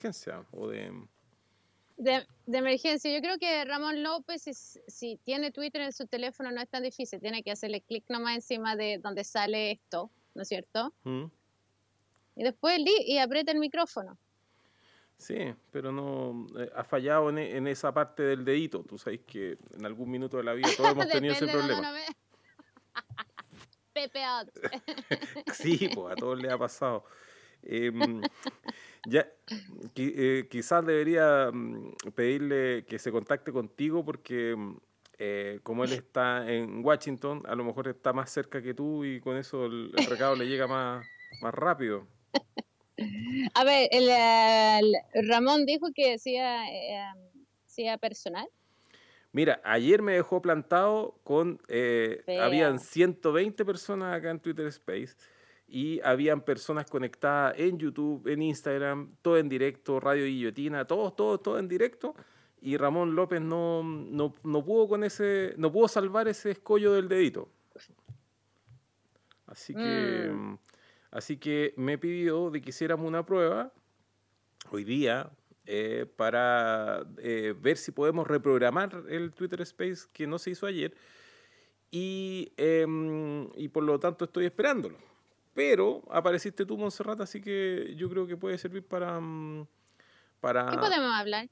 emergencia o de... de... emergencia. Yo creo que Ramón López, si, tiene Twitter en su teléfono, no es tan difícil. Tiene que hacerle clic nomás encima de donde sale esto, ¿no es cierto? Mm. Y después y aprieta el micrófono. Sí, pero no eh, ha fallado en, en, esa parte del dedito. Tú sabes que en algún minuto de la vida todos hemos tenido ese problema. Pepe sí, pues a todos les ha pasado. Em, ya, eh, quizás debería mm, pedirle que se contacte contigo porque mm, eh, como él está en Washington, a lo mejor está más cerca que tú y con eso el, recado le llega más, más rápido. A ver, el, Ramón dijo que decía, eh, personal. Mira, ayer me dejó plantado con, eh, habían 120 personas acá en Twitter Space y habían personas conectadas en YouTube, en Instagram, todo en directo, Radio Guillotina, todos, todos, todo en directo. Y Ramón López no, no, no, pudo con ese, no pudo salvar ese escollo del dedito. Así que, mm. así que me pidió de que hiciéramos una prueba hoy día eh, para eh, ver si podemos reprogramar el Twitter Space que no se hizo ayer. Y, em, y por lo tanto estoy esperándolo. Pero apareciste tú, Monserrat, así que yo creo que puede servir para... Mm, para... ¿Qué podemos hablar?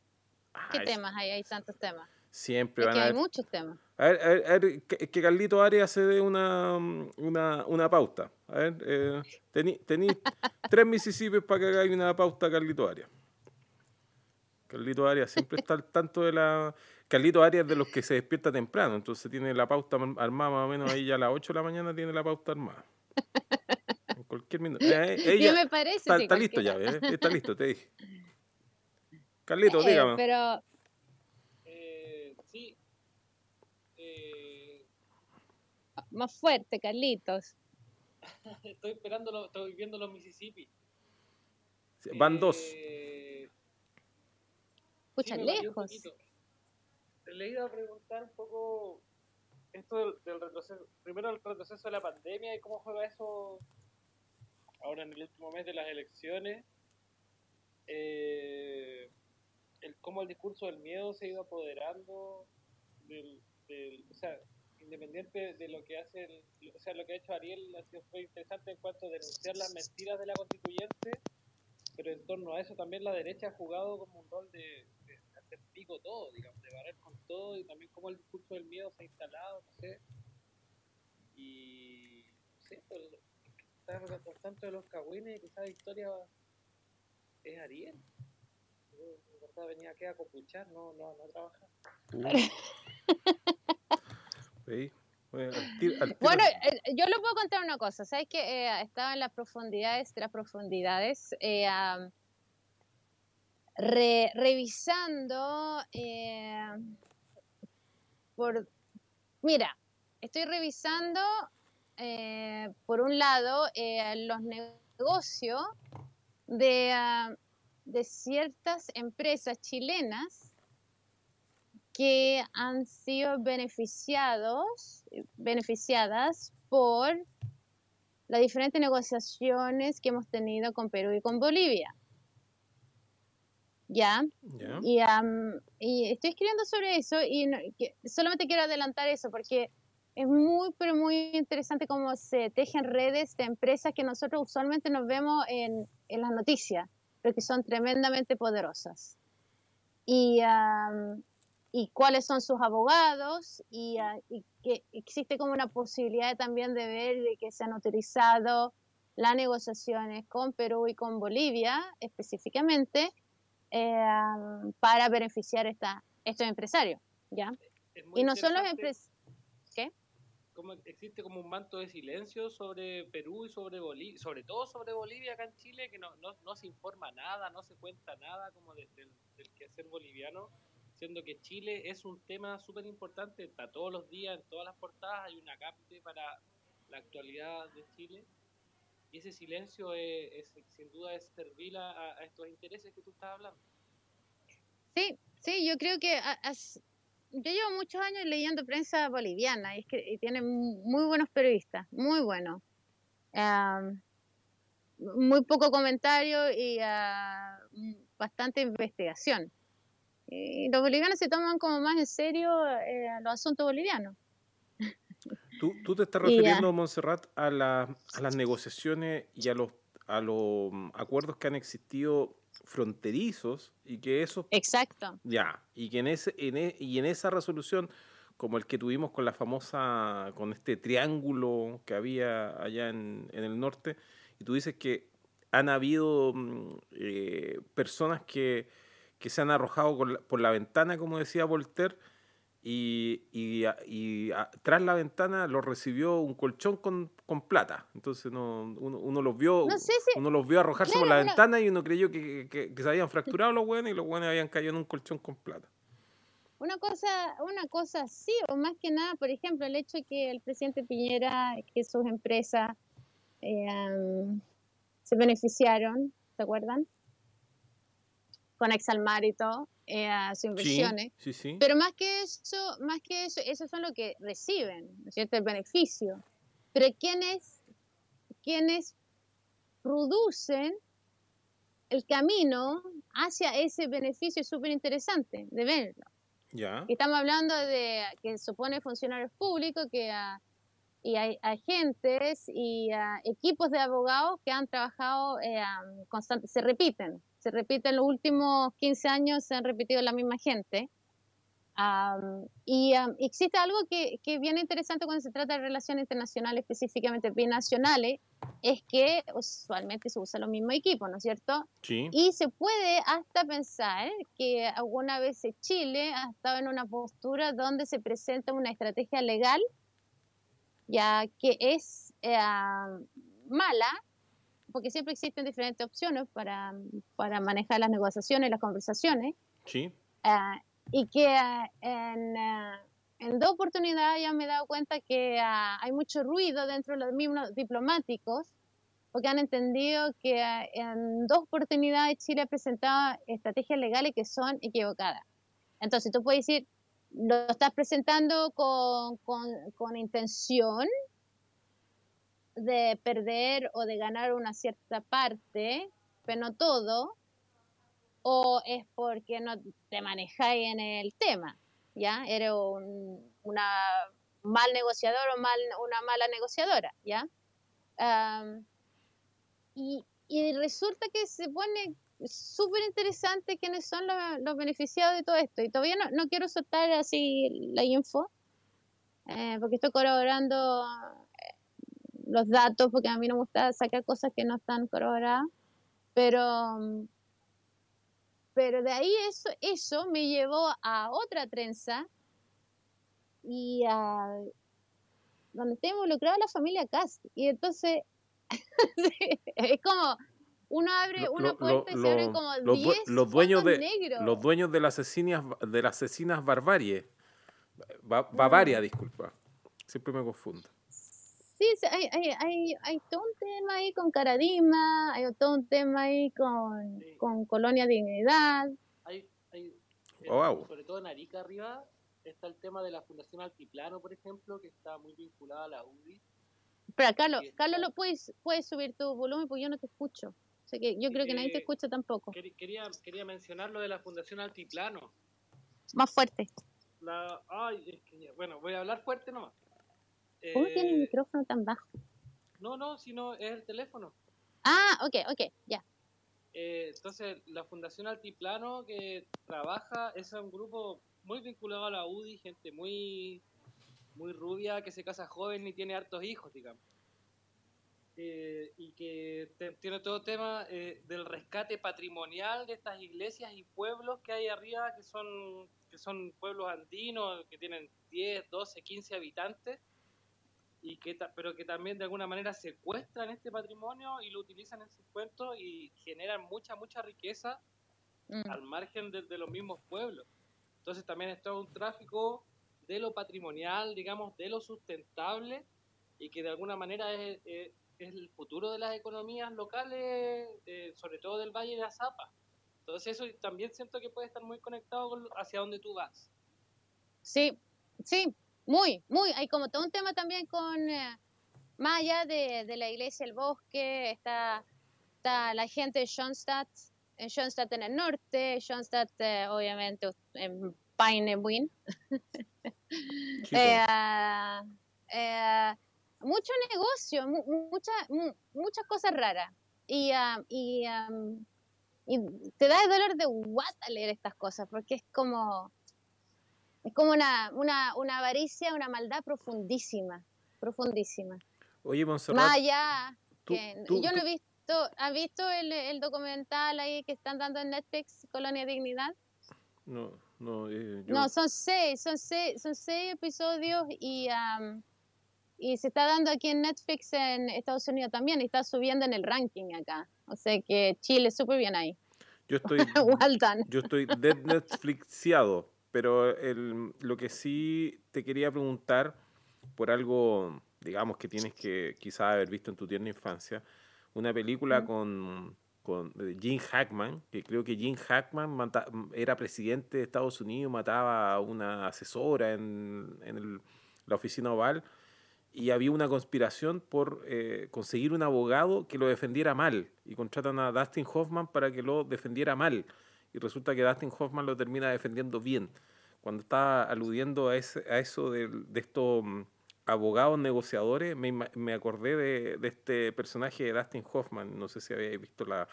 ¿Qué temas hay? Hay tantos temas. Siempre van a hay muchos temas. A ver, a ver, que, Carlito Arias se dé una, una, una pauta. A ver, eh, tení, tres Mississippi para que hagáis una pauta, Carlito Arias. Carlito Arias siempre está al tanto de la... Carlito Arias de los que se despierta temprano, entonces tiene la pauta armada más o menos ahí ya a las 8 de la mañana tiene la pauta armada cualquier minuto. Ella, me parece. Está, listo ya, ¿eh? está listo, te dije. Carlito, eh, dígame. Pero. Eh, sí. Eh... Más fuerte, Carlitos. estoy esperando, estoy viendo los Mississippi. van dos. Escucha, lejos. Le iba a preguntar un poco esto del, del, retroceso, primero el retroceso de la pandemia y cómo juega eso ahora en el último mes de las elecciones, eh, el, cómo el discurso del miedo se ha ido apoderando del, o sea, independiente de lo que hace, el, o sea, lo que ha hecho Ariel ha sido interesante en cuanto a denunciar las mentiras de la constituyente, pero en torno a eso también la derecha ha jugado como un rol de, hacer pico todo, digamos, de barrer con todo y también cómo el discurso del miedo se ha instalado, no sé. Y, no sé, pues, por tanto de los cagüines y que esa historia es Ariel. Yo, en verdad, venía aquí a copuchar, no, no, no a trabajar. Bueno, eh, yo le puedo contar una cosa. Sabes que eh, estaba en las profundidades de las profundidades, eh, revisando por. Mira, estoy revisando eh, por un lado, eh, los negocios de, ah, de, ciertas empresas chilenas que han sido beneficiados, beneficiadas por las diferentes negociaciones que hemos tenido con Perú y con Bolivia. ¿Ya? Y, y, estoy escribiendo sobre eso y solamente quiero adelantar eso porque es muy, pero muy interesante cómo se tejen redes de empresas que nosotros usualmente nos vemos en, en las noticias, pero que son tremendamente poderosas. Y, y cuáles son sus abogados y, ah, y, que existe como una posibilidad también de ver de que se han utilizado las negociaciones con Perú y con Bolivia específicamente eh, para beneficiar esta, estos empresarios. ¿ya? Y no son los empresarios como existe como un manto de silencio sobre Perú y sobre Bolivia, sobre todo sobre Bolivia acá en Chile, que no, no, no se informa nada, no se cuenta nada como del quehacer boliviano, siendo que Chile es un tema súper importante, está todos los días, en todas las portadas hay una capte para la actualidad de Chile, y ese silencio es, sin duda es servir a, a, estos intereses que tú estás hablando. Sí, sí, yo creo que yo llevo muchos años leyendo prensa boliviana y, es que, tiene muy buenos periodistas, muy buenos. muy poco comentario y, ah, bastante investigación. Y los bolivianos se toman como más en serio eh, los asuntos bolivianos. ¿Tú, tú te estás refiriendo, Montserrat, a, la, a las negociaciones y a los, a los mm, acuerdos que han existido fronterizos y que eso... Exacto. Ya, y que en, ese, en, e, y en esa resolución, como el que tuvimos con la famosa, con este triángulo que había allá en, en el norte, y tú dices que han habido mm, eh, personas que, que, se han arrojado por la ventana, como decía Voltaire, y, y, y tras la ventana lo recibió un colchón con, con plata. Entonces no, uno, uno, los vio uno los vio arrojarse por la ventana y uno creyó que, que, se habían fracturado los buenos y los buenos habían caído en un colchón con plata. Una cosa, una cosa sí, o más que nada, por ejemplo, el hecho de que el presidente Piñera, que sus empresas eh, se beneficiaron, ¿se acuerdan? Con Exalmar y todo eh, a sus inversiones. Sí, sí, Pero más que eso, más que eso, eso son lo que reciben, ¿no es cierto? El beneficio. Pero quienes, quienes producen el camino hacia ese beneficio es súper interesante de verlo. Estamos hablando de que supone funcionarios públicos que y hay agentes y equipos de abogados que han trabajado eh, constante, se repiten, se repiten los últimos 15 años, se han repetido la misma gente. Y existe algo que, que es bien interesante cuando se trata de relaciones internacionales, específicamente binacionales, es que usualmente se usa los mismos equipos, ¿no es cierto? Sí. Y se puede hasta pensar que alguna vez Chile ha estado en una postura donde se presenta una estrategia legal, ya que es eh, mala, porque siempre existen diferentes opciones para, para manejar las negociaciones, las conversaciones. Sí. Uh, y que uh, en, uh, en, dos oportunidades ya me he dado cuenta que hay mucho ruido dentro de los mismos diplomáticos, porque han entendido que en dos oportunidades Chile ha presentado estrategias legales que son equivocadas. Entonces tú puedes decir, lo estás presentando con, con, con intención de perder o de ganar una cierta parte, pero no todo, o es porque no te manejáis en el tema, ¿ya? Eres un una mal negociador o mal, una mala negociadora, ¿ya? Um, y, y, resulta que se pone súper interesante quiénes son los, los, beneficiados de todo esto. Y todavía no, no quiero soltar así la info, eh, porque estoy corroborando los datos, porque a mí no me gusta sacar cosas que no están corroboradas, pero, pero de ahí eso, eso me llevó a otra trenza y a donde está involucrada la familia Cast. Y entonces es como uno abre una puerta y se abren como 10 los dueños de negros. los dueños de las asesinas de las asesinas barbarie Bavaria, disculpa. Siempre me confundo. Sí, hay, hay, hay, hay, todo un tema ahí con Caradima, hay todo un tema ahí con, sí. con Colonia Dignidad. Hay, hay oh, wow. Sobre todo en Arica arriba está el tema de la Fundación Altiplano, por ejemplo, que está muy vinculada a la UDI. Espera, Carlos, Carlos, ¿lo puedes, puedes subir tu volumen? Porque yo no te escucho. O sea que yo creo que nadie te escucha tampoco. Quería, quería mencionar lo de la Fundación Altiplano. Más fuerte. La, ay, es que, bueno, voy a hablar fuerte nomás. ¿Cómo eh, tiene el micrófono tan bajo? No, no, sino es el teléfono. Ah, ok, ok, ya. Eh, entonces, la Fundación Altiplano que trabaja, es un grupo muy vinculado a la UDI, gente muy, muy rubia, que se casa joven y tiene hartos hijos, digamos. Eh, y que te, tiene todo tema eh, del rescate patrimonial de estas iglesias y pueblos que hay arriba, que son, que son pueblos andinos, que tienen 10, 12, 15 habitantes y que pero que también de alguna manera secuestran este patrimonio y lo utilizan en sus cuentos y generan mucha, mucha riqueza mm. al margen de, de, los mismos pueblos. Entonces también está un tráfico de lo patrimonial, digamos, de lo sustentable y que de alguna manera es, es, es el futuro de las economías locales, eh, sobre todo del Valle de Azapa. Entonces eso también siento que puede estar muy conectado con hacia donde tú vas. Sí, sí, muy, muy. Hay como todo un tema también con, eh, más allá de, de, la iglesia El Bosque, está, está la gente de Schoenstatt, en Schoenstatt en el norte, Schoenstatt eh, obviamente en Pinewood. eh, eh, mucho negocio, mu mucha, muchas cosas raras. Y, uh, y, um, y, te da el dolor de guata leer estas cosas, porque es como, es como una, una, una avaricia, una maldad profundísima, profundísima. Oye, Monserrat. Más allá, que tú, yo no he visto, ¿has visto el, el, documental ahí que están dando en Netflix, Colonia Dignidad? No, no. Eh, yo... No, son seis, son seis, son seis episodios y... Um, y se está dando aquí en Netflix en Estados Unidos también y está subiendo en el ranking acá. O sea que Chile súper bien ahí. Yo estoy, yo estoy de Netflixiado, pero el, lo que sí te quería preguntar por algo, digamos, que tienes que quizás haber visto en tu tierna infancia, una película con, con Jim Hackman, que creo que Jim Hackman era presidente de Estados Unidos, mataba a una asesora en, en el, la oficina oval y había una conspiración por eh, conseguir un abogado que lo defendiera mal y contratan a Dustin Hoffman para que lo defendiera mal y resulta que Dustin Hoffman lo termina defendiendo bien. Cuando estaba aludiendo a, ese, a eso de, de estos mm, abogados negociadores, me, me acordé de, de, este personaje de Dustin Hoffman, no sé si habéis visto la,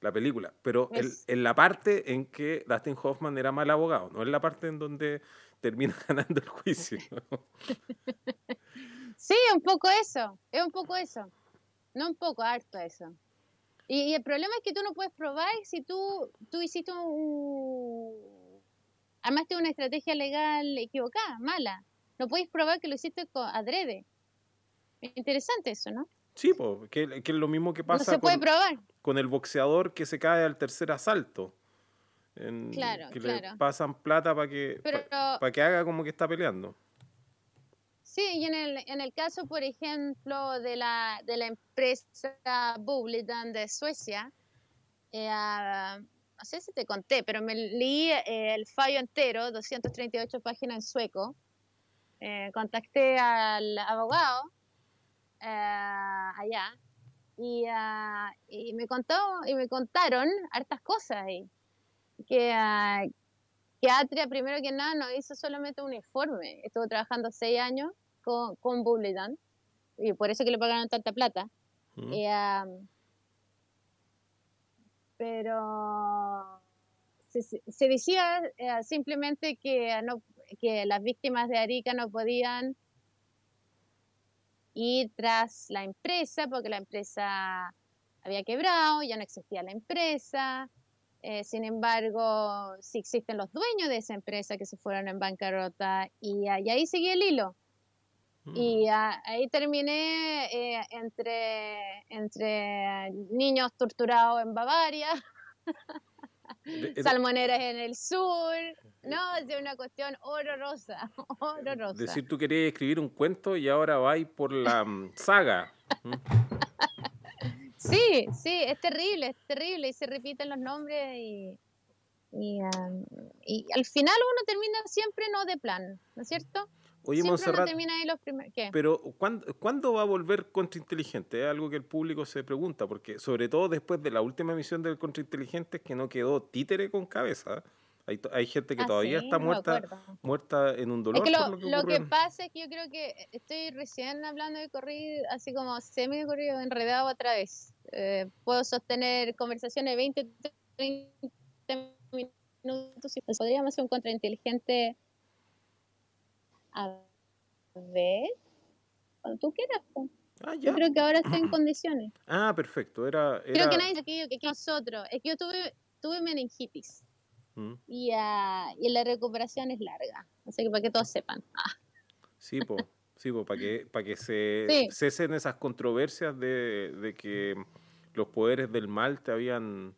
la película, pero en la parte en que Dustin Hoffman era mal abogado, no en la parte en donde termina ganando el juicio. Sí, un poco eso, es un poco eso. No un poco, harto eso. Y, y, el problema es que tú no puedes probar si tú, tú hiciste un... Armaste una estrategia legal equivocada, mala. No puedes probar que lo hiciste con adrede. Interesante eso, ¿no? Sí, pues, que, que, es lo mismo que pasa no se puede con, probar. con el boxeador que se cae al tercer asalto. En, claro, que claro. le pasan plata para que, Pero, pa, pa que haga como que está peleando. Sí, y en el, en el caso, por ejemplo, de la, de la empresa Bublidan de Suecia, eh, no sé si te conté, pero me leí eh, el fallo entero, 238 páginas en sueco. Eh, contacté al abogado eh, allá y, uh, y, me contó y me contaron hartas cosas ahí. Que, uh, que Atria, primero que nada, no hizo solamente un informe, estuvo trabajando seis años con, con y por eso que le pagaron tanta plata. Mm. Um, pero se, se decía uh, simplemente que, no, que las víctimas de Arica no podían ir tras la empresa porque la empresa había quebrado, ya no existía la empresa. Eh, sin embargo, sí existen los dueños de esa empresa que se fueron en bancarrota y, y ahí seguía el hilo. Y uh, ahí terminé eh, entre, entre niños torturados en Bavaria, salmoneras en el sur. No, es una cuestión horrorosa, horrorosa. Decir, tú querías escribir un cuento y ahora vais por la saga. sí, sí, es terrible, es terrible. Y se repiten los nombres y, y, um, y al final uno termina siempre no de plan, ¿no es cierto? Oye, Monserrat, ¿Qué? pero ¿cuándo, ¿cuándo, va a volver Contrainteligente? Es algo que el público se pregunta, porque sobre todo después de la última emisión del Contrainteligente es que no quedó títere con cabeza. Hay, hay gente que ah, todavía sí, está no muerta muerta en un dolor. Es que lo, lo que, lo que pasa es que yo creo que estoy recién hablando de corrido, así como semi corrido, enredado otra vez. Eh, puedo sostener conversaciones de 20, 30 minutos y podríamos hacer un contrainteligente a ver, cuando tú quieras. Ah, ya. Yo creo que ahora estoy en condiciones. Ah, perfecto. Era, era... Creo que nadie aquí que, que nosotros. Es que yo tuve, tuve meningitis. Mm. Y, uh, y la recuperación es larga. Así que para que todos sepan. Ah. Sí, po. Sí, po, para que, para que se Sí. cesen esas controversias de, de que los poderes del mal te habían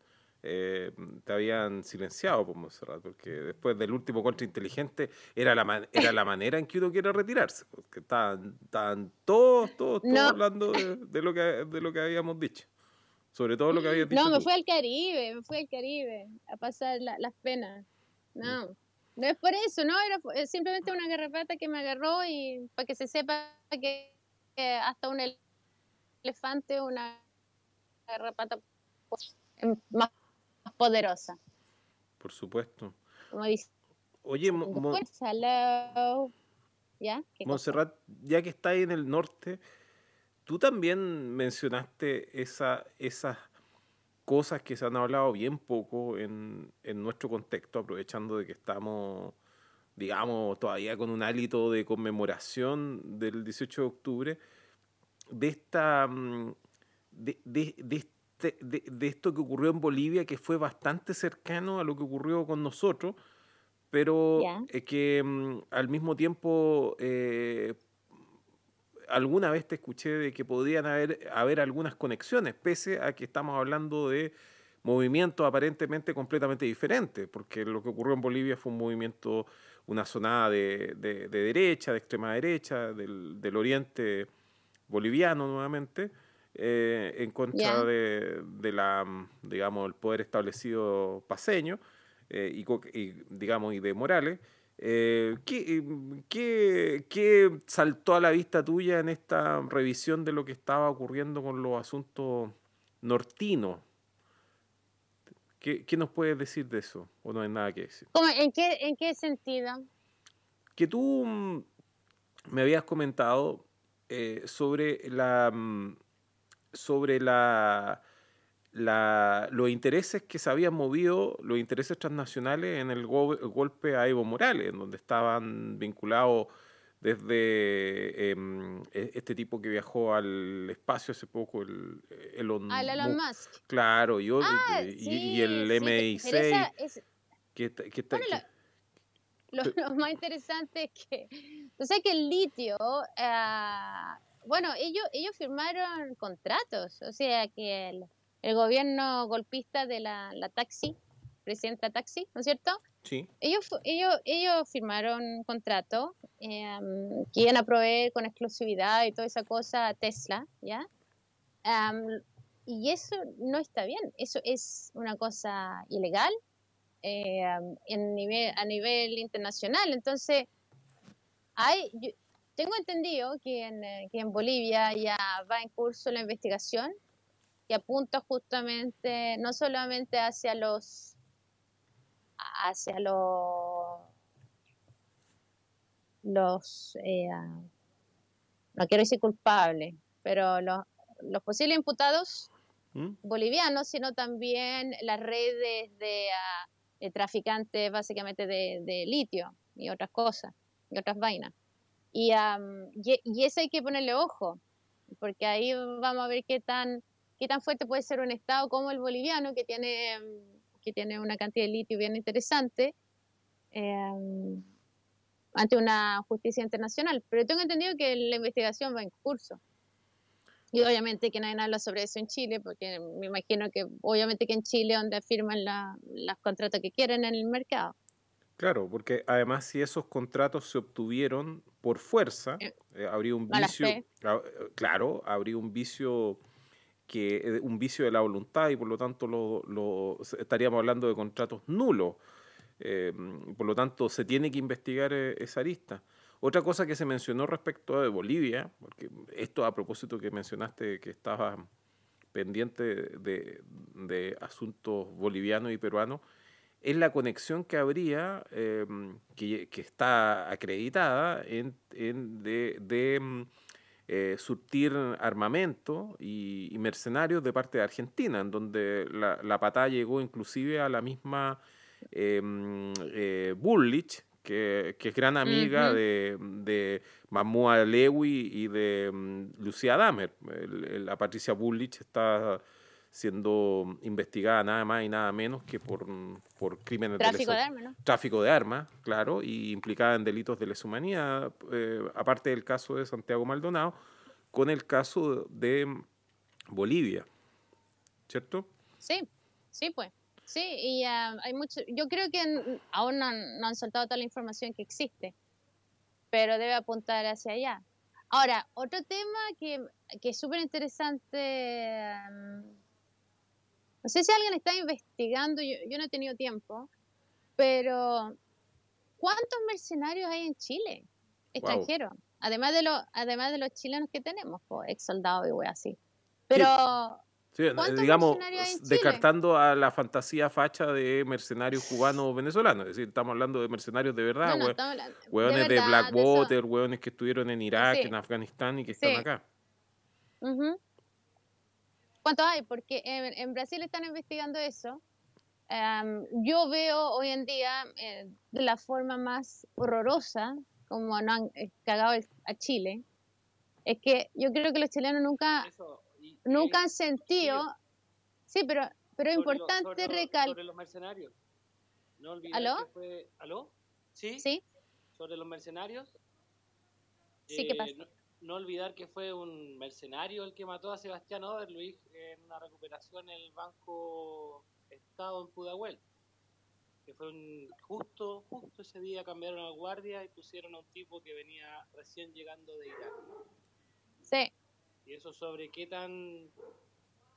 eh, te habían silenciado, por Monserrat, porque después del último contrainteligente era la, era la manera en que uno quiere retirarse, porque estaban, estaban todos, todos, todos No. hablando de, de lo que, de lo que habíamos dicho. Sobre todo lo que habías dicho No, me tú. fui al Caribe, me fui al Caribe a pasar la- las penas. No, no es por eso, no, era simplemente una garrapata que me agarró y para que se sepa que, que hasta un ele- elefante, una garrapata pues, más poderosa. Por supuesto. Como dice, Oye, Mo- Mo- hello. ¿Ya? Montserrat, ya que está ahí en el norte, tú también mencionaste esa, esas cosas que se han hablado bien poco en, en nuestro contexto, aprovechando de que estamos, digamos, todavía con un hálito de conmemoración del 18 de octubre, de esta mm, de, de- de este- de- de esto que ocurrió en Bolivia, que fue bastante cercano a lo que ocurrió con nosotros, pero Ya. eh, que mm, al mismo tiempo eh, alguna vez te escuché de que podían haber, haber algunas conexiones, pese a que estamos hablando de movimientos aparentemente completamente diferentes, porque lo que ocurrió en Bolivia fue un movimiento, una zonada de, de- de derecha, de extrema derecha, del, del oriente boliviano nuevamente, eh, en contra Ya. de, de la, mm, digamos, el poder establecido paseño eh, y, digamos, y de Morales. Eh, ¿qué, eh, qué- qué saltó a la vista tuya en esta revisión de lo que estaba ocurriendo con los asuntos nortinos? ¿Qué, qué nos puedes decir de eso? ¿O no hay nada que decir? ¿Cómo? ¿En, qué, ¿En qué sentido? que tú mm, me habías comentado eh, sobre la mm, sobre la, la- los intereses que se habían movido, los intereses transnacionales en el, go- el golpe a Evo Morales, en donde estaban vinculados desde em, e- este tipo que viajó al espacio hace poco, el Elon, Ah, el Elon Musk, claro, y, Ah, y- sí, y el sí, MI6, pero esa es- que, está- que está- Bueno, que- la- lo, lo más interesante es que, tú sabes que el litio, ah, bueno, ellos, ellos firmaron contratos, o sea que el, el gobierno golpista de la, la taxi, presidenta taxi, ¿no es cierto? sí, Ellos, ellos, ellos firmaron un contrato eh, que iban a proveer con exclusividad y toda esa cosa a Tesla, ¿ya? Am, y eso no está bien, eso es una cosa ilegal eh, am, en nivel, a nivel internacional. Entonces, hay, tengo entendido que en, eh, que en Bolivia ya va en curso la investigación que apunta justamente no solamente hacia los hacia los los eh, ah, no quiero decir culpables pero los, los posibles imputados ¿Mm? bolivianos sino también las redes de, ah, de traficantes básicamente de, de litio y otras cosas y otras vainas y, am, y, y eso hay que ponerle ojo porque ahí vamos a ver qué tan qué tan fuerte puede ser un estado como el boliviano que tiene mm, que tiene una cantidad de litio bien interesante eh, ante una justicia internacional. Pero tengo entendido que la investigación va en curso. Y obviamente que nadie habla sobre eso en Chile, porque me imagino que obviamente que en Chile donde firman la- los contratos que quieren en el mercado. Claro, porque además si esos contratos se obtuvieron por fuerza, Eh, eh, habría un vicio, ah, eh, claro, habría un vicio que un vicio de la voluntad y por lo tanto lo, lo- estaríamos hablando de contratos nulos. Eh, por lo tanto, se tiene que investigar esa arista. Otra cosa que se mencionó respecto de Bolivia, porque esto a propósito que mencionaste que estaba pendiente de, de asuntos bolivianos y peruanos, es la conexión que habría, eh, que, que está acreditada, en, en de, de, mm, eh, surtir armamento y, y mercenarios de parte de Argentina, en donde la, la patada llegó inclusive a la misma eh, mm, eh, Bullich, que, que es gran amiga de, de Mamua Lewy y de mm, Lucía. El- el- la Patricia Bullich está siendo investigada nada más y nada menos que por, mm, por crímenes de Tráfico de armas, ¿no? tráfico de armas, claro, y implicada en delitos de lesa humanidad, eh, aparte del caso de Santiago Maldonado, con el caso de Bolivia, ¿cierto? Sí, sí, pues. Sí, y ah, hay mucho. Yo creo que aún no, han- no han soltado toda la información que existe, pero debe apuntar hacia allá. Ahora, otro tema que, que es súper interesante. am, no sé si alguien está investigando, yo, yo no he tenido tiempo, pero ¿cuántos mercenarios hay en Chile? Extranjeros. Además de, los además de los chilenos que tenemos, pues, ex soldados y wey así. Pero. Sí, eh, ¿Cuántos digamos, descartando a la fantasía facha de mercenarios cubanos o venezolanos. Es decir, estamos hablando de mercenarios de verdad, No, no, hueones de, de. Blackwater, hueones que estuvieron en Irak, Sí. en Afganistán y que están acá. Ujú. ¿Cuántos hay? Porque en, en Brasil están investigando eso. Am, yo veo hoy en día eh, de la forma más horrorosa como no han eh, cagado el- a Chile. Es que yo creo que los chilenos nunca, Eso, y- y nunca ahí- han sentido. Sí, pero, pero es importante recalcar. Sobre los mercenarios. No olvidar ¿Aló? que fue... ¿Aló? ¿Sí? ¿Sí? Sobre los mercenarios. Sí, ¿qué eh, pasa? No, no olvidar que fue un mercenario el que mató a Sebastián Oderluig en una recuperación en el Banco Estado en Pudahuel. Que fue un, justo, justo ese día cambiaron al guardia y pusieron a un tipo que venía recién llegando de Irak. Sí. Y eso sobre qué tan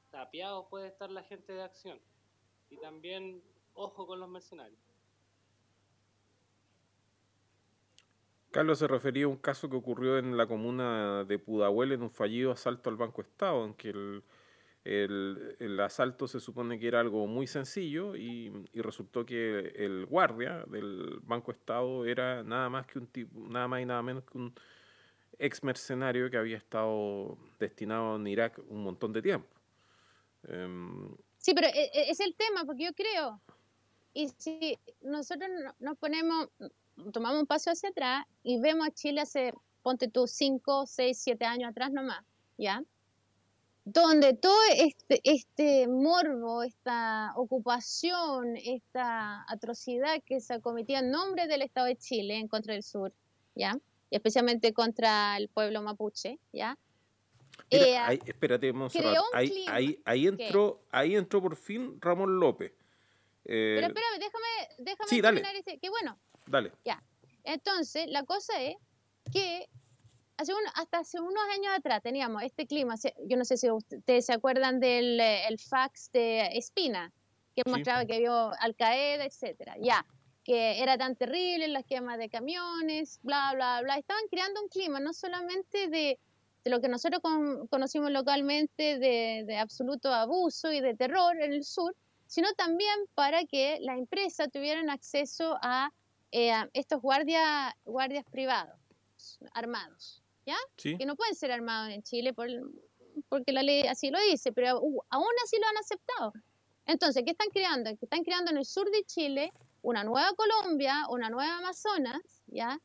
tapiados puede estar la gente de acción. Y también, ojo con los mercenarios. Carlos se refería a un caso que ocurrió en la comuna de Pudahuel en un fallido asalto al Banco Estado, en que el, el- el asalto se supone que era algo muy sencillo y, resultó que el guardia del Banco Estado era nada más que un tipo, nada más y nada menos que un ex mercenario que había estado destinado en Irak un montón de tiempo. Em, Sí, pero e- e- es el tema, porque yo creo, y si nosotros no- nos ponemos, tomamos un paso hacia atrás y vemos a Chile hace, ponte tú, 5, 6, 7 años atrás nomás, ¿ya? Donde todo este, este morbo, esta ocupación, esta atrocidad que se acometía en nombre del Estado de Chile en contra del sur, ¿ya? Y especialmente contra el pueblo mapuche, ¿ya? Mira, Eh, ahí- espérate, un ahí, ahí, ahí entró, ahí entró por fin Ramón López. Eh, pero espérame, déjame, déjame sí, dale. ese, que bueno, dale. Entonces, la cosa es que hace un- hasta hace unos años atrás teníamos este clima. Yo no sé si ustedes se acuerdan del eh, el fax de Espina, que Sí. mostraba que había Al Qaeda, etcétera. Ya, que era tan terrible las quemas de camiones, bla, bla, bla. Estaban creando un clima no solamente de, de lo que nosotros con- conocimos localmente de, de absoluto abuso y de terror en el sur, sino también para que las empresas tuvieran acceso a eh, estos guardias guardias privados armados, Sí. que no pueden ser armados en Chile por, porque la ley así lo dice, pero uh, aún así lo han aceptado. Entonces, ¿qué están creando? Que están creando en el sur de Chile una nueva Colombia, una nueva Amazonas, ¿ya?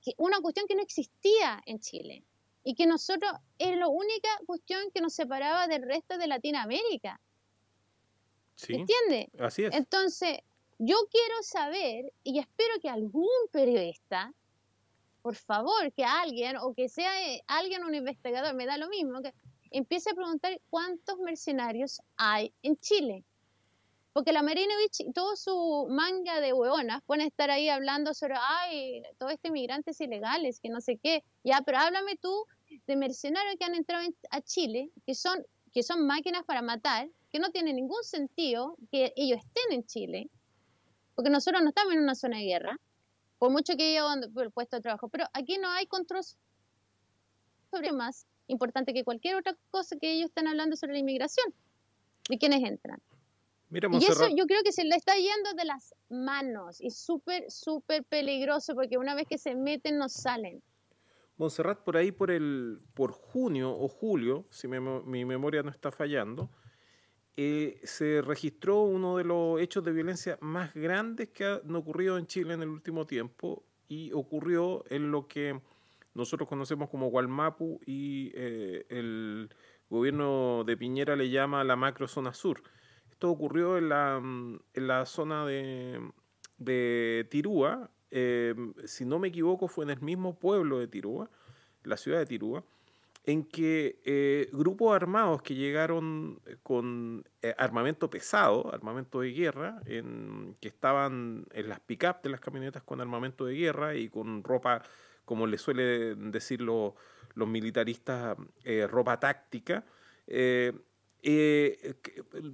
Que una cuestión que no existía en Chile y que nosotros es la única cuestión que nos separaba del resto de Latinoamérica, Sí, ¿entiendes? así es. Entonces, yo quiero saber y espero que algún periodista, por favor, que alguien o que sea eh, alguien, un investigador, me da lo mismo, que empiece a preguntar cuántos mercenarios hay en Chile. Porque la Marinovich y todo su manga de hueonas pueden estar ahí hablando sobre, ay, todos estos inmigrantes ilegales, que no sé qué. Ya, pero háblame tú de mercenarios que han entrado en- a Chile, que son, que son máquinas para matar, que no tiene ningún sentido que ellos estén en Chile, porque nosotros no estamos en una zona de guerra, por mucho que han por el puesto de trabajo, pero aquí no hay control sobre más importante que cualquier otra cosa que ellos están hablando sobre la inmigración, de quienes entran. Mira, Y eso yo creo que se le está yendo de las manos y súper, súper peligroso porque una vez que se meten no salen. Montserrat, por ahí por el por junio o julio, si me mi memoria no está fallando, eh, se registró uno de los hechos de violencia más grandes que han ocurrido en Chile en el último tiempo y ocurrió en lo que nosotros conocemos como Gualmapu y eh, el gobierno de Piñera le llama la macro zona sur. Esto ocurrió en la, mm, en la zona de, de Tirúa, eh, si no me equivoco fue en el mismo pueblo de Tirúa, la ciudad de Tirúa, en que eh, grupos armados que llegaron con eh, armamento pesado, armamento de guerra, que estaban en las pick-up de las camionetas con armamento de guerra y con ropa, como le suelen decir los, los militaristas, eh, ropa táctica, eh, eh,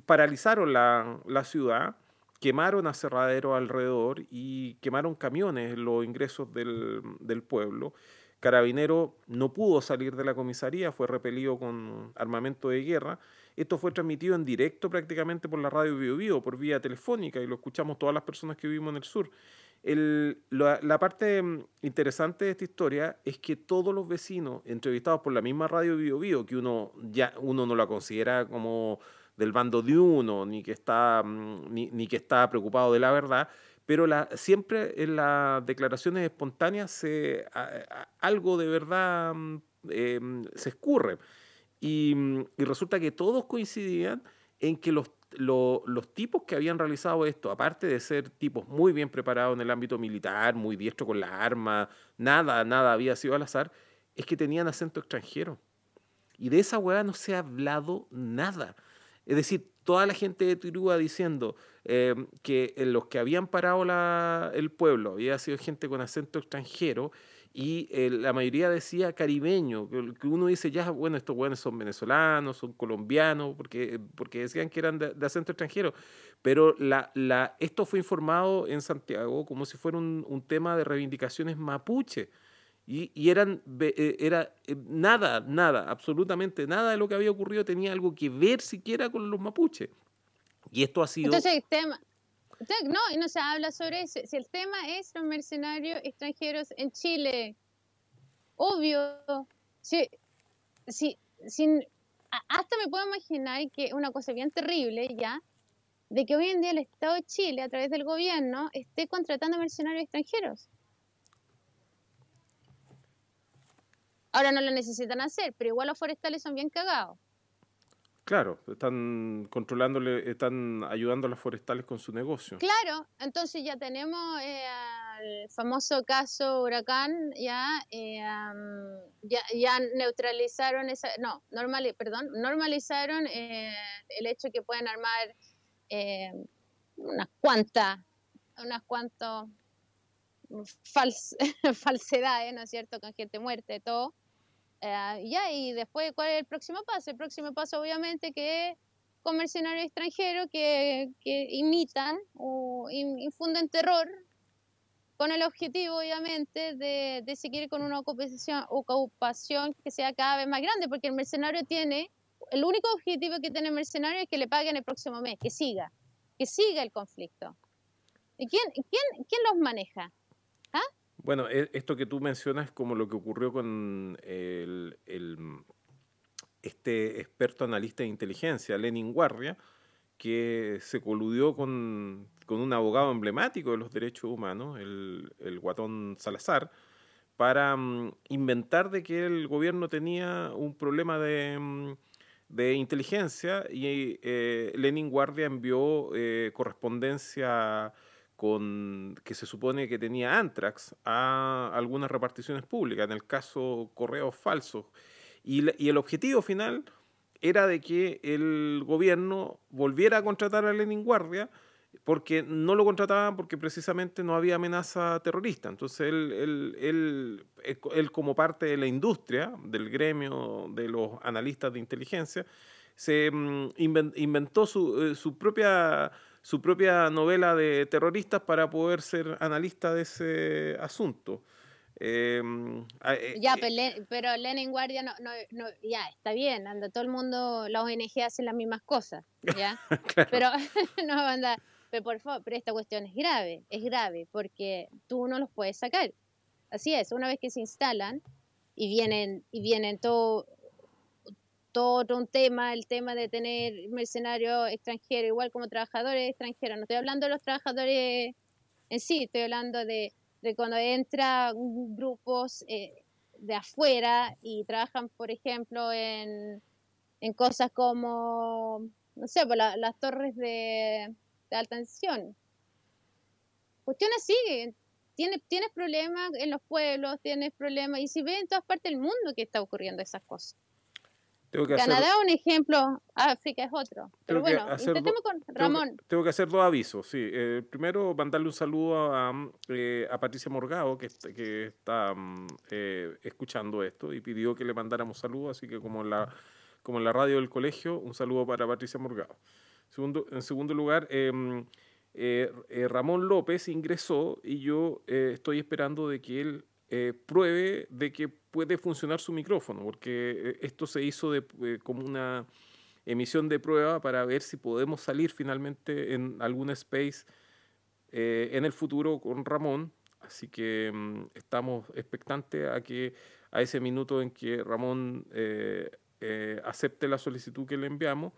paralizaron la, la ciudad, quemaron aserraderos alrededor y quemaron camiones en los ingresos del, del pueblo Carabinero no pudo salir de la comisaría, fue repelido con armamento de guerra. Esto fue transmitido en directo prácticamente por la radio Bio, Bio por vía telefónica, y lo escuchamos todas las personas que vivimos en el sur. la, parte mm, interesante de esta historia es que todos los vecinos entrevistados por la misma radio Bio que uno ya uno no la considera como del bando de uno, ni que está, mm, ni, que está preocupado de la verdad, pero la, siempre en las declaraciones espontáneas algo de verdad mm, em, se escurre. Y, y, resulta que todos coincidían en que los, tipos que habían realizado esto, aparte de ser tipos muy bien preparados en el ámbito militar, muy diestro con las armas, nada, nada había sido al azar, es que tenían acento extranjero. Y de esa hueá no se ha hablado nada. Es decir, toda la gente de Turúa diciendo eh, que los que habían parado el pueblo había sido gente con acento extranjero y eh, la mayoría decía caribeño, que, uno dice, ya, bueno, estos buenos son venezolanos, son colombianos, porque, porque decían que eran de, acento extranjero. Pero la, la, esto fue informado en Santiago como si fuera un, un tema de reivindicaciones mapuche. Y, eran, eh, era eh, nada, nada, absolutamente nada de lo que había ocurrido tenía algo que ver siquiera con los mapuches. Y esto ha sido... Entonces el tema, no, y no se habla sobre eso. Si el tema es los mercenarios extranjeros en Chile, obvio, si, si, sin, hasta me puedo imaginar que una cosa bien terrible ya, de que hoy en día el Estado de Chile, a través del gobierno, esté contratando mercenarios extranjeros. Ahora no lo necesitan hacer, pero igual los forestales son bien cagados. Claro, están controlándole, están ayudando a los forestales con su negocio. Claro, entonces ya tenemos eh, el famoso caso huracán, ya, eh, ya, ya, neutralizaron esa, no, normal, perdón, normalizaron eh, el hecho que pueden armar unas cuantas, unas cuantas falsedades, ¿no es cierto?, con gente muerta y todo. Eh, ya, y después, ¿cuál es el próximo paso? El próximo paso, obviamente, que con mercenarios extranjeros que, que imitan o infunden terror con el objetivo, obviamente, de, de seguir con una ocupación, ocupación que sea cada vez más grande, porque el mercenario tiene, el único objetivo que tiene el mercenario es que le paguen el próximo mes, que siga, que siga el conflicto. ¿Y quién, quién, quién los maneja? Bueno, e, esto que tú mencionas es como lo que ocurrió con el, este experto analista de inteligencia, Lenin Guardia, que se coludió con, un abogado emblemático de los derechos humanos, el, el guatón Salazar, para mm, inventar de que el gobierno tenía un problema de, mm, inteligencia y eh, Lenin Guardia envió eh, correspondencia con, que se supone que tenía Antrax a algunas reparticiones públicas, en el caso correos falsos. Y, y, el objetivo final era de que el gobierno volviera a contratar a Lenin Guardia, porque no lo contrataban porque precisamente no había amenaza terrorista. Entonces él, él, él, él como parte de la industria, del gremio de los analistas de inteligencia, se mm, inventó su, eh, su propia su propia novela de terroristas para poder ser analista de ese asunto. Em, eh, ya, eh, pero Lenin Guardia no, no, no, ya, está bien, anda, todo el mundo, la ONG hacen las mismas cosas, ¿ya? Pero no, anda, pero por favor, pero esta cuestión es grave, es grave, porque tú no los puedes sacar. Así es, una vez que se instalan y vienen, y vienen todo, todo un tema, el tema de tener mercenarios extranjeros, igual como trabajadores extranjeros. No estoy hablando de los trabajadores en sí, estoy hablando de, cuando entran grupos eh, de afuera y trabajan, por ejemplo, en, en cosas como, no sé, pues las torres de, alta tensión. Cuestiones siguen. Tienes, tienes problemas en los pueblos, tienes problemas, y si ves en todas partes del mundo que está ocurriendo esas cosas. Canadá es un ejemplo, África es otro. Pero bueno, intentemos con Ramón. Tengo que, hacer dos avisos, sí. Eh, primero, mandarle un saludo a, eh, a Patricia Morgado, que, que está mm, eh, escuchando esto y pidió que le mandáramos saludos, así que como en, la, como en la radio del colegio, un saludo para Patricia Morgado. Segundo, en segundo lugar, em, Ramón López ingresó y yo estoy esperando de que él eh, pruebe de que puede funcionar su micrófono, porque eh, esto se hizo eh, como una emisión de prueba para ver si podemos salir finalmente en algún space en el futuro con Ramón. Así que mm, estamos expectantes a que a ese minuto en que Ramón acepte la solicitud que le enviamos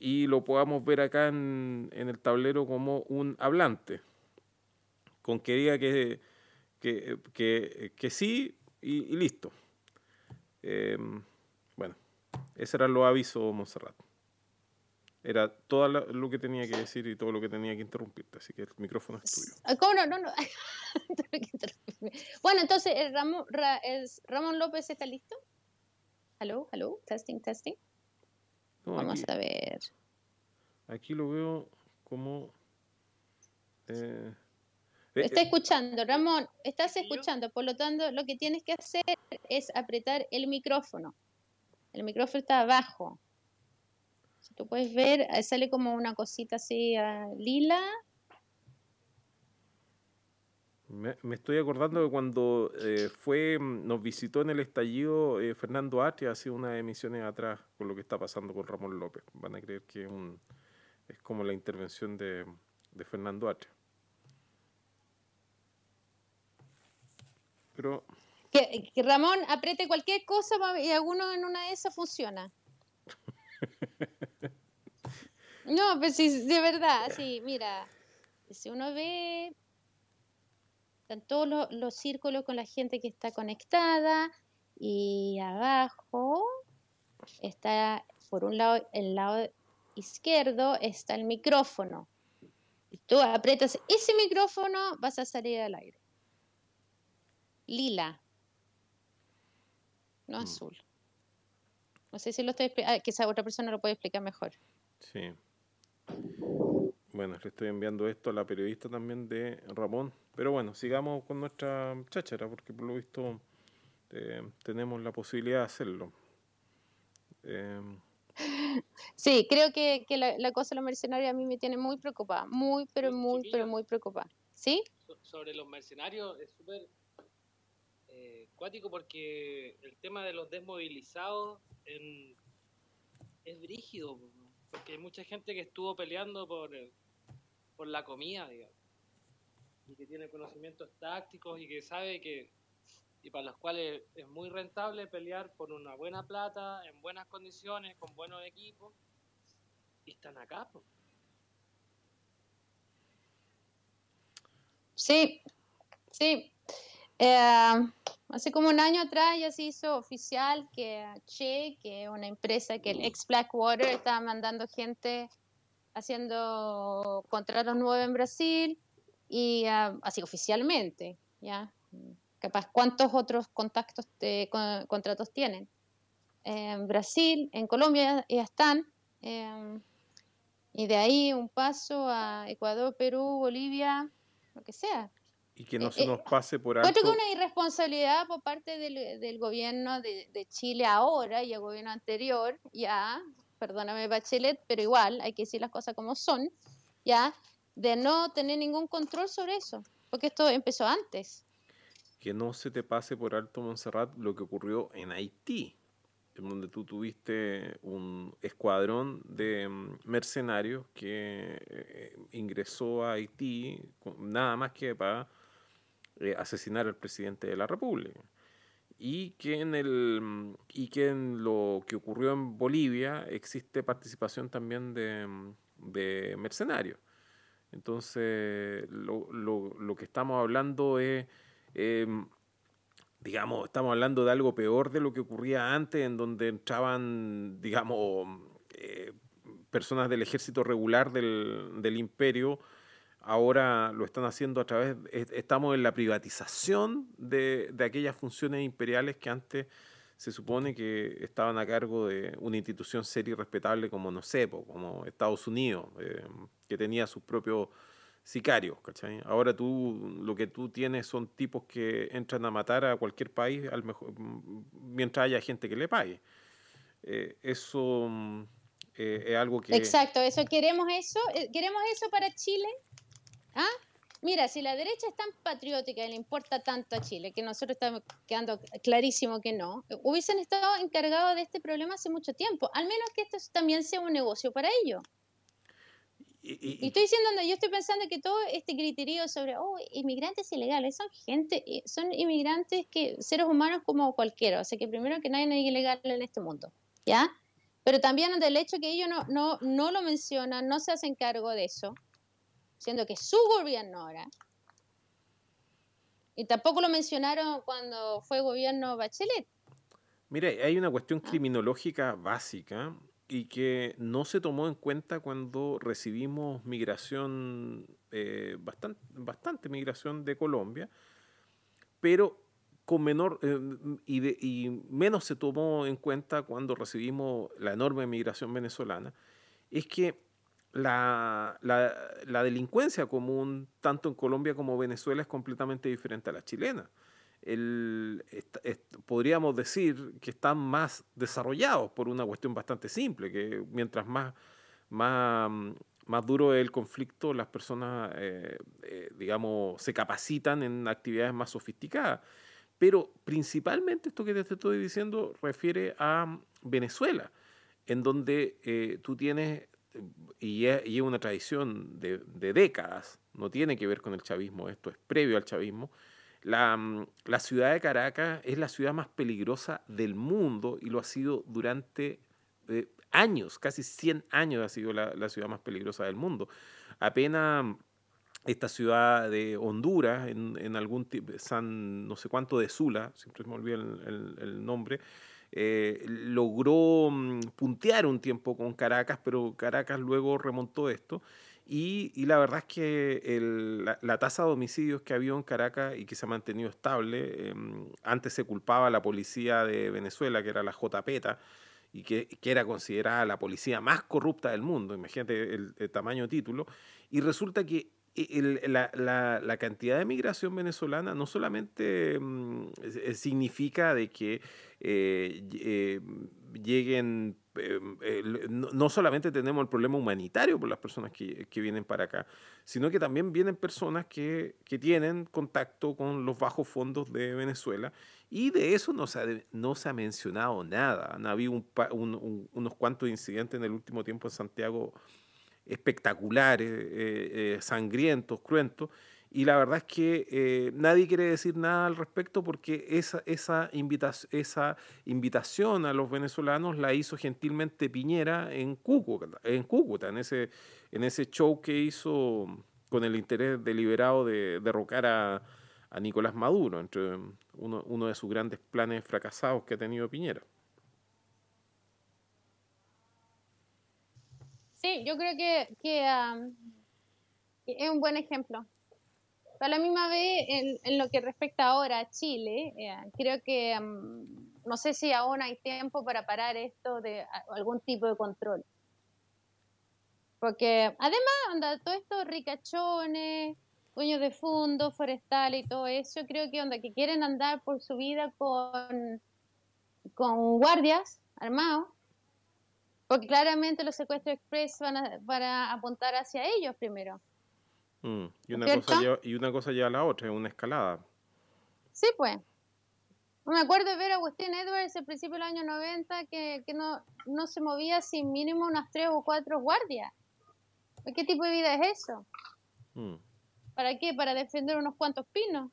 y lo podamos ver acá en, en el tablero como un hablante, con que diga que que, que, que sí y, y listo. Eh, bueno, ese era los avisos, Monserrat. Era todo lo que tenía que decir y todo lo que tenía que interrumpirte, así que el micrófono es tuyo. Ah, ¿Cómo no? No, no. bueno, entonces, ¿el Ramón, Ramón López está listo? ¿Hello? ¿Hello? ¿Testing? ¿Testing? No, Vamos aquí, a ver. Aquí lo veo como... Eh, Está escuchando, Ramón, estás escuchando, por lo tanto lo que tienes que hacer es apretar el micrófono. El micrófono está abajo. Si tú puedes ver, sale como una cosita así uh, lila. Me, me, estoy acordando de cuando eh, fue, nos visitó en el estallido eh, Fernando Atria hace unas emisiones atrás con lo que está pasando con Ramón López. Van a creer que es, un, es como la intervención de, de Fernando Atria. Pero... Que, que, Ramón apriete cualquier cosa y alguno en una de esas funciona. no, pues sí, de verdad, sí, mira, si uno ve, están todos los, los círculos con la gente que está conectada y abajo está, por un lado, el lado izquierdo está el micrófono. Y tú aprietas ese micrófono, vas a salir al aire lila, no mm. azul. No sé si lo estoy explicando, ah, que esa otra persona lo puede explicar mejor. Sí. Bueno, le estoy enviando esto a la periodista también de Ramón. Pero bueno, sigamos con nuestra cháchara, porque por lo visto eh, tenemos la posibilidad de hacerlo. Eh, sí, creo que, que la, la, cosa de los mercenarios a mí me tiene muy preocupada, muy, pero muy, pero muy preocupada. ¿Sí? Sobre los mercenarios es súper cuático porque el tema de los desmovilizados en, es brígido, porque hay mucha gente que estuvo peleando por, por la comida, digamos, y que tiene conocimientos tácticos y que sabe que, y para los cuales es muy rentable pelear por una buena plata, en buenas condiciones, con buenos equipos, y están acá. Sí, sí. Eh, hace como un año atrás ya se hizo oficial que Che, que es una empresa que el ex Blackwater estaba mandando gente haciendo contratos nuevos en Brasil y uh, así oficialmente, ¿ya? Capaz, ¿cuántos otros contactos contratos tienen? En Brasil, en Colombia ya están. Eh, y de ahí un paso a Ecuador, Perú, Bolivia, lo que sea. Y que no eh, se nos pase por alto. Creo que una irresponsabilidad por parte del, del gobierno de, de, Chile ahora y el gobierno anterior, ya, perdóname Bachelet, pero igual hay que decir las cosas como son, ya, de no tener ningún control sobre eso, porque esto empezó antes. Que no se te pase por alto, Montserrat, lo que ocurrió en Haití, en donde tú tuviste un escuadrón de mm, mercenarios que eh, ingresó a Haití nada más que para eh, asesinar al presidente de la República. Y que, en el, y que en lo que ocurrió en Bolivia existe participación también de, mercenarios. Entonces, lo, lo, lo, que estamos hablando es, eh, digamos, estamos hablando de algo peor de lo que ocurría antes, en donde entraban, digamos, eh, personas del ejército regular del, del imperio ahora lo están haciendo a través, estamos en la privatización de, aquellas funciones imperiales que antes se supone que estaban a cargo de una institución seria y respetable como, no como Estados Unidos, eh, que tenía sus propios sicarios. Ahora tú, lo que tú tienes son tipos que entran a matar a cualquier país mientras haya gente que le pague. Eh, eso eh, es algo que... Exacto, eso queremos eso, queremos eso para Chile ¿Ah? Mira, si la derecha es tan patriótica y le importa tanto a Chile, que nosotros estamos quedando clarísimo que no, hubiesen estado encargados de este problema hace mucho tiempo. Al menos que esto también sea un negocio para ellos. Y, estoy diciendo, yo estoy pensando que todo este criterio sobre, oh, inmigrantes ilegales, son gente, eh, son inmigrantes que, seres humanos como cualquiera, o sea que primero que nadie es ilegal en este mundo, ¿ya? Pero también del hecho que ellos no, no, no lo mencionan, no se hacen cargo de eso, siendo que su gobierno ahora, y tampoco lo mencionaron cuando fue gobierno Bachelet. Mire, hay una cuestión criminológica básica y que no se tomó en cuenta cuando recibimos migración, eh, bastante, bastante migración de Colombia, pero con menor eh, y, y, menos se tomó en cuenta cuando recibimos la enorme migración venezolana, es que la, la, delincuencia común, tanto en Colombia como Venezuela, es completamente diferente a la chilena. El, podríamos decir que están más desarrollados por una cuestión bastante simple, que mientras más, más, más duro es el conflicto, las personas, eh, eh, digamos, se capacitan en actividades más sofisticadas. Pero principalmente esto que te estoy diciendo refiere a Venezuela, en donde eh, tú tienes y es, una tradición de, décadas, no tiene que ver con el chavismo, esto es previo al chavismo, la, mm, ciudad de Caracas es la ciudad más peligrosa del mundo y lo ha sido durante eh, años, casi 100 años ha sido la, ciudad más peligrosa del mundo. Apenas mm, esta ciudad de Honduras, en, algún San no sé cuánto de Sula, siempre me olvido el nombre, eh, logró mm, puntear un tiempo con Caracas, pero Caracas luego remontó esto. Y, la verdad es que la, tasa de homicidios que ha habido en Caracas y que se ha mantenido estable, em, antes se culpaba a la policía de Venezuela, que era la JPETA, y que, era considerada la policía más corrupta del mundo, imagínate el, el tamaño título, y resulta que la, cantidad de migración venezolana no solamente mm, significa de que eh, eh, lleguen, eh, no, solamente tenemos el problema humanitario por las personas que, vienen para acá, sino que también vienen personas que, tienen contacto con los bajos fondos de Venezuela y de eso no se ha, no se ha mencionado nada. Han habido unos cuantos incidentes en el último tiempo en Santiago espectaculares, eh, sangrientos, cruentos, y la verdad es que eh, nadie quiere decir nada al respecto porque esa, esa, esa invitación a los venezolanos la hizo gentilmente Piñera en Cúcuta, en, Cúcuta, en, ese, en ese show que hizo con el interés deliberado de derrocar a, a Nicolás Maduro, entre uno, uno de sus grandes planes fracasados que ha tenido Piñera. Sí, yo creo que, es un buen ejemplo. A la misma vez, en, lo que respecta ahora a Chile, eh, creo que no sé si aún hay tiempo para parar esto de algún tipo de control. Porque además, anda, todo esto ricachones, dueños de fondos forestales y todo eso, creo que onda, que quieren andar por su vida con, con guardias armados porque claramente los secuestros express van a, para apuntar hacia ellos primero. Mm, y, una cosa lleva, y una cosa lleva a la otra, es una escalada. Sí, pues. Me acuerdo de ver a Agustín Edwards al principio del año 90 que, que no, no se movía sin mínimo unas tres o cuatro guardias. ¿Qué tipo de vida es eso? Mm. ¿Para qué? ¿Para defender unos cuantos pinos?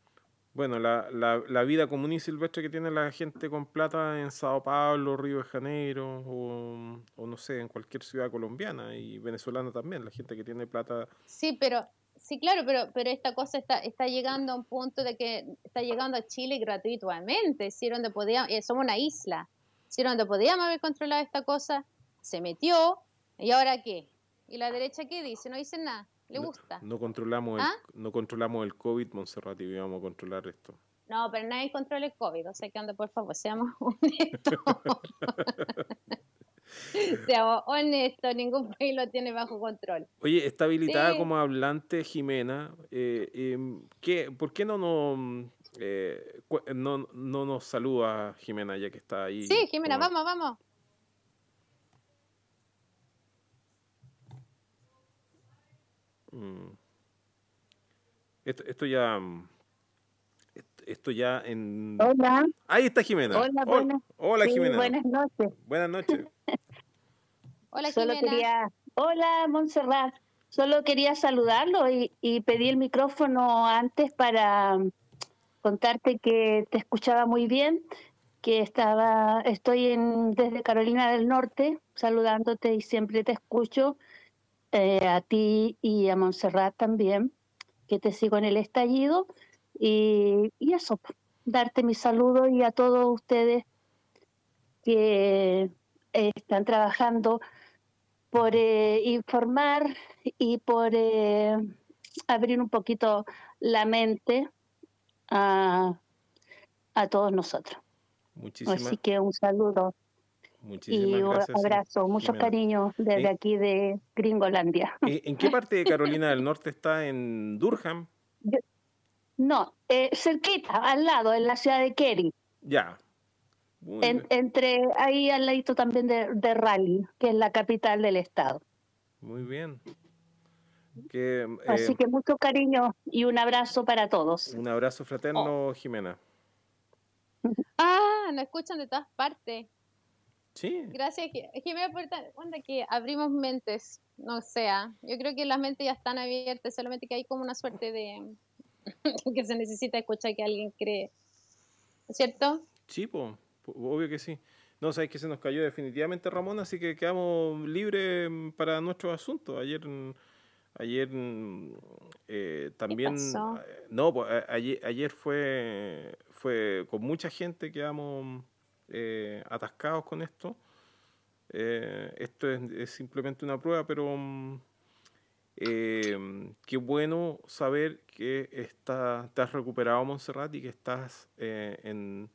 Bueno, la, la, la, vida común y silvestre que tiene la gente con plata en Sao Paulo, Río de Janeiro o, o, no sé, en cualquier ciudad colombiana y venezolana también, la gente que tiene plata. Sí, pero sí, claro, pero pero esta cosa está está llegando a un punto de que está llegando a Chile gratuitamente, si donde podíamos, eh, somos una isla, si donde podíamos haber controlado esta cosa, se metió y ahora qué? ¿Y la derecha qué dice? No dice nada. ¿Le gusta? No, controlamos, el, ¿Ah? no controlamos el COVID, Montserrat, y vamos a controlar esto. No, pero nadie controla el COVID, o sea que anda, por favor, seamos honestos. seamos honestos, ningún país lo tiene bajo control. Oye, está habilitada como hablante Jimena. Eh, em, ¿qué, ¿Por qué no nos, eh, no, no nos saluda Jimena ya que está ahí? Sí, Jimena, vamos, vamos. Mm. Esto, esto ya. Esto, ya en. Hola, Ahí está Jimena. Hola, Hola, buenas- hola, sí, Jimena. buenas noches. Buenas noches. Hola, Solo Jimena. quería, hola Montserrat, solo quería saludarlo y, y pedí el micrófono antes para mm, contarte que te escuchaba muy bien, que estaba, estoy en, desde Carolina del Norte saludándote y siempre te escucho, eh, a ti y a Montserrat también, que te sigo en el estallido y, y eso, darte mi saludo y a todos ustedes que eh, están trabajando por eh, informar y por eh, abrir un poquito la mente a, a todos nosotros. Muchísimas, Así que un saludo y un gracias. abrazo, mucho Jimena. cariño desde Eh, aquí de Gringolandia. Eh, ¿En qué parte de Carolina del Norte está? ¿En Durham? No, eh, cerquita, al lado, en la ciudad de Kerry, Ya. Muy en- bien. entre ahí al ladito también de, de Raleigh, que es la capital del estado. Muy bien. Que, eh, Así que mucho cariño y un abrazo para todos. un abrazo fraterno, Jimena. Ah, nos escuchan de todas partes. Sí, Gracias, Ji- Jimena, por onda que abrimos mentes. No sea, yo creo que las mentes ya están abiertas, solamente que hay como una suerte de que se necesita escuchar que alguien cree. ¿Es cierto? sí, po- obvio que sí. No, sabes que se nos cayó definitivamente Ramón, así que quedamos libres mm, para nuestros asuntos. Ayer, mm, ayer mm, eh, también, eh, no, pues, ayer, ayer fue, fue con mucha gente quedamos eh, atascados con esto. Eh, esto es, es simplemente una prueba, pero eh, qué bueno saber que está, te has recuperado, Montserrat, y que estás eh, en,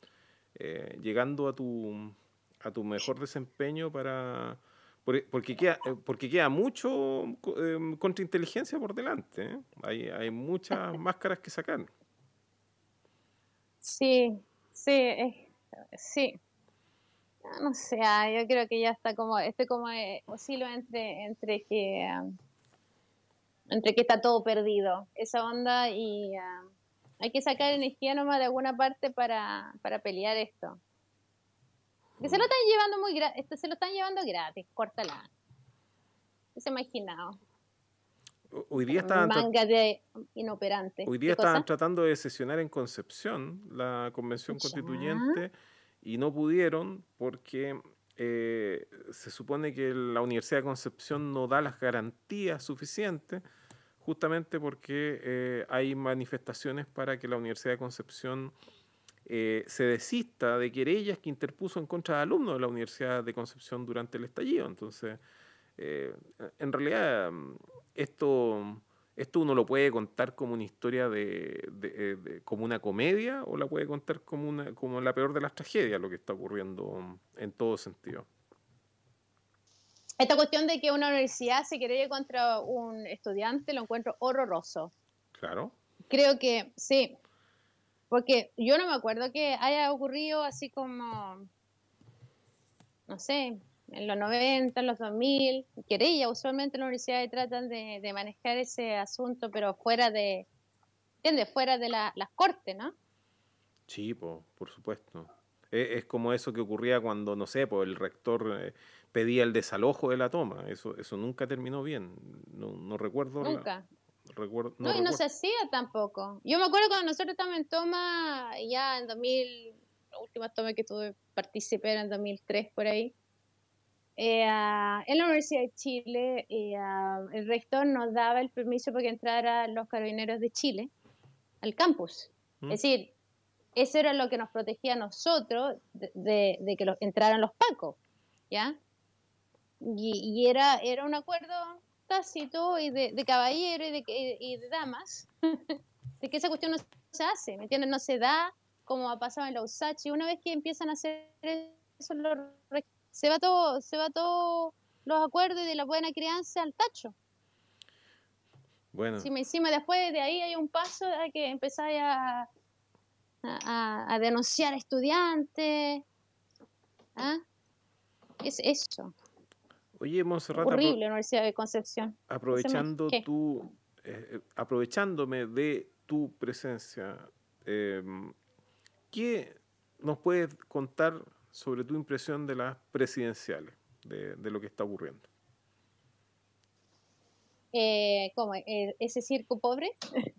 eh, llegando a tu, a tu mejor desempeño para... por- Porque queda, eh, porque queda mucho eh, contrainteligencia por delante. ¿eh? Hay, hay muchas máscaras que sacar. Sí, sí, sí. No sé, ah, yo creo que ya está como, estoy como eh, oscilo entre, entre que entre que está todo perdido, esa onda, y ah, hay que sacar energía nomás de alguna parte para, para pelear esto. Que se lo están llevando muy gratis, se lo están llevando gratis, córtala. Se imaginado. Ho- Hoy día estaban, tra- Manga de inoperante. hoy día ¿Qué cosa? estaban tratando de sesionar en Concepción la convención Ya. constituyente y no pudieron porque eh, se supone que la Universidad de Concepción no da las garantías suficientes justamente porque eh, hay manifestaciones para que la Universidad de Concepción eh, se desista de querellas que interpuso en contra de alumnos de la Universidad de Concepción durante el estallido. Entonces, eh, en realidad, mm, esto, esto uno lo puede contar como una historia de, de- de- como una comedia o la puede contar como una como la peor de las tragedias, lo que está ocurriendo en todo sentido. Esta cuestión de que una universidad se querelle contra un estudiante lo encuentro horroroso. Claro. Creo que sí, porque yo no me acuerdo que haya ocurrido así como, no sé, en los 90, en los 2000, querella. Usualmente las universidades tratan de, de manejar ese asunto, pero fuera de, ¿entiendes? Fuera de la- las cortes, ¿no? Sí, po, por supuesto. E- Es, como eso que ocurría cuando, no sé, pues el rector eh, pedía el desalojo de la toma. Eso, eso nunca terminó bien. No, no recuerdo. la- Nunca. recuerdo, No, y no se hacía tampoco. Yo me acuerdo cuando nosotros estábamos en toma, ya en 2000, la última toma que tuve, participé era en 2003 por ahí. Eh, en la Universidad de Chile, eh, el rector nos daba el permiso para que entraran los carabineros de Chile al campus. ¿Mm? Es decir, eso era lo que nos protegía a nosotros de, de- de que los, entraran los pacos, ¿ya? Y, y era, era un acuerdo tácito y de, de caballero y de, y de damas, de que esa cuestión no se hace, ¿me entiendes? No se da como ha pasado en la USACH y una vez que empiezan a hacer eso, se va todo, se va todo los acuerdos de la buena crianza al tacho. Bueno, Encima, encima después de ahí hay un paso a que empezáis a, a, a- a denunciar a estudiantes. ¿Ah? Es eso. Oye, Monserrat, Horrible, Universidad de Concepción. aprovechando tú, eh, eh, aprovechándome de tu presencia, em, ¿qué nos puedes contar sobre tu impresión de las presidenciales, de, de lo que está ocurriendo? Eh, ¿Cómo? ¿E- ¿Ese circo pobre?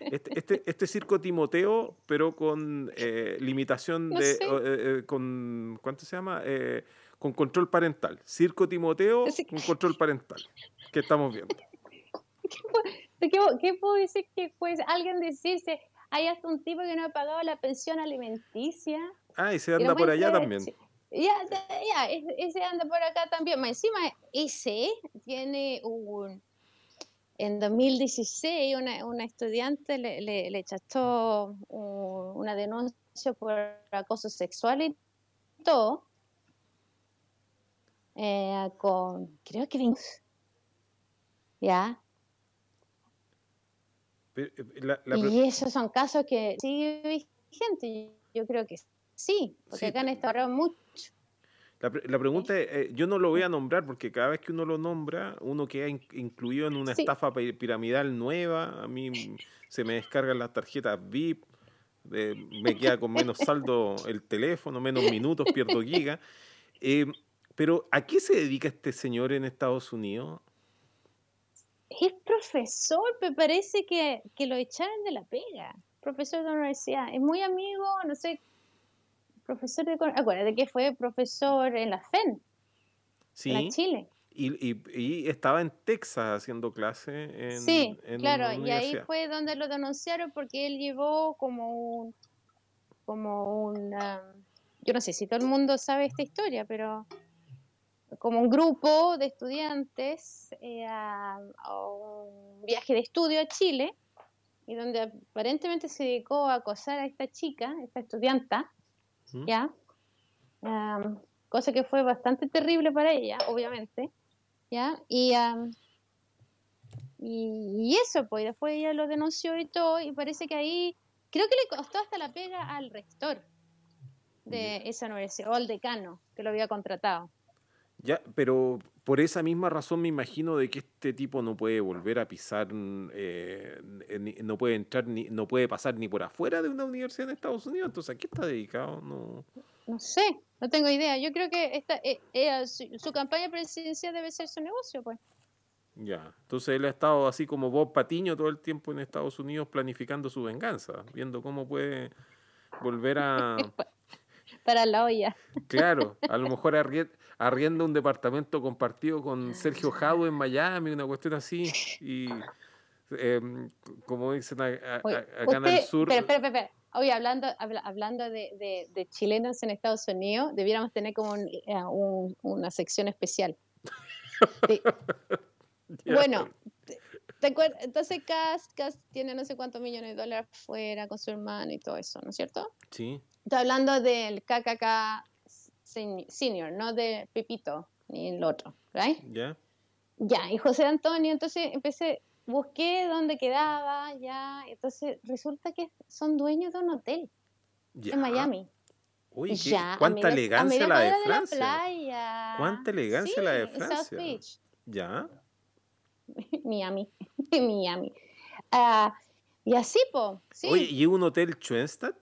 Este, este, este circo Timoteo, pero con eh, limitación No de. eh, eh, con, ¿Cuánto se llama? Con control parental. Circo Timoteo con control parental. ¿Qué estamos viendo? ¿Qué, qué puedo decir que pues alguien decirse, hay hasta un tipo que no ha pagado la pensión alimenticia? Ah, y se y anda no por allá también. Ya, ya, ya, es- ese anda por acá también. Más encima, ese tiene un... En 2016, una, una estudiante le, le, le chastó un- una denuncia por acoso sexual y todo. Eh, con, creo que 20. ¿Ya? Eh, la- la pre- Y esos son casos que sigue vigente. Yo creo que sí, porque Sí, acá han te- instaurado mucho. La, pre- la pregunta es, eh, yo no lo voy a nombrar porque cada vez que uno lo nombra, uno queda in- incluido en una Sí. estafa pi- piramidal nueva. A mí se me descargan las tarjetas VIP, eh, me queda con menos saldo el teléfono, menos minutos, pierdo gigas. Eh, pero ¿a qué se dedica este señor en Estados Unidos? Es profesor, me parece que, que lo echaron de la pega. Profesor de la universidad. Es muy amigo, no sé, profesor de... Acuérdate que fue profesor en la FEN, en Sí, la Chile. y, y- y estaba en Texas haciendo clase en, sí, en claro, una y ahí fue donde lo denunciaron porque él llevó como un... como un... ah, yo no sé si todo el mundo sabe esta historia, pero como un grupo de estudiantes eh, a, a un viaje de estudio a Chile y donde aparentemente se dedicó a acosar a esta chica, esta estudianta, ¿Mm? ¿ya? Cosa que fue bastante terrible para ella, obviamente, ¿ya? Y, am, y, y eso, pues después ella lo denunció y todo, y parece que ahí, creo que le costó hasta la pega al rector de esa universidad, o al decano, que lo había contratado. Ya, pero por esa misma razón me imagino de que este tipo no puede volver a pisar, mm, eh, ni- no puede entrar, ni, no puede pasar ni por afuera de una universidad en Estados Unidos. Entonces, ¿a qué está dedicado? No. No sé, no tengo idea. Yo creo que esta, eh, eh, su, su campaña presidencial debe ser su negocio, pues. Ya. Entonces él ha estado así como Bob Patiño todo el tiempo en Estados Unidos planificando su venganza, viendo cómo puede volver a, Para la olla. claro, a lo mejor arrie- arrienda un departamento compartido con Sergio Jadue en Miami, una cuestión así, y em, como dicen a- a- Oye, acá en el sur. Espera, espera, espera. Oye, hablando, habla- hablando de, de- de chilenos en Estados Unidos, debiéramos tener como un- eh, un- una sección especial. Ya. Bueno, entonces Cas, Cas tiene no sé cuántos millones de dólares fuera con su hermano y todo eso, ¿no es cierto? Sí, Estoy hablando del KKK Senior, no de Pepito ni el otro, ¿right? ya. Ya, y José Antonio, entonces empecé, busqué dónde quedaba, ya, entonces resulta que son dueños de un hotel ya. en Miami. Uy, qué- ya, cuánta media- elegancia la de Francia. la playa. Cuánta elegancia la de Sí, en South Francia. Beach, Ya. Miami, Miami. Ah, y así, po, sí. Oye, ¿y un hotel Schoenstatt?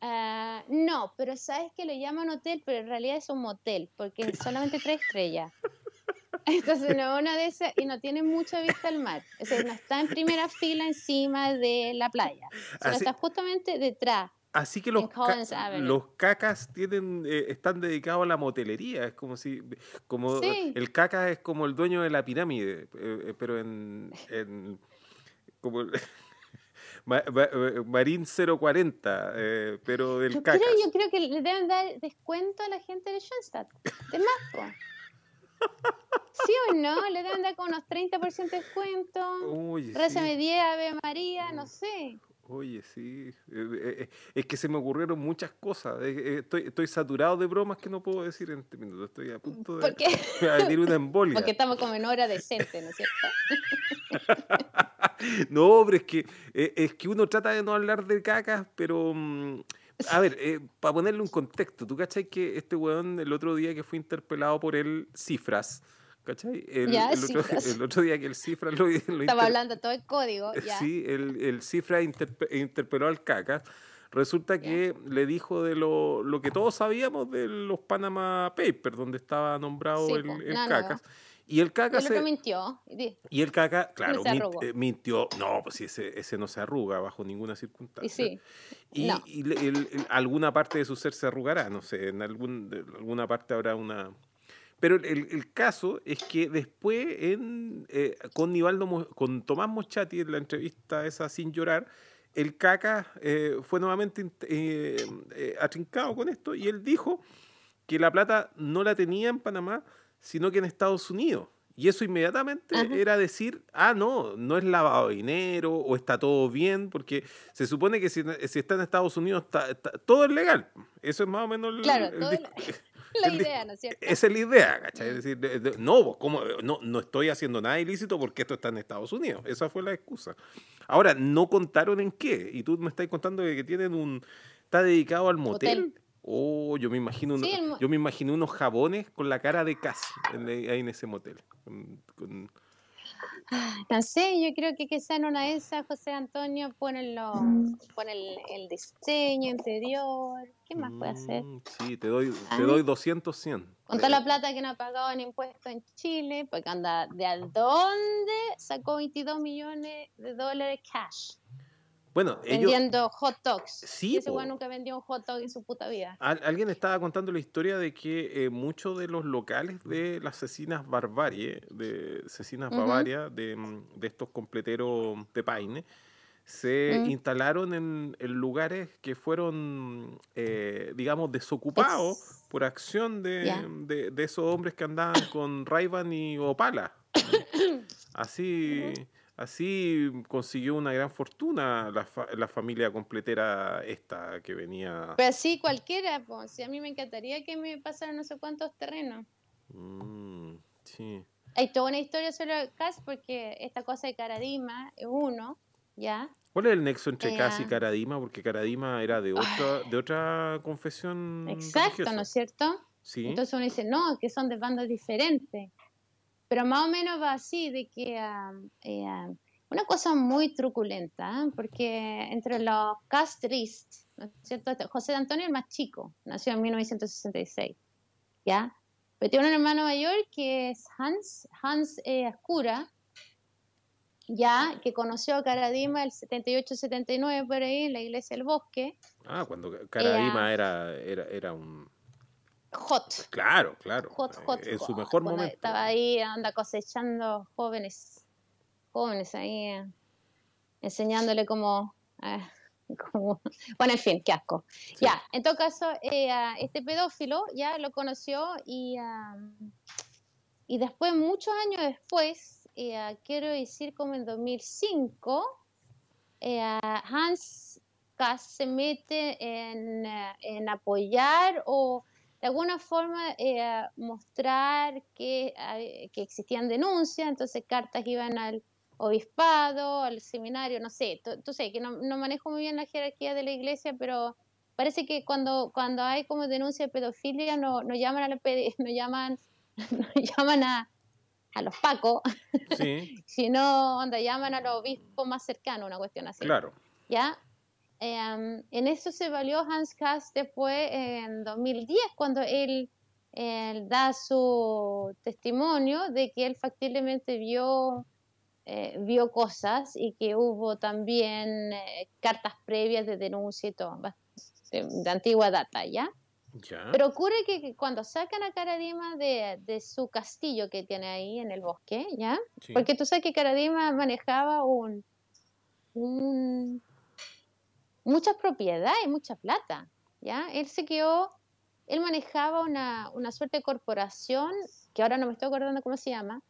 Ah, no, pero sabes que le llaman hotel, pero en realidad es un motel, porque es solamente tres estrellas. Entonces no es una de esas y no tiene mucha vista al mar. O sea, no está en primera fila encima de la playa, sino Así- está justamente detrás. Así que los, ca- los cacas tienen, eh, están dedicados a la motelería. Es como si, como Sí. el caca es como el dueño de la pirámide, eh, eh, pero en, en como Ma- ma- Marín 040, eh, pero del Yo creo, yo creo que le deben dar descuento a la gente de Schoenstatt. De más. ¿Sí o no? Le deben dar como unos 30% de descuento. Rézame sí, 10, Ave María, no sé. Oye, sí. Eh, eh, eh, es que se me ocurrieron muchas cosas. Estoy, estoy saturado de bromas que no puedo decir en este minuto. Estoy a punto de, venir una embolia. porque estamos como en hora decente, ¿no es cierto? No, pero es que, es que uno trata de no hablar de cacas, pero... mm, a ver, para ponerle un contexto, ¿tú cachai que este weón el otro día que fue interpelado por el Cifras ¿Cachai? El, Ya, el otro, cifras. el otro día que el cifra lo, lo Estaba inter- hablando todo el código, ya. Sí, el, el cifra interpe- interpeló al Cacas. Resulta que le dijo de lo, lo que todos sabíamos de los Panama Papers, donde estaba nombrado Sí, el, el nada Cacas. nuevo. Y el Cacas se- mintió. y el caca, claro, mint- eh, mintió. No, pues sí, ese, ese no se arruga bajo ninguna circunstancia. Y sí, Y, no. y le- el- el- alguna parte de su ser se arrugará, no sé, en algún, alguna parte habrá una... Pero el, el caso es que después en, eh, con Nivaldo, con Tomás Mochati en la entrevista esa sin llorar, el caca eh, fue nuevamente eh, eh, atrincado con esto y él dijo que la plata no la tenía en Panamá, sino que en Estados Unidos. Y eso inmediatamente Ajá. era decir, ah, no, no es lavado de dinero o está todo bien, porque se supone que si, si está en Estados Unidos está, está- todo es legal. Eso es más o menos el, Claro, el todo es discu- la el idea, ¿no es cierto? Esa es la idea, ¿cachai? Es decir, de- de- no, ¿cómo? no, no estoy haciendo nada ilícito porque esto está en Estados Unidos. Esa fue la excusa. Ahora, no contaron en qué. Y tú me estás contando que tienen un... Está dedicado al motel. Oh, yo me imagino uno- Sí, el yo me imaginé unos jabones con la cara de Cass en- ahí en ese motel. Con- con- No sé, yo creo que quizá en una de esas José Antonio pone, lo, pone el, el diseño interior. ¿Qué más puede hacer? Mm, Sí, te doy, te Ah. doy 200, 100. Con toda la plata que no ha pagado en impuestos en Chile, porque anda, ¿de a dónde sacó 22 millones de dólares cash? Bueno, ellos... Vendiendo hot dogs. Sí, ese weón nunca vendió un hot dog en su puta vida. Al- alguien estaba contando la historia de que eh, muchos de los locales de las cecinas Barbarie, de cecinas Ujú. Bavaria, de, mm, de estos completeros de Paine, se Mm. instalaron en, en lugares que fueron, eh, digamos, desocupados por acción de- de esos hombres que andaban con Ray-Ban y Opala. Así, así consiguió una gran fortuna la, fa- la familia completera esta que venía. Pero sí, cualquiera, pues. Si a mí me encantaría que me pasaran no sé cuántos terrenos. Mm, sí. Hay toda una historia sobre CAS porque esta cosa de Caradima es uno, ¿ya? ¿Cuál es el nexo entre Eh, Cas y ah. Caradima? Porque Caradima era de otra, de otra confesión Exacto, religiosa. ¿no es cierto? Sí. Entonces uno dice, no, que son de bandas diferentes. Pero más o menos va así, de que am, eh, am, una cosa muy truculenta, ¿ah? porque entre los castristas, ¿no es cierto? Este, José Antonio el más chico, nació en 1966, ¿ya? Pero tiene un hermano mayor que es Hans, Hans eh, Ascura, ya, que conoció a Caradima el 78-79 por ahí en la iglesia del bosque, Ah, cuando Eh, Caradima era, era, era un... hot, Claro, claro. hot, eh, hot, En su mejor cuando momento. Estaba ahí, anda cosechando jóvenes, jóvenes ahí, eh, enseñándole cómo, eh, cómo- Bueno, en fin, qué asco. Sí. Ya, en todo caso, eh, este pedófilo ya lo conoció y, ah, y después, muchos años después, eh, quiero decir como en 2005, eh, Hans Kass se mete en, eh, en apoyar o de alguna forma eh, mostrar que, eh, que existían denuncias, entonces cartas iban al obispado, al seminario, no sé, tú, sé que no, no manejo muy bien la jerarquía de la iglesia, pero parece que cuando, cuando hay como denuncia de pedofilia no, no llaman a la no llaman, no llaman a, a los pacos, Sí, sino onda, llaman a los obispos más cercanos, una cuestión así. claro. ¿ya? Em, en eso se valió Hans Kass después en 2010, cuando él, él da su testimonio de que él factiblemente vio, eh, vio cosas y que hubo también eh, cartas previas de denuncia y todo, de, de antigua data, ¿ya? Ya. Pero ocurre que, cuando sacan a Caradima de, de su castillo que tiene ahí en el bosque, ¿ya? sí. Porque tú sabes que Caradima manejaba un, un- muchas propiedades, mucha plata, ¿ya? Él se quedó, él manejaba una, una suerte de corporación, que ahora no me estoy acordando cómo se llama,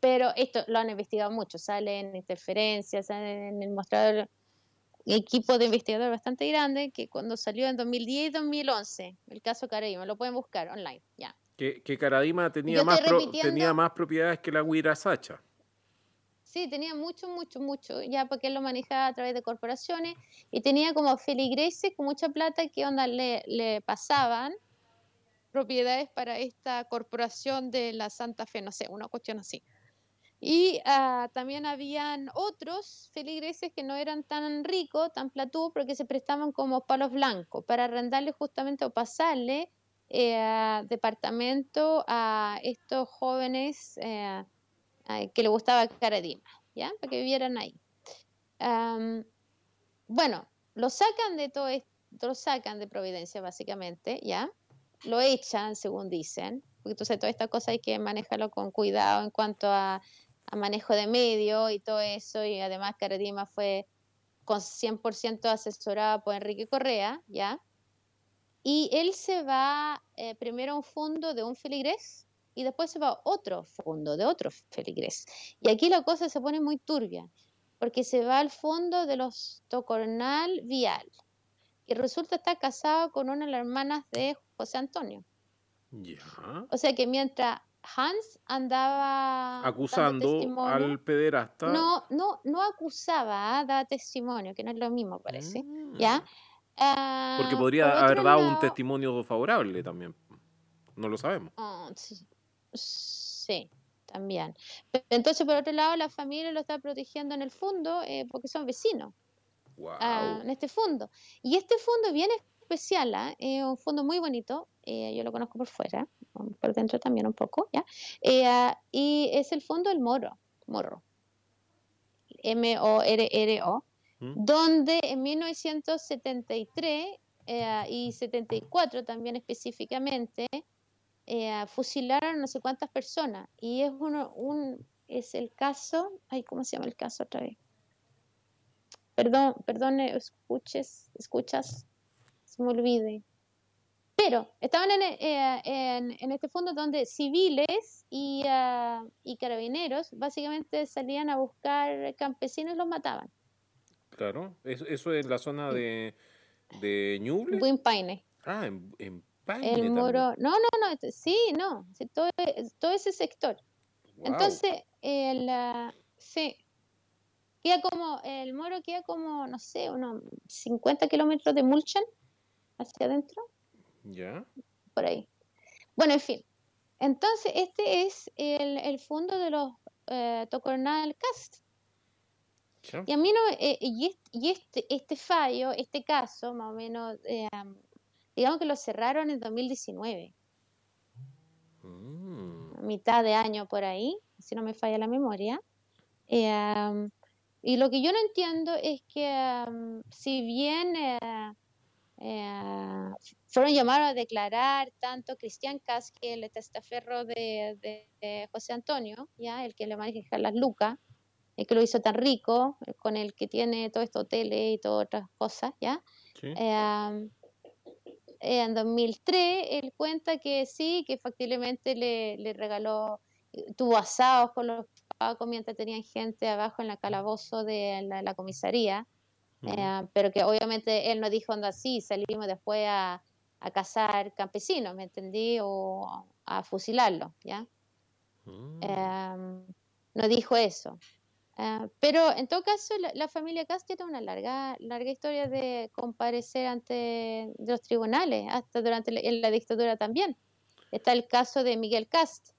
pero esto lo han investigado mucho, sale en interferencias, sale en el mostrador, equipo de investigadores bastante grande, que cuando salió en 2010 y 2011, el caso Caradima, lo pueden buscar online, ya. Que, que Caradima tenía más, pro- tenía más propiedades que la Guira Sacha. Sí, tenía mucho, mucho, mucho, ya porque él lo manejaba a través de corporaciones y tenía como feligreses con mucha plata que onda le, le pasaban propiedades para esta corporación de la Santa Fe, no sé, una cuestión así. Y ah, también habían otros feligreses que no eran tan ricos, tan platú, porque se prestaban como palos blancos para arrendarle justamente o pasarle eh, departamento a estos jóvenes eh, que le gustaba Caradima, ¿ya? Para que vivieran ahí. bueno, lo sacan de todo esto, lo sacan de Providencia básicamente, ¿ya? Lo echan, según dicen, porque entonces toda esta cosa hay que manejarlo con cuidado en cuanto a, manejo de medio y todo eso, y además Caradima fue con 100% asesorada por Enrique Correa, ¿ya? Y él se va eh, primero a un fondo de un feligrés y después se va a otro fondo de otro feligrés. Y aquí la cosa se pone muy turbia, porque se va al fondo de los Tocornal Vial, y resulta estar casado con una de las hermanas de José Antonio. Ya. O sea que mientras Hans andaba acusando al pederasta. No, no, no acusaba, ¿ah? daba testimonio, que no es lo mismo, parece. ¿Ya? Mm. Porque ah, podría haber dado un testimonio favorable también. No lo sabemos. Ah, sí. También. entonces, por otro lado, la familia lo está protegiendo en el fondo eh, porque son vecinos. Ah, en este fondo. Y este fondo es bien especial, es un fondo muy bonito. Eh, yo lo conozco por fuera, por dentro también un poco, ¿ya? Eh, y es el fondo del Moro, Morro. M-O-R-R-O donde en 1973 eh, y 74 también específicamente eh, fusilaron no sé cuántas personas. Y es uno un es el caso ay cómo se llama el caso otra vez perdón perdón escuches escuchas se me olvide. Pero estaban en, eh, en, este fondo donde civiles y, y carabineros básicamente salían a buscar campesinos y los mataban. Claro, eso, eso es la zona de, de Ñuble. Buen Paine. Ah, en, en El Moro. No, no, no, este, sí, no, todo, todo ese sector. Entonces, el, sí, queda como, el Moro queda como, no sé, unos 50 kilómetros de Mulchen hacia adentro. Ya. Por ahí. Bueno, en fin. Entonces, este es el, el fondo de los eh, Tocornal Cast. Y a mí no, eh, y, este, este fallo, este caso, más o menos, eh, digamos que lo cerraron en 2019. Mm. A mitad de año por ahí, si no me falla la memoria. Eh, y lo que yo no entiendo es que si bien fueron llamados a declarar tanto Cristian Cas, que el testaferro de, de, José Antonio, ya el que le maneja las lucas, el que lo hizo tan rico, eh, con el que tiene todo esto hoteles y todas otras cosas, ¿ya? Em, en 2003 él cuenta que sí, que factiblemente le, le regaló, eh, tuvo asados con los pacos mientras tenían gente abajo en la calabozo de la, comisaría, eh, pero que obviamente él no dijo anda así, salimos después a, a cazar campesinos, ¿me entendí? O a fusilarlo, ¿ya? Mm. Em, no dijo eso. Ah, pero en todo caso, la, familia Cast tiene una larga, larga historia de comparecer ante los tribunales, hasta durante la, en la dictadura también. Está el caso de Miguel Cast.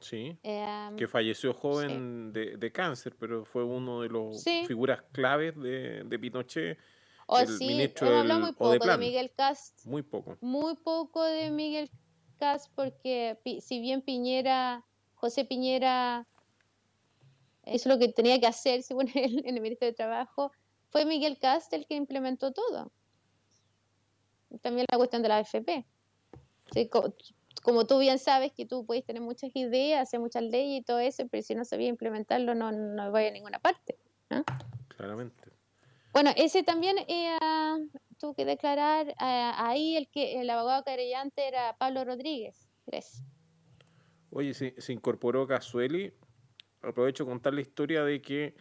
Sí, eh, que falleció joven de, de, cáncer, pero fue uno de los figuras claves de, de Pinochet. Oh, el sí, ministro muy poco de, Miguel Cast. Muy poco. Muy poco de Miguel Cast, porque si bien Piñera, José Piñera es lo que tenía que hacer, según él, en el Ministerio de Trabajo, fue Miguel Cast el que implementó todo. También la cuestión de la AFP. como, tú bien sabes que tú puedes tener muchas ideas, hacer muchas leyes y todo eso, pero si no sabías implementarlo no, no vaya a ninguna parte. Claramente. Bueno, ese también eh, tuvo que declarar eh, ahí el que el abogado querellante era Pablo Rodríguez. Oye, se, se incorporó Casueli aprovecho contar la historia de que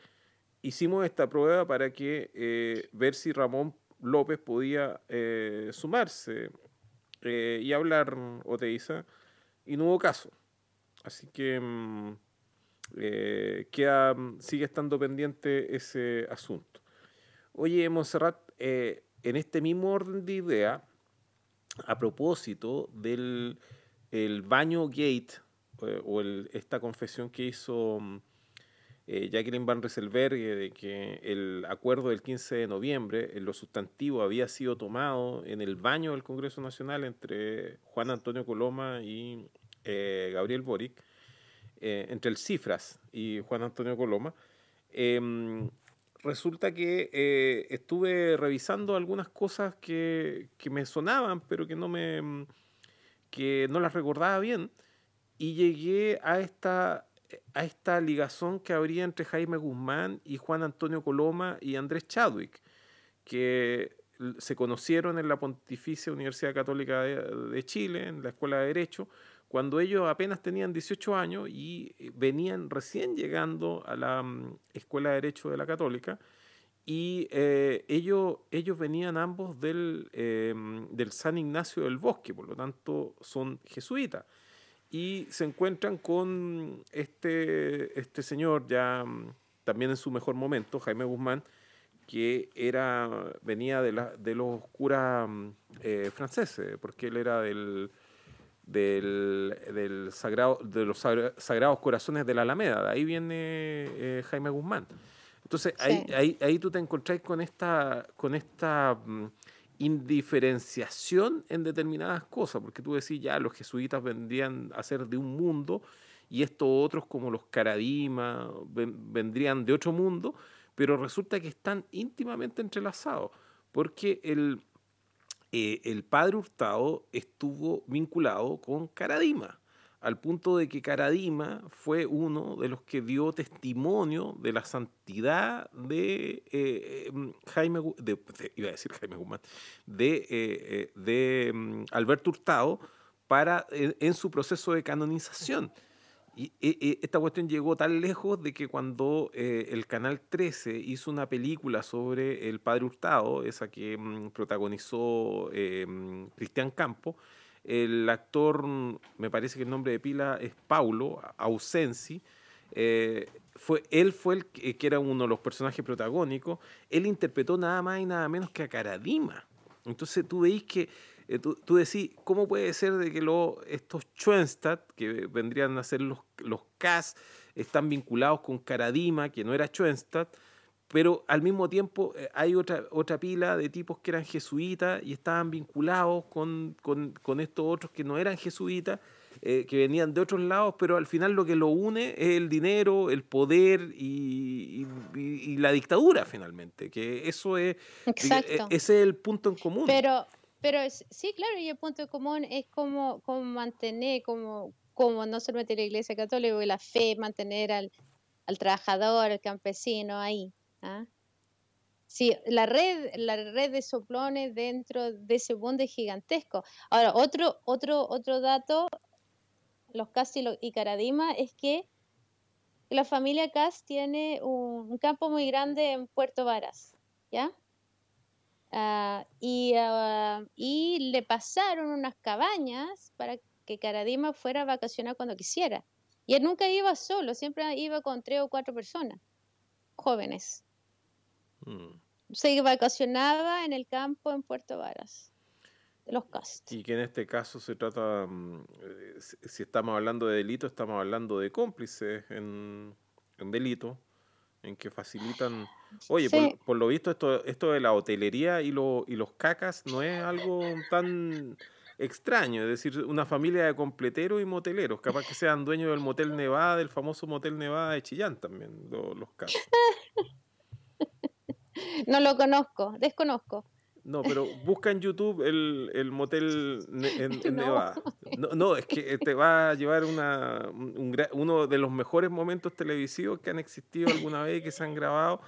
hicimos esta prueba para que eh, ver si Ramón López podía eh, sumarse eh, y hablar Oteiza y no hubo caso. Así que mm, queda, sigue estando pendiente ese asunto. Oye, Monserrat, en este mismo orden de idea, a propósito del el baño gate eh, o el, esta confesión que hizo mm, eh, Jacqueline Van Rieselberg de que el acuerdo del 15 de noviembre, en lo sustantivo, había sido tomado en el baño del Congreso Nacional entre Juan Antonio Coloma y eh, Gabriel Boric, entre el Cifras y Juan Antonio Coloma. Em, resulta que estuve revisando algunas cosas que, que, me sonaban, pero que no me mm, que no las recordaba bien y llegué a esta, a esta ligazón que habría entre Jaime Guzmán y Juan Antonio Coloma y Andrés Chadwick, que se conocieron en la Pontificia Universidad Católica de, Chile, en la Escuela de Derecho, cuando ellos apenas tenían 18 años y venían recién llegando a la mm, Escuela de Derecho de la Católica, y eh, ellos, ellos venían ambos del, eh, del San Ignacio del Bosque, por lo tanto son jesuitas y se encuentran con este, este señor ya mm, también en su mejor momento, Jaime Guzmán, que era, venía de, la, de los curas mm, eh, franceses, porque él era del, del, del, sagrado, de los Sagrados Corazones de la Alameda, de ahí viene eh, Jaime Guzmán. Entonces ahí, ahí, ahí, tú te encontrás con esta, con esta mm, indiferenciación en determinadas cosas, porque tú decís, ya, los jesuitas vendrían a ser de un mundo y estos otros como los Caradima vendrían de otro mundo, pero resulta que están íntimamente entrelazados, porque el, eh, el padre Hurtado estuvo vinculado con Caradima al punto de que Caradima fue uno de los que dio testimonio de la santidad de eh, em, Jaime, iba a decir Jaime Guzmán, de, eh, eh, de em, Alberto Hurtado para, en, su proceso de canonización. Y esta cuestión llegó tan lejos de que cuando el Canal 13 hizo una película sobre el padre Hurtado, esa que em, protagonizó Cristian Campo, el actor, me parece que el nombre de pila es Paulo Ausensi. Eh, fue, él fue el que, era uno de los personajes protagónicos. Él interpretó nada más y nada menos que a Caradima. Entonces tú veis que, eh, tú, decís, ¿cómo puede ser de que lo, estos Schoenstatt, que vendrían a ser los, los Cas, están vinculados con Caradima, que no era Schoenstatt, pero al mismo tiempo eh, hay otra, otra pila de tipos que eran jesuitas y estaban vinculados con, estos otros que no eran jesuitas, eh, que venían de otros lados, pero al final lo que lo une es el dinero, el poder y, la dictadura finalmente, que eso es, ese es el punto en común. Pero, pero sí, claro, y el punto en común es como, como mantener, como, como no solamente la Iglesia Católica, la fe, mantener al, al trabajador, al campesino ahí. ¿Ah? Sí, la red, la red de soplones dentro de ese bonde gigantesco. Ahora, otro, otro, otro dato, los Cas y, Caradima, es que la familia Cas tiene un, campo muy grande en Puerto Varas, ¿ya? Ah, y, ah, y le pasaron unas cabañas para que Caradima fuera a vacacionar cuando quisiera. Y él nunca iba solo, siempre iba con tres o cuatro personas, jóvenes. Mm. Se vacacionaba en el campo en Puerto Varas, de los cast. Y que en este caso se trata, mm, eh, si estamos hablando de delito, estamos hablando de cómplices en, delito, en que facilitan... Oye, por, lo visto esto, esto de la hotelería y, lo, y los cacas no es algo tan extraño, es decir, una familia de completeros y moteleros, capaz que sean dueños del Motel Nevada, del famoso Motel Nevada de Chillán también, los, los casos. No lo conozco, desconozco. No, pero busca en YouTube el, el motel en, Nevada. No, no, es que te va a llevar una, uno de los mejores momentos televisivos que han existido alguna vez y que se han grabado.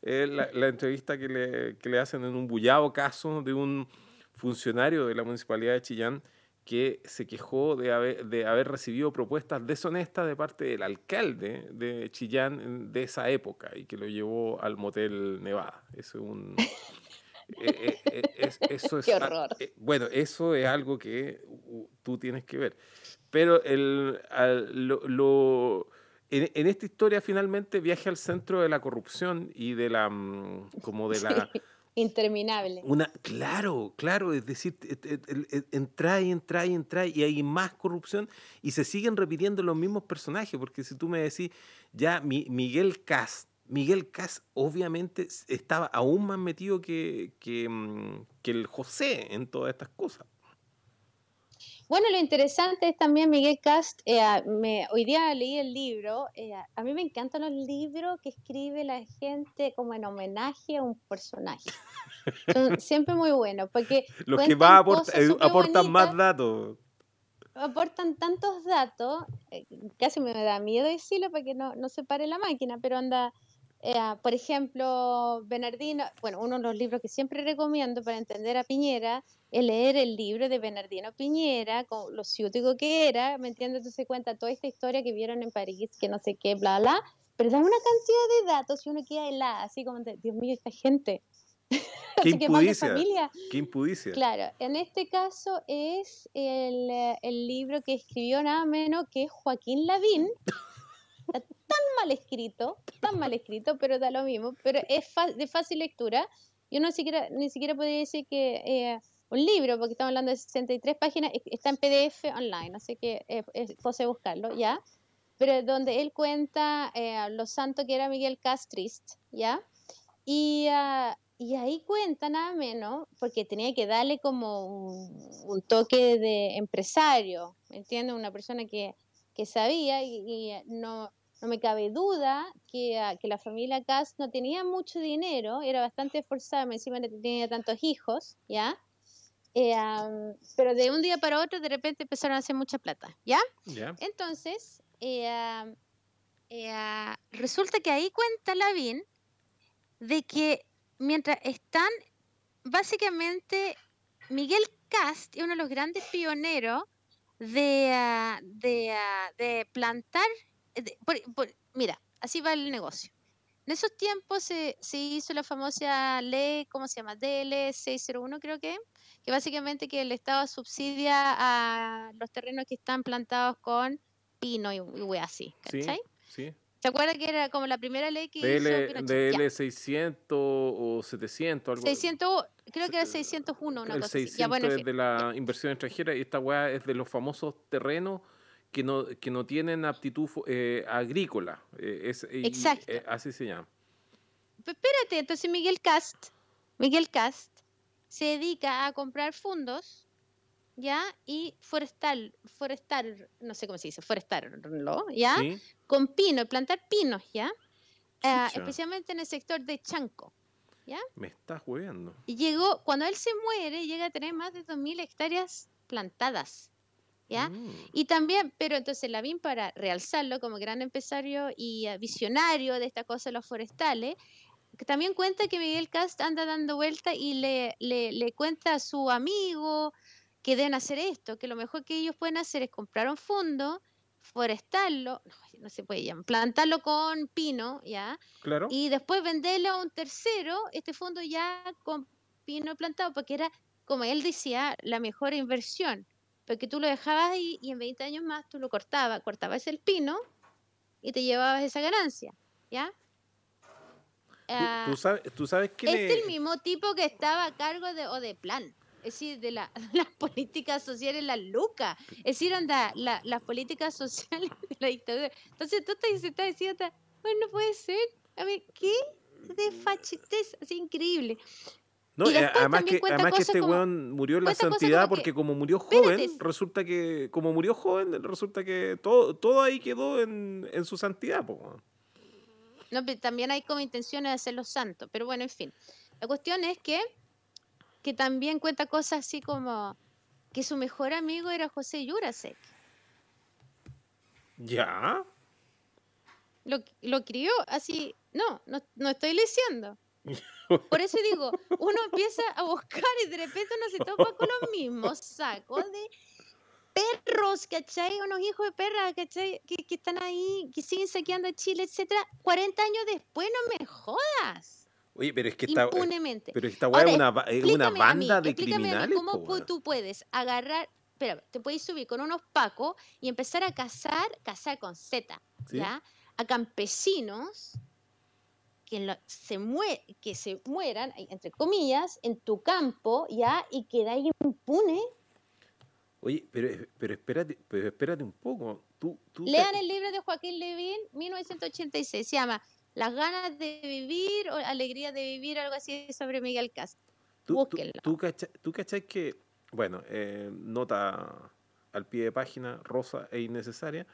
la, la, entrevista que le, que le hacen en un bullado caso de un funcionario de la municipalidad de Chillán que se quejó de haber, de haber recibido propuestas deshonestas de parte del alcalde de Chillán de esa época y que lo llevó al motel Nevada. Eso es un... Eh, eh, eh, eso es, Qué horror. bueno, eso es algo que tú tienes que ver. Pero el, lo, en, en, esta historia finalmente viaje al centro de la corrupción y de la, mm, como de la, interminable. Una, claro, claro, es decir, entra y entra y entra y hay más corrupción y se siguen repitiendo los mismos personajes, porque si tú me decís, ya Miguel Cast, Miguel Cast obviamente estaba aún más metido que, que, mm, que el José en todas estas cosas. Bueno, lo interesante es también Miguel Cast, eh, me, hoy día leí el libro, eh, a mí me encantan los libros que escribe la gente como en homenaje a un personaje. Son siempre muy buenos, porque... Los que más eh, aportan más datos. Aportan tantos datos, casi me da miedo decirlo para que no, no se pare la máquina, pero anda... por ejemplo, Bernardino, bueno, uno de los libros que siempre recomiendo para entender a Piñera el leer el libro de Bernardino Piñera, con lo ciútico que era, ¿me entiendes? Entonces cuenta toda esta historia que vieron en París, que no sé qué, bla, bla, pero da una cantidad de datos y uno queda helada, así como, Dios mío, esta gente. ¿Qué impudicia? ¿Qué impudicia? Claro, en este caso es el, el, libro que escribió nada menos que Joaquín Lavín. tan mal escrito, tan mal escrito, pero da lo mismo, pero es de fácil lectura. Yo no siquiera, ni siquiera podría decir que... Eh, un libro, porque estamos hablando de 63 páginas, está en PDF online, así que es, cosa de buscarlo, ¿ya? Pero donde él cuenta eh, lo santo que era Miguel Castrist, ¿ya? Y, uh, y ahí cuenta nada menos, porque tenía que darle como un, toque de empresario, ¿me entiendes? Una persona que, que sabía y, no, no me cabe duda que, uh, que, la familia Cast no tenía mucho dinero, era bastante esforzada, encima no tenía tantos hijos, ¿ya? Eh, pero de un día para otro de repente empezaron a hacer mucha plata, ¿ya? Entonces, eh, eh, resulta que ahí cuenta Lavín de que mientras están, básicamente, Miguel Cast es uno de los grandes pioneros de, ah, de, ah, de plantar, mira, así va el negocio. En esos tiempos se, se, hizo la famosa ley, ¿cómo se llama? DL 601 creo que, que básicamente que el Estado subsidia a los terrenos que están plantados con pino y, y así, ¿cachai? Sí, sí. ¿Se acuerda que era como la primera ley que DL, hizo DL 600 o 700, algo 600, creo que era 601, una el cosa 600 así. Ya, bueno, es de la inversión extranjera y esta weá es de los famosos terrenos que no, que no tienen aptitud eh, agrícola. Eh, es, Exacto. Eh, así se llama. espérate, entonces Miguel Cast, Miguel Cast se dedica a comprar fondos, ¿ya? Y forestal, forestal, no sé cómo se dice, forestarlo, ¿ya? Con pino, plantar pinos, ¿ya? especialmente en el sector de Chanco, ¿ya? Me estás jugando. Y llegó, cuando él se muere, llega a tener más de 2.000 hectáreas plantadas. ¿Ya? Mm. Y también, pero entonces Lavín, para realzarlo como gran empresario y eh, visionario de esta cosa de los forestales, también cuenta que Miguel Cast anda dando vuelta y le, le, cuenta a su amigo que deben hacer esto, que lo mejor que ellos pueden hacer es comprar un fondo, forestarlo, no, se puede llamar, plantarlo con pino, ¿ya? Claro. Y después venderlo a un tercero, este fondo ya con pino plantado, porque era, como él decía, la mejor inversión, porque tú lo dejabas ahí y en 20 años más tú lo cortabas, cortabas el pino y te llevabas esa ganancia, ¿ya? Ah, ¿Tú, sabes, tú sabes que es el mismo tipo que estaba a cargo de o de plan es decir, de la, las políticas sociales, la LUCA, es decir, anda, la, las políticas sociales de la dictadura. Entonces tú te estás diciendo, bueno, no puede ser, a ver, ¿qué? De fachetez, así increíble. No, eh, además que, además que este weón murió en la santidad porque como murió joven, resulta que, como murió joven, resulta que todo, todo ahí quedó en, en su santidad, pues. No, también hay como intenciones de hacerlo santo, pero bueno, en fin. La cuestión es que, que también cuenta cosas así como que su mejor amigo era José Jurasek. ¿Ya? Lo, lo crió así, no, no, no estoy diciendo. Por eso digo, uno empieza a buscar y de repente uno se topa con los mismos sacos de perros, ¿cachai? Unos hijos de perra, ¿cachai? Que, que están ahí, que siguen saqueando a Chile, etcétera. 40 años después, no me jodas. Oye, pero es que está. Impunemente. Pero esta weá es una, una banda de criminales. ¿Cómo tú puedes agarrar. Espera, te puedes subir con unos pacos y empezar a cazar, cazar con Z, ¿ya? A campesinos que, se que se mueran, entre comillas, en tu campo, ¿ya? Y quedáis impune. Oye, pero, pero, espérate, pero espérate un poco. Tú, Lean el libro de Joaquín Levín, 1986, se llama Las ganas de vivir o Alegría de vivir, algo así sobre Miguel Castro. Tú, tú, tú, cachai, que, bueno, eh, nota al pie de página, rosa e innecesaria,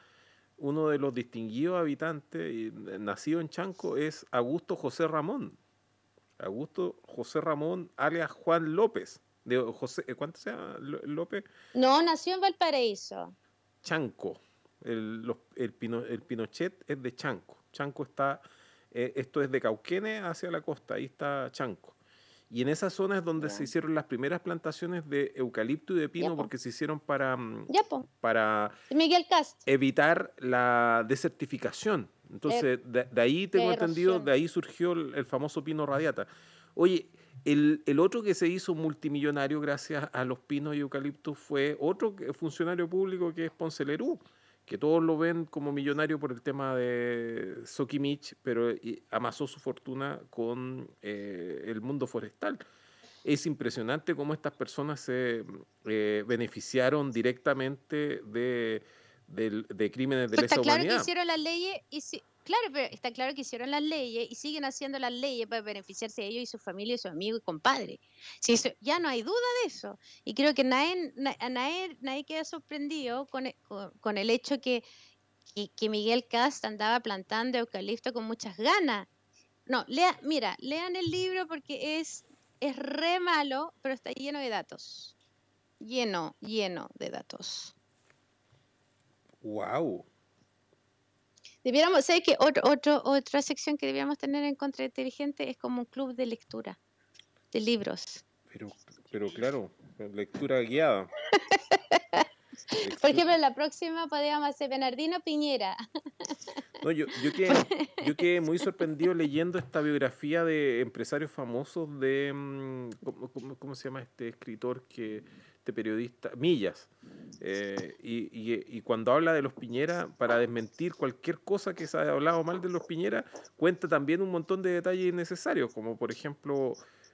uno de los distinguidos habitantes, eh, nacido en Chanco, es Augusto José Ramón. Augusto José Ramón, alias Juan López. De José, eh, ¿Cuánto se llama López? No, nació en Valparaíso. Chanco. El, el, Pinochet es de Chanco. Chanco está, eh, esto es de Cauquenes hacia la costa, ahí está Chanco. Y en esa zona es donde se hicieron las primeras plantaciones de eucalipto y de pino, porque se hicieron para, mm, para Miguel evitar la desertificación. Entonces, de, ahí tengo entendido, de ahí surgió el, famoso pino radiata. Oye, el, el, otro que se hizo multimillonario gracias a los pinos y eucaliptos fue otro funcionario público que es Ponce Lerú que todos lo ven como millonario por el tema de Sokimich, pero amasó su fortuna con eh, el mundo forestal. Es impresionante cómo estas personas se eh, beneficiaron directamente de, de, crímenes de lesa humanidad. Claro que hicieron las leyes y si, Claro, pero está claro que hicieron las leyes y siguen haciendo las leyes para beneficiarse de ellos y su familia y sus amigos y compadres. Si ya no hay duda de eso. Y creo que nadie, nadie, nadie queda sorprendido con, e, con, el hecho que, que, Miguel Cast andaba plantando eucalipto con muchas ganas. No, lea, mira, lean el libro porque es, es re malo, pero está lleno de datos. Lleno, lleno de datos. Wow. Debiéramos, sé que otro, otra sección que debiéramos tener en Contra Inteligente es como un club de lectura, de libros. Pero, pero claro, lectura guiada. Por ejemplo, la próxima podríamos hacer Bernardino Piñera. No, yo, yo, quedé, yo quedé muy sorprendido leyendo esta biografía de empresarios famosos de, mm, ¿cómo, cómo se llama este escritor que este periodista, Millas, eh, y, cuando habla de los Piñera, para desmentir cualquier cosa que se haya hablado mal de los Piñera, cuenta también un montón de detalles innecesarios, como por ejemplo,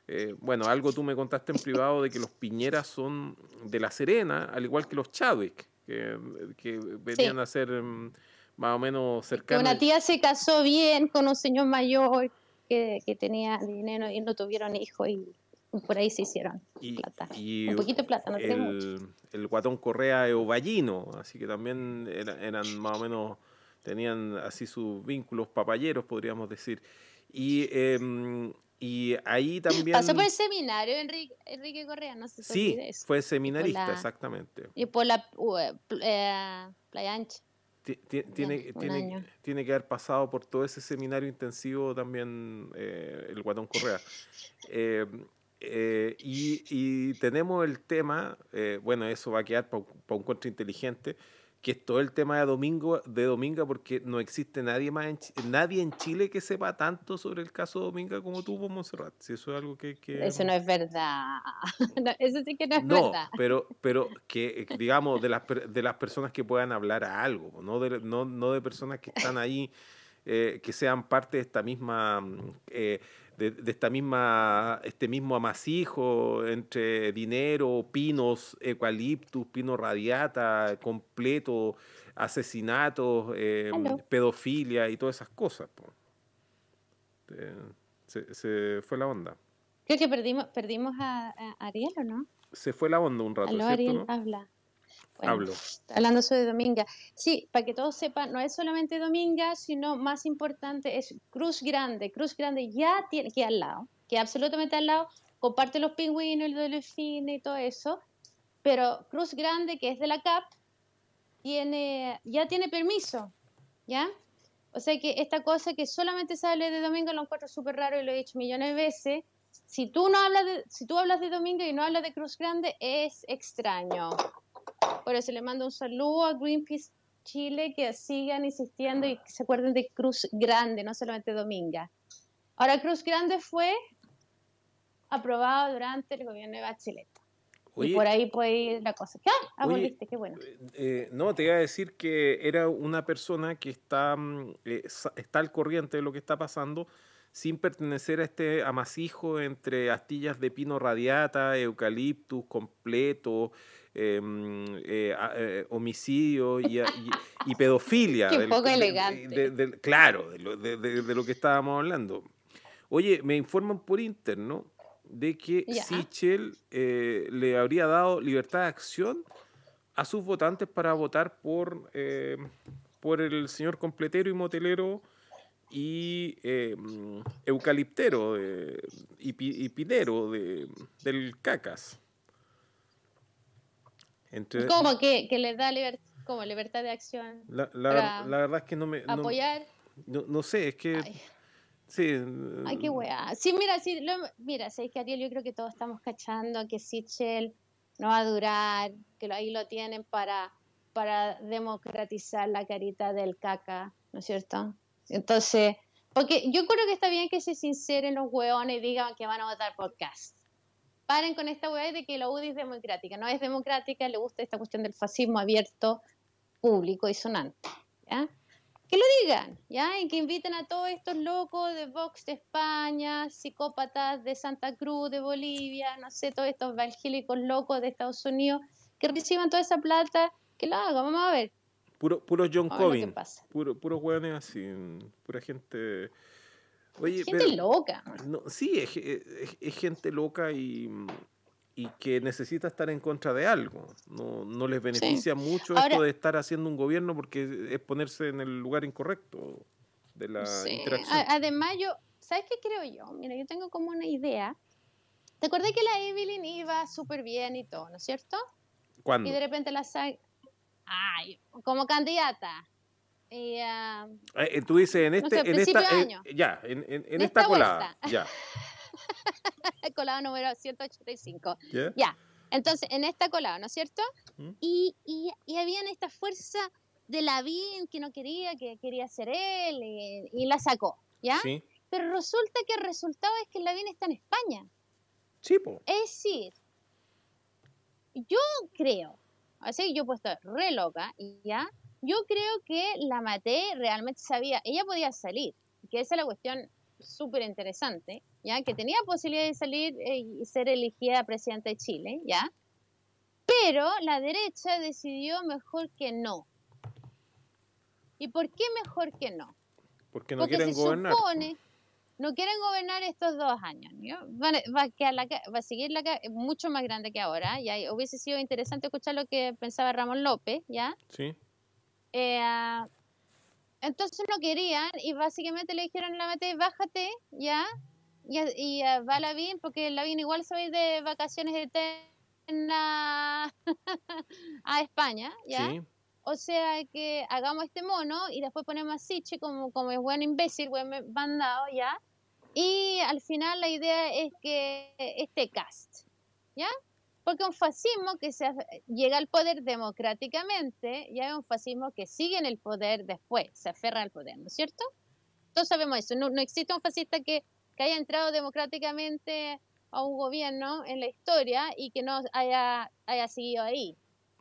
eh, bueno, algo tú me contaste en privado de que los Piñera son de La Serena, al igual que los Chadwick, que, venían a ser mm, más o menos cercanos. Una tía se casó bien con un señor mayor que, que tenía dinero y no tuvieron hijos y por ahí se hicieron plata. un poquito de plata, no el, el guatón Correa eovallino, así que también eran más o menos, tenían así sus vínculos papayeros, podríamos decir. Y, em, y ahí también... Pasó por el seminario Enrique, Enrique Correa, no sé si Sí, fue seminarista, exactamente. Y por la eh, Playa Ancha. Tiene, tiene, tiene, que haber pasado por todo ese seminario intensivo también eh, el Guatón Correa. Eh, eh, y, tenemos el tema, eh, bueno, eso va a quedar para un encuentro inteligente, que es todo el tema de Domingo, de Dominga, porque no existe nadie más en, nadie en Chile que sepa tanto sobre el caso Dominga como tú, Monserrat. Si eso es algo que, Eso no es verdad. eso sí que no es no, verdad. Pero, pero que, digamos, de las, de las personas que puedan hablar a algo, no de, no, no de personas que están ahí, eh, que sean parte de esta misma de, esta misma, este mismo amasijo entre dinero, pinos, eucaliptus, pino radiata, completo, asesinatos, em, pedofilia y todas esas cosas. se, fue la onda. Creo que perdimos, perdimos a, Ariel, ¿o no? Se fue la onda un rato. Aló, Ariel, habla. Hablo. Hablando sobre Dominga. Sí, para que todos sepan, no es solamente Dominga, sino más importante es Cruz Grande. Cruz Grande ya tiene, que al lado, que absolutamente al lado, comparte los pingüinos, el delfín y todo eso, pero Cruz Grande, que es de la CAP, tiene, ya tiene permiso, ¿ya? O sea que esta cosa que solamente sale de Dominga lo encuentro súper raro y lo he dicho millones de veces. Si tú, no hablas de, si tú hablas de Dominga y no hablas de Cruz Grande, es extraño. Por eso le mando un saludo a Greenpeace Chile, que sigan insistiendo y se acuerden de Cruz Grande, no solamente Dominga. Ahora, Cruz Grande fue aprobado durante el gobierno de Bachelet. y por ahí puede ir la cosa. ¿Qué? Ah, qué bueno. Eh, eh, no, te iba a decir que era una persona que está, mm, eh, está al corriente de lo que está pasando sin pertenecer a este amasijo entre astillas de pino radiata, eucaliptus completo, em, eh, eh, homicidio y, pedofilia. Qué poco elegante. claro, de lo, que estábamos hablando. Oye, me informan por interno de que Sichel eh, le habría dado libertad de acción a sus votantes para votar por, por el señor completero y motelero y eh, eucaliptero y, pinero de, del cacas. ¿Cómo que, que le da como libertad de acción? La, la, verdad es que no me... Apoyar. No, no, sé, es que... Sí. Ay, qué weá. Sí, mira, sí, lo, mira, que Ariel, yo creo que todos estamos cachando que Sichel no va a durar, que lo, ahí lo tienen para, para democratizar la carita del caca, ¿no es cierto? Entonces, porque yo creo que está bien que se sinceren los hueones y digan que van a votar por Cast. Paren con esta hueá de que la UDI es democrática. No es democrática, le gusta esta cuestión del fascismo abierto, público y sonante. ¿ya? Que lo digan, ¿ya? Y que inviten a todos estos locos de Vox de España, psicópatas de Santa Cruz, de Bolivia, no sé, todos estos evangélicos locos de Estados Unidos, que reciban toda esa plata, que lo hagan. Vamos a ver. Puro, puro John Cobin. Puro, puro hueones así. Pura gente. Oye, gente loca. No, sí, es, es, gente loca y, y, que necesita estar en contra de algo. No, no les beneficia mucho esto de estar haciendo un gobierno porque es ponerse en el lugar incorrecto de la interacción. Además, yo, ¿sabes qué creo yo? Mira, yo tengo como una idea. ¿Te acordás que la Evelyn iba súper bien y todo, ¿no es cierto? ¿Cuándo? Y de repente la Ay, como candidata. Y, uh, tú dices en este, en esta, ya, en, en, esta, colada, ya. colada número 185. Ya. Entonces, en esta colada, ¿no es cierto? ¿Mm? Y, y, y habían esta fuerza de Lavín que no quería, que quería ser él, y, la sacó, ¿ya? Sí. Pero resulta que el resultado es que Lavín está en España. Sí, po. Es decir, yo creo así que yo he puesto re loca, y ya, yo creo que la Mate realmente sabía, ella podía salir, que esa es la cuestión súper interesante, ya, que tenía posibilidad de salir eh, y ser elegida presidenta de Chile, ya, pero la derecha decidió mejor que no. ¿Y por qué mejor que no? Porque no quieren gobernar. Supone, no quieren gobernar estos dos años. Va, va, a seguir la, mucho más grande que ahora. Ya hubiese sido interesante escuchar lo que pensaba Ramón López, ¿ya? Sí. Eh, entonces no querían y básicamente le dijeron a la mete, bájate, ¿ya? Y, y uh, va Lavín, porque Lavín igual se va a ir de vacaciones eternas a España, ¿ya? Sí. O sea que hagamos este mono y después ponemos a Siche como, como es buen imbécil, buen bandado, ¿ya? Y al final la idea es que este cast, ¿ya? Porque un fascismo que se llega al poder democráticamente, ya es un fascismo que sigue en el poder después, se aferra al poder, ¿no es cierto? Todos sabemos eso, no, existe un fascista que, que, haya entrado democráticamente a un gobierno en la historia y que no haya, haya seguido ahí,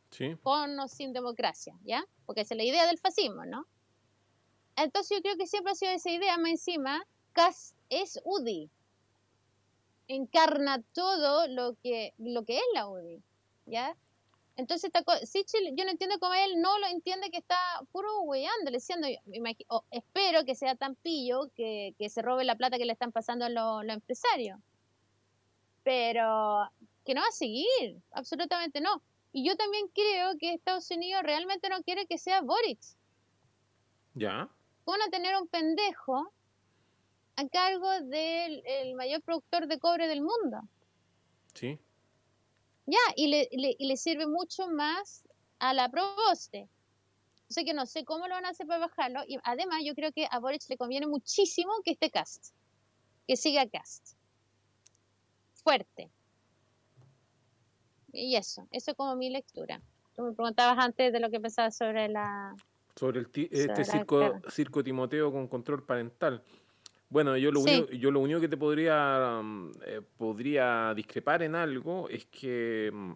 sí. con o sin democracia, ¿ya? Porque esa es la idea del fascismo, ¿no? Entonces yo creo que siempre ha sido esa idea, más encima, Cast es UDI. Encarna todo lo que, lo que es la UDI. ¿Ya? Entonces, Sichel, yo no entiendo cómo él no lo entiende que está puro weyando, diciendo, espero que sea tan pillo que, se robe la plata que le están pasando a los, empresarios. Pero que no va a seguir, absolutamente no. Y yo también creo que Estados Unidos realmente no quiere que sea Boric. ¿Ya? Van a tener un pendejo a cargo del mayor productor de cobre del mundo. Sí. Ya, y le, y le sirve mucho más a la Proboste. O sea que no sé cómo lo van a hacer para bajarlo. Y además yo creo que a Boric le conviene muchísimo que esté cast. Que siga cast. Fuerte. Y eso, eso es como mi lectura. Tú me preguntabas antes de lo que pensabas sobre la... Sobre el este circo, circo Timoteo con control parental. Bueno, yo lo, único, yo lo único que te podría, mm, eh, podría discrepar en algo es que mm,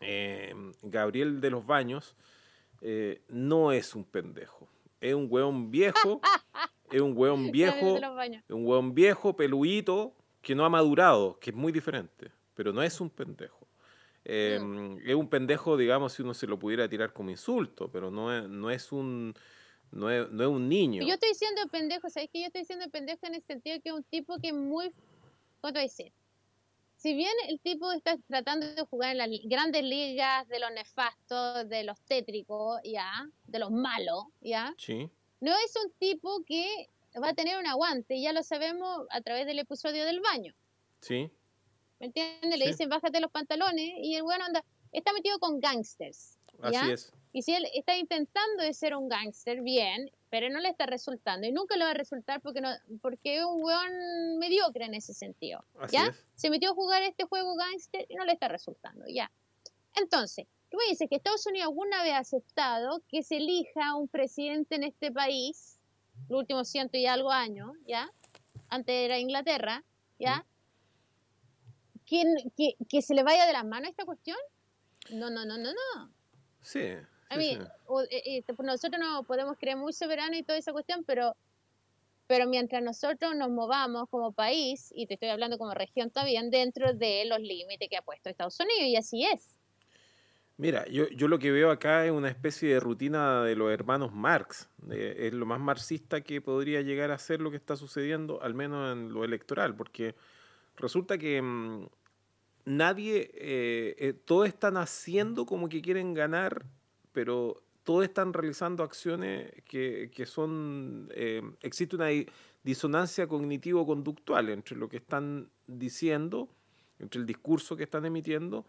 eh, Gabriel de los Baños eh, no es un pendejo. Es un hueón viejo, es un hueón viejo, un hueón viejo, peluito, que no ha madurado, que es muy diferente, pero no es un pendejo. Em, es un pendejo, digamos, si uno se lo pudiera tirar como insulto, pero no es, no es un no es, no es un niño. Yo estoy diciendo pendejo, ¿sabes que Yo estoy diciendo pendejo en el sentido que es un tipo que es muy, ¿cómo te voy a decir? Si bien el tipo está tratando de jugar en las grandes ligas de los nefastos, de los tétricos, ya, de los malos, ya, sí. no es un tipo que va a tener un aguante, ya lo sabemos a través del episodio del baño. Sí. ¿Me entiendes? Le dicen bájate los pantalones y el bueno anda, está metido con gangsters. Así es. Y si él está intentando de ser un gángster, bien, pero no le está resultando. Y nunca le va a resultar porque no porque es un weón mediocre en ese sentido. ¿Ya? Se metió a jugar este juego gángster y no le está resultando. Ya. Entonces, tú me dices que Estados Unidos alguna vez ha aceptado que se elija un presidente en este país, los últimos ciento y algo años, ¿ya? Antes era Inglaterra, ¿ya? ¿Que, que, que se le vaya de las manos esta cuestión? No, no, no, no, no. Sí, a mí, eh, eh, nosotros no podemos creer muy soberano y toda esa cuestión, pero, pero mientras nosotros nos movamos como país, y te estoy hablando como región también, dentro de los límites que ha puesto Estados Unidos, y así es. Mira, yo, yo lo que veo acá es una especie de rutina de los hermanos Marx. es lo más marxista que podría llegar a ser lo que está sucediendo, al menos en lo electoral, porque resulta que mm, nadie, eh, todos están haciendo como que quieren ganar pero todos están realizando acciones que, que son, eh, existe una disonancia cognitivo-conductual entre lo que están diciendo, entre el discurso que están emitiendo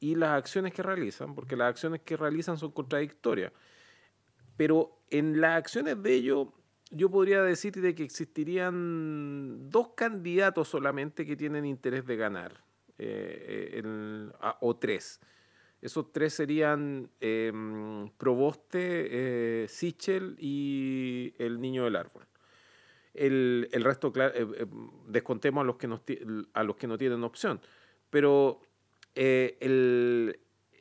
y las acciones que realizan, porque las acciones que realizan son contradictorias. Pero en las acciones de ellos, yo podría decir de que existirían dos candidatos solamente que tienen interés de ganar, eh, eh, o tres. Esos tres serían em, Proboste, eh, Sichel y el Niño del Árbol. El, resto, eh, eh, descontemos a los, que no tienen opción. Pero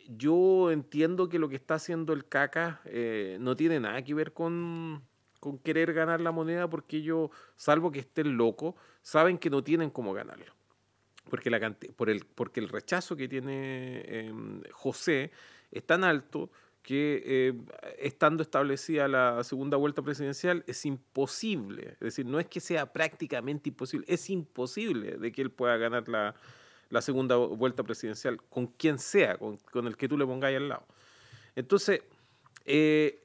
yo entiendo que lo que está haciendo el CACA no tiene nada que ver con, con querer ganar la moneda porque ellos, salvo que estén locos, saben que no tienen cómo ganarlo porque, la, por el, porque el rechazo que tiene em, José es tan alto que eh, estando establecida la segunda vuelta presidencial es imposible, es decir, no es que sea prácticamente imposible, es imposible de que él pueda ganar la, segunda vuelta presidencial con quien sea, con, el que tú le pongáis al lado. Entonces, eh,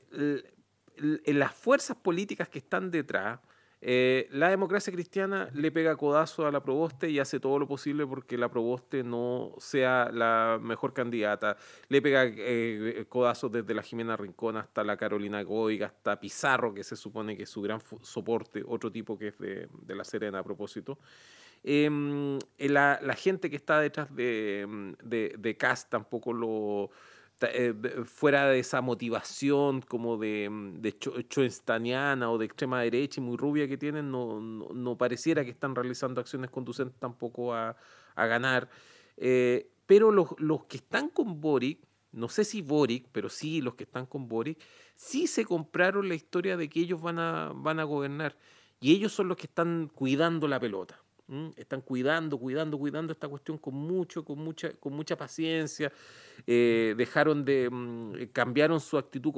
las fuerzas políticas que están detrás, eh, la democracia cristiana le pega codazo a la Proboste y hace todo lo posible porque la Proboste no sea la mejor candidata. Le pega eh, codazos desde la Jimena Rincón hasta la Carolina Goiga, hasta Pizarro, que se supone que es su gran soporte, otro tipo que es de, La Serena a propósito. Em, la, gente que está detrás de, de, de Cast tampoco lo eh, fuera de esa motivación como de, mm, de o de extrema derecha y muy rubia que tienen, no, no, pareciera que están realizando acciones conducentes tampoco a, a ganar. Eh, pero los, los, que están con Boric, no sé si Boric, pero sí los que están con Boric, sí se compraron la historia de que ellos van a, van a gobernar. Y ellos son los que están cuidando la pelota. Están cuidando, cuidando, cuidando esta cuestión con mucho, con mucha, con mucha paciencia. Eh, dejaron de, mm, cambiaron su actitud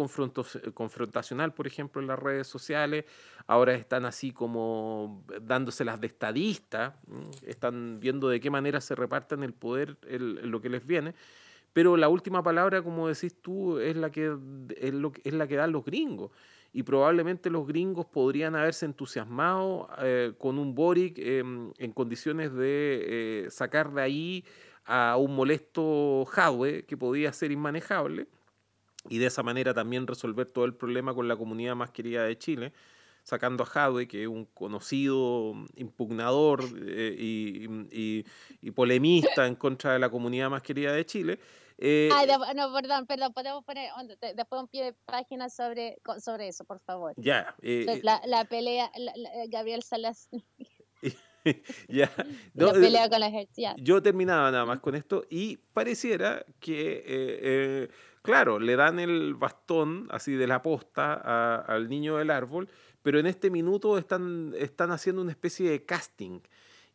confrontacional, por ejemplo, en las redes sociales. Ahora están así como dándoselas de estadista. Están viendo de qué manera se reparten el poder, lo que les viene. Pero la última palabra, como decís tú, es la que, es la que dan los gringos y probablemente los gringos podrían haberse entusiasmado eh, con un Boric em, en condiciones de eh, sacar de ahí a un molesto Jadwe que podía ser inmanejable y de esa manera también resolver todo el problema con la comunidad más querida de Chile, sacando a Jadwe, que es un conocido impugnador eh, y, y, polemista en contra de la comunidad más querida de Chile, eh, no, perdón, perdón, podemos poner después un pie de página sobre, sobre eso, por favor. Ya. Eh, la, pelea, Gabriel Salas. ya. la eh, pelea con la Yo terminaba nada más con esto y pareciera que, claro, le dan el bastón así de la posta al niño del árbol, pero en este minuto están, están haciendo una especie de casting.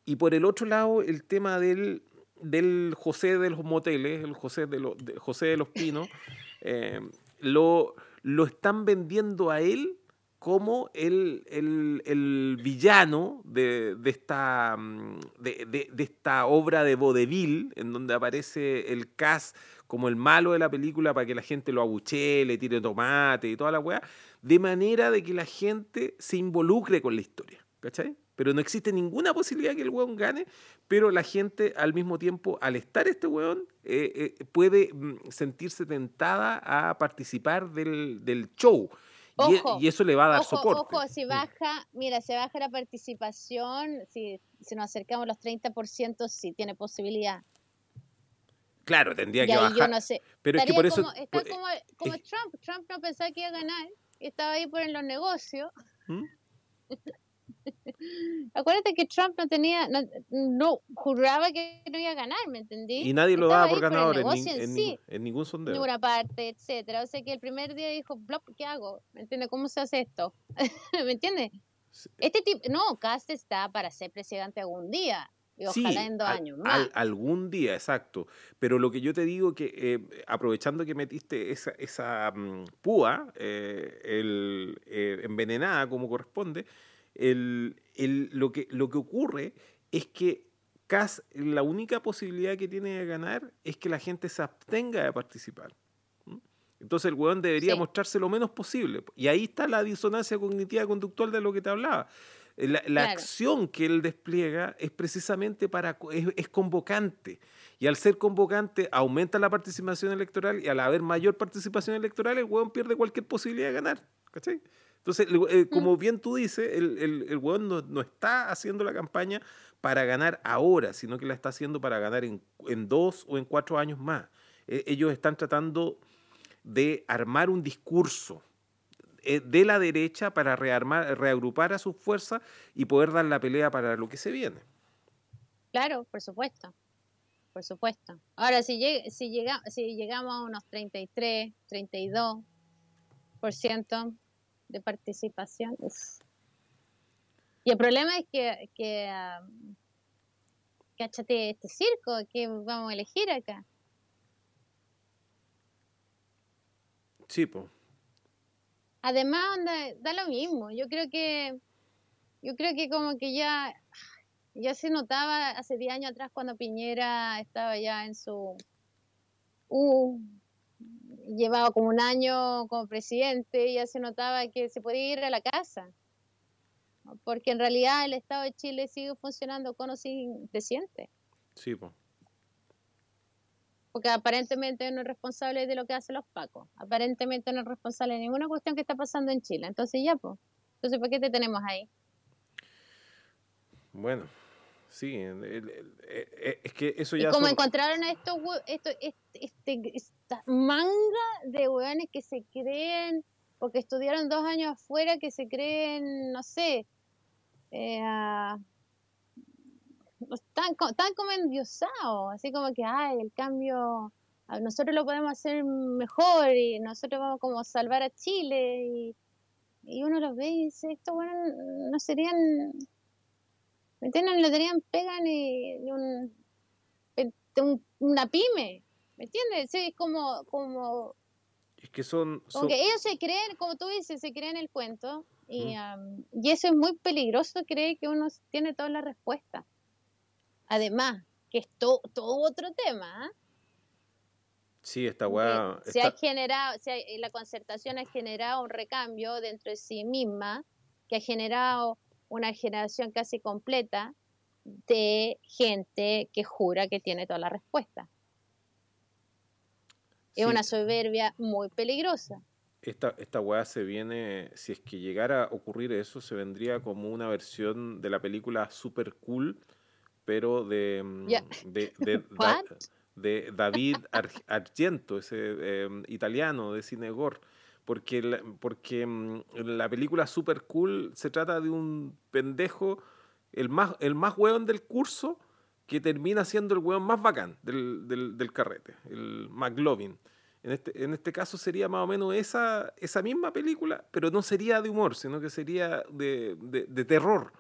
Y por el otro lado, el tema del, del José de los moteles, el José de, los José de los Pinos, eh, lo, lo están vendiendo a él como el, el, villano de, de esta, mm, de, de, esta obra de vodevil, en donde aparece el cast como el malo de la película para que la gente lo abuchee, le tire tomate y toda la weá, de manera de que la gente se involucre con la historia, ¿cachai? Pero no existe ninguna posibilidad que el weón gane, pero la gente al mismo tiempo, al estar este weón, eh, eh, puede mm, sentirse tentada a participar del, del show. E, y, eso le va a dar soporte. Ojo, si baja, mira, se baja la participación, si, si nos acercamos a los 30%, sí tiene posibilidad. Claro, tendría que bajar. Yo no sé. Pero es que por eso. está como, como Trump. Trump no pensaba que iba a ganar. Estaba ahí por en los negocios. ¿Mm? Acuérdate que Trump no tenía, no, juraba que no iba a ganar, ¿me entendí? Y nadie lo daba por ganador en, en, ningún sondeo. En ninguna parte, etcétera. O sea que el primer día dijo, ¿qué hago? ¿Me entiendes? ¿Cómo se hace esto? ¿Me entiendes? Este tipo, no, Cast está para ser presidente algún día. Y ojalá en dos años más. algún día, exacto. Pero lo que yo te digo que, eh, aprovechando que metiste esa, esa mm, púa eh, el, eh, envenenada como corresponde, el, el, lo, que, lo que ocurre es que CAS, la única posibilidad que tiene de ganar es que la gente se abstenga de participar. Entonces el hueón debería mostrarse lo menos posible. Y ahí está la disonancia cognitiva conductual de lo que te hablaba. La, acción que él despliega es precisamente para, es, convocante. Y al ser convocante aumenta la participación electoral y al haber mayor participación electoral el hueón pierde cualquier posibilidad de ganar. ¿Cachai? Entonces, eh, mm. como bien tú dices, el, el, el no, está haciendo la campaña para ganar ahora, sino que la está haciendo para ganar en, dos o en cuatro años más. E, ellos están tratando de armar un discurso eh, de la derecha para rearmar, reagrupar a sus fuerzas y poder dar la pelea para lo que se viene. Claro, por supuesto. Por supuesto. Ahora, si, si, llega, si llegamos a unos 33, 32%, de participación. Y el problema es que, que um, cáchate este circo que vamos a elegir acá. Sí, pues. Además, da lo mismo. Yo creo que, yo creo que como que ya, ya se notaba hace 10 años atrás cuando Piñera estaba ya en su, uh, llevaba como un año como presidente, ya se notaba que se podía ir a la casa. Porque en realidad el Estado de Chile sigue funcionando con o sin presidente. Sí, pues. Porque aparentemente no es responsable de lo que hacen los pacos. Aparentemente no es responsable de ninguna cuestión que está pasando en Chile. Entonces ya, pues. Entonces, ¿por qué te tenemos ahí? Bueno, Sí, eh, es que eso ya... Y como encontraron a estos, esto, este, esta manga de weones que se creen, porque estudiaron dos años afuera, que se creen, no sé, eh, están, están como endiosados, así como que, ay, el cambio, nosotros lo podemos hacer mejor y nosotros vamos como a salvar a Chile y, y uno los ve y dice, estos bueno, no serían ¿Me entienden? No tenían pega ni, un, una pyme. ¿Me entiendes? es como, como... Es que son... Como que ellos se creen, como tú dices, se creen el cuento. Y, y eso es muy peligroso, creer que uno tiene todas las respuestas. Además, que es todo otro tema. ¿ah? Sí, esta weá. Se ha generado, la concertación ha generado un recambio dentro de sí misma, que ha generado una generación casi completa de gente que jura que tiene toda la respuesta. Es una soberbia muy peligrosa. Esta, esta weá se viene, si es que llegara a ocurrir eso, se vendría como una versión de la película Super Cool, pero de, mm, de, de, David Argento, ese em, italiano de Cinegor porque la, porque mm, la película Super Cool se trata de un pendejo, el más, el más weón del curso, que termina siendo el weón más bacán del, del, carrete, el McLovin. En este, en este caso sería más o menos esa, esa misma película, pero no sería de humor, sino que sería de, de, terror.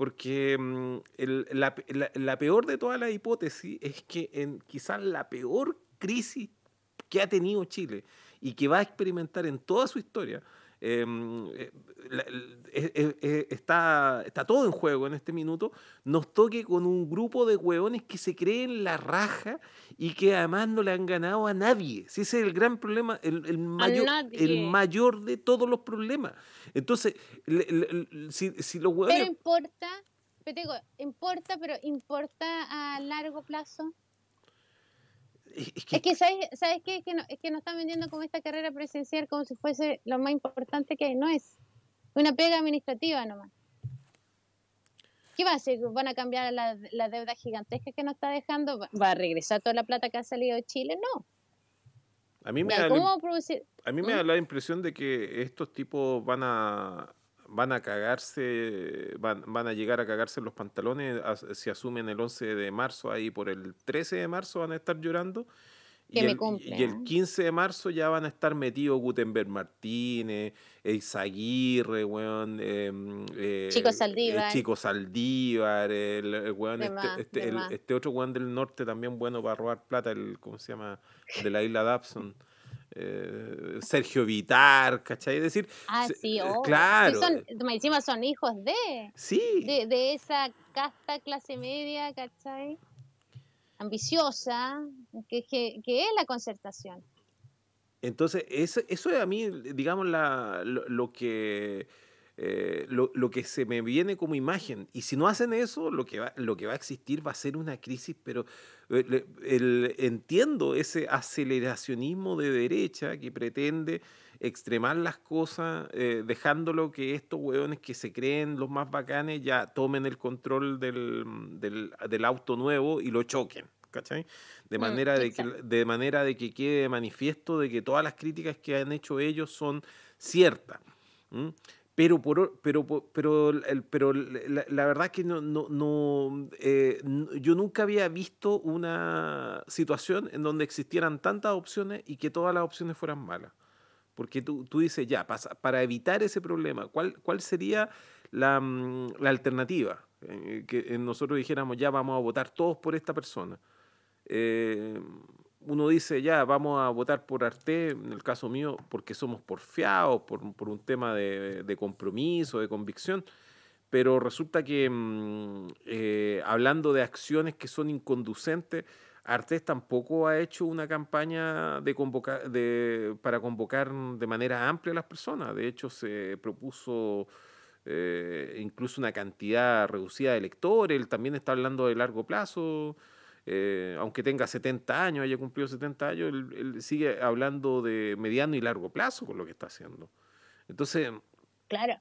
Porque mm, la, la, peor de todas las hipótesis es que en quizás la peor crisis que ha tenido Chile y que va a experimentar en toda su historia, eh, eh, eh, está, está todo en juego en este minuto, nos toque con un grupo de hueones que se creen la raja y que además no le han ganado a nadie. Si ese es el gran problema, el, mayor, el mayor de todos los problemas. Entonces, si, si, los hueones... Pero importa, pero digo, importa, pero importa a largo plazo. Es que, ¿sabes, ¿sabes qué? Es que, no, es que nos están vendiendo como esta carrera presencial como si fuese lo más importante que hay. No es una pega administrativa nomás. ¿Qué va a hacer? ¿Van a cambiar la, la deuda gigantesca que nos está dejando? ¿Va a regresar toda la plata que ha salido de Chile? No. A mí me, da, a mí me da ¿Mm? la impresión de que estos tipos van a van a cagarse, van, van a llegar a cagarse los pantalones, si asumen el 11 de marzo, ahí por el 13 de marzo van a estar llorando. y, el, y el 15 de marzo ya van a estar metidos Gutenberg Martínez, Eizaguirre, weón, em, eh, Chico Saldívar. Chico Saldívar, el, este, este, este, otro weón del norte también bueno para robar plata, el, ¿cómo se llama? De la isla Dabson. Eh, Sergio Vitar, ¿cachai? Es decir, ah, sí, oh, claro. Son, encima son hijos de, sí. de, esa casta clase media, ¿cachai? Ambiciosa, que, que, es la concertación. Entonces, eso, eso es a mí, digamos, la, lo que eh, lo, lo, que se me viene como imagen. Y si no hacen eso, lo que va, lo que va a existir va a ser una crisis, pero eh, el, entiendo ese aceleracionismo de derecha que pretende extremar las cosas, eh, dejándolo que estos hueones que se creen los más bacanes ya tomen el control del, del, del auto nuevo y lo choquen. ¿cachai? De mm, manera, de, que, de manera de que quede manifiesto de que todas las críticas que han hecho ellos son ciertas. Pero, por, pero, pero, pero la, la verdad es que no, no, no eh, yo nunca había visto una situación en donde existieran tantas opciones y que todas las opciones fueran malas. Porque tú, tú dices, ya, para, para evitar ese problema, ¿cuál, cuál sería la, mm, la alternativa? Eh, que nosotros dijéramos, ya vamos a votar todos por esta persona. Eh, uno dice, ya, vamos a votar por Arte, en el caso mío, porque somos porfiados, por, por un tema de, de, compromiso, de convicción, pero resulta que mm, eh, hablando de acciones que son inconducentes, Artés tampoco ha hecho una campaña de convocar, de, para convocar de manera amplia a las personas. De hecho, se propuso eh, incluso una cantidad reducida de electores. Él también está hablando de largo plazo. Eh, aunque tenga 70 años, haya cumplido 70 años, él, sigue hablando de mediano y largo plazo con lo que está haciendo. Entonces, claro.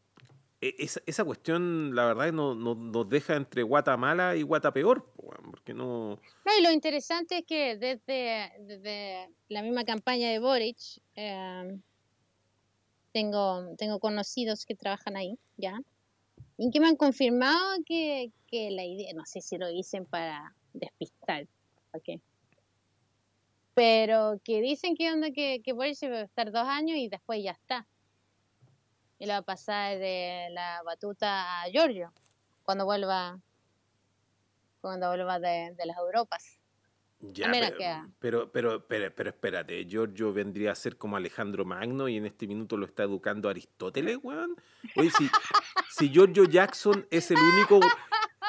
E, esa, esa cuestión, la verdad, no, nos deja entre guata mala y guata peor, porque no... No, y lo interesante es que desde, desde la misma campaña de Boric, em, tengo, tengo conocidos que trabajan ahí, ¿ya? Y que me han confirmado que, que la idea, no sé si lo dicen para despistar. ¿okay? Pero que dicen que onda que, que Boris va a estar dos años y después ya está. Y le va a pasar de la batuta a Giorgio cuando vuelva cuando vuelva de, de las Europas. Ya, pero, pero, pero, pero, espérate, Giorgio vendría a ser como Alejandro Magno y en este minuto lo está educando Aristóteles, weón. Oye, si, si Giorgio Jackson es el único,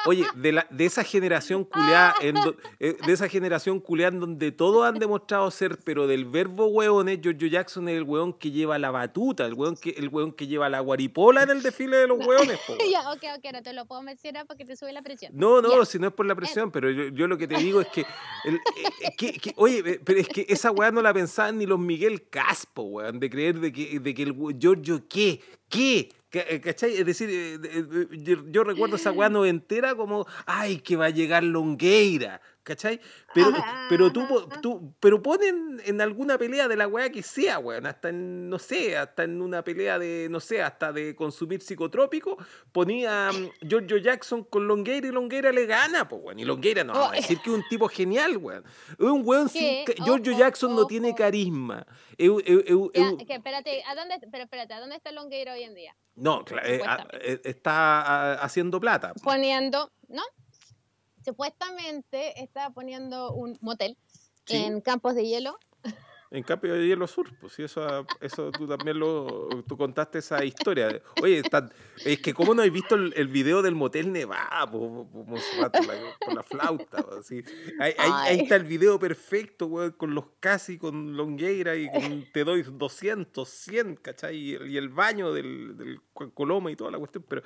Oye, de, la, de esa generación culeada, en eh, de esa generación culeada en donde todos han demostrado ser, pero del verbo hueón es Giorgio Jackson es el hueón que lleva la batuta, el hueón que, el hueón que lleva la guaripola en el desfile de los hueones. ya, ok, ok, no te lo puedo mencionar porque te sube la presión. No, no, si no es por la presión, pero yo, lo que te digo es que, el, eh, que, oye, eh, pero es que esa weá no la pensaban ni los Miguel Caspo, weón, de creer de que, de que el Giorgio, ¿qué? ¿Qué? Eh, ¿Cachai? Es decir, eh, yo, recuerdo esa weá entera como, ay, que va a llegar Longueira, ¿Cachai? Pero, pero tú, pero ponen en alguna pelea de la weá que sea, weón. Hasta en, no sé, hasta en una pelea de, no sé, hasta de consumir psicotrópico, ponía mm, Giorgio Jackson con Longueira y Longueira le gana, pues, weón. Y Longueira no, Oh, a decir que es un tipo genial, weón. Es un weón sin. Ca- Giorgio ojo, Jackson no tiene ojo. carisma. Ya, que espérate, ¿a dónde, pero espérate, ¿a dónde está Longueira hoy en día? no, eh, a- eh, está ah, haciendo plata. Poniendo, ¿no? Supuestamente está poniendo un motel Sí. en Campos de Hielo. En cambio de Hielo Sur, pues sí, eso, eso tú también lo tú contaste esa historia. Oye, está- es que cómo no has visto el, el video del motel Nevada, po, po, Monserrat, por, la, por la flauta, po, así. Ahí, ahí- ahí está el video perfecto, weón, con los casi, con Longueira y con te doy 200, 100, ¿cachai? Y, el- y el baño del, del Coloma y toda la cuestión. Pero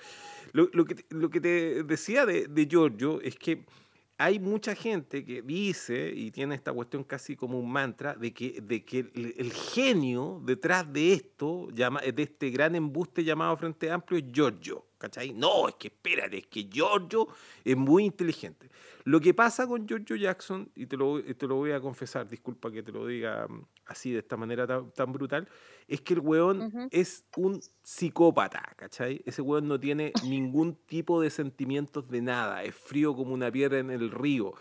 lo, lo que, lo que te decía de, de Giorgio es que hay mucha gente que dice y tiene esta cuestión casi como un mantra de que, de que el, el genio detrás de esto, llama, de este gran embuste llamado Frente Amplio, es Giorgio. ¿Cachai? No, es que espérate, es que Giorgio es muy inteligente. Lo que pasa con Giorgio Jackson, y te lo, te lo voy a confesar, disculpa que te lo diga mm, así, de esta manera tan, tan brutal, es que el weón es un psicópata, ¿cachai? Ese weón no tiene ningún tipo de sentimientos de nada, es frío como una piedra en el río.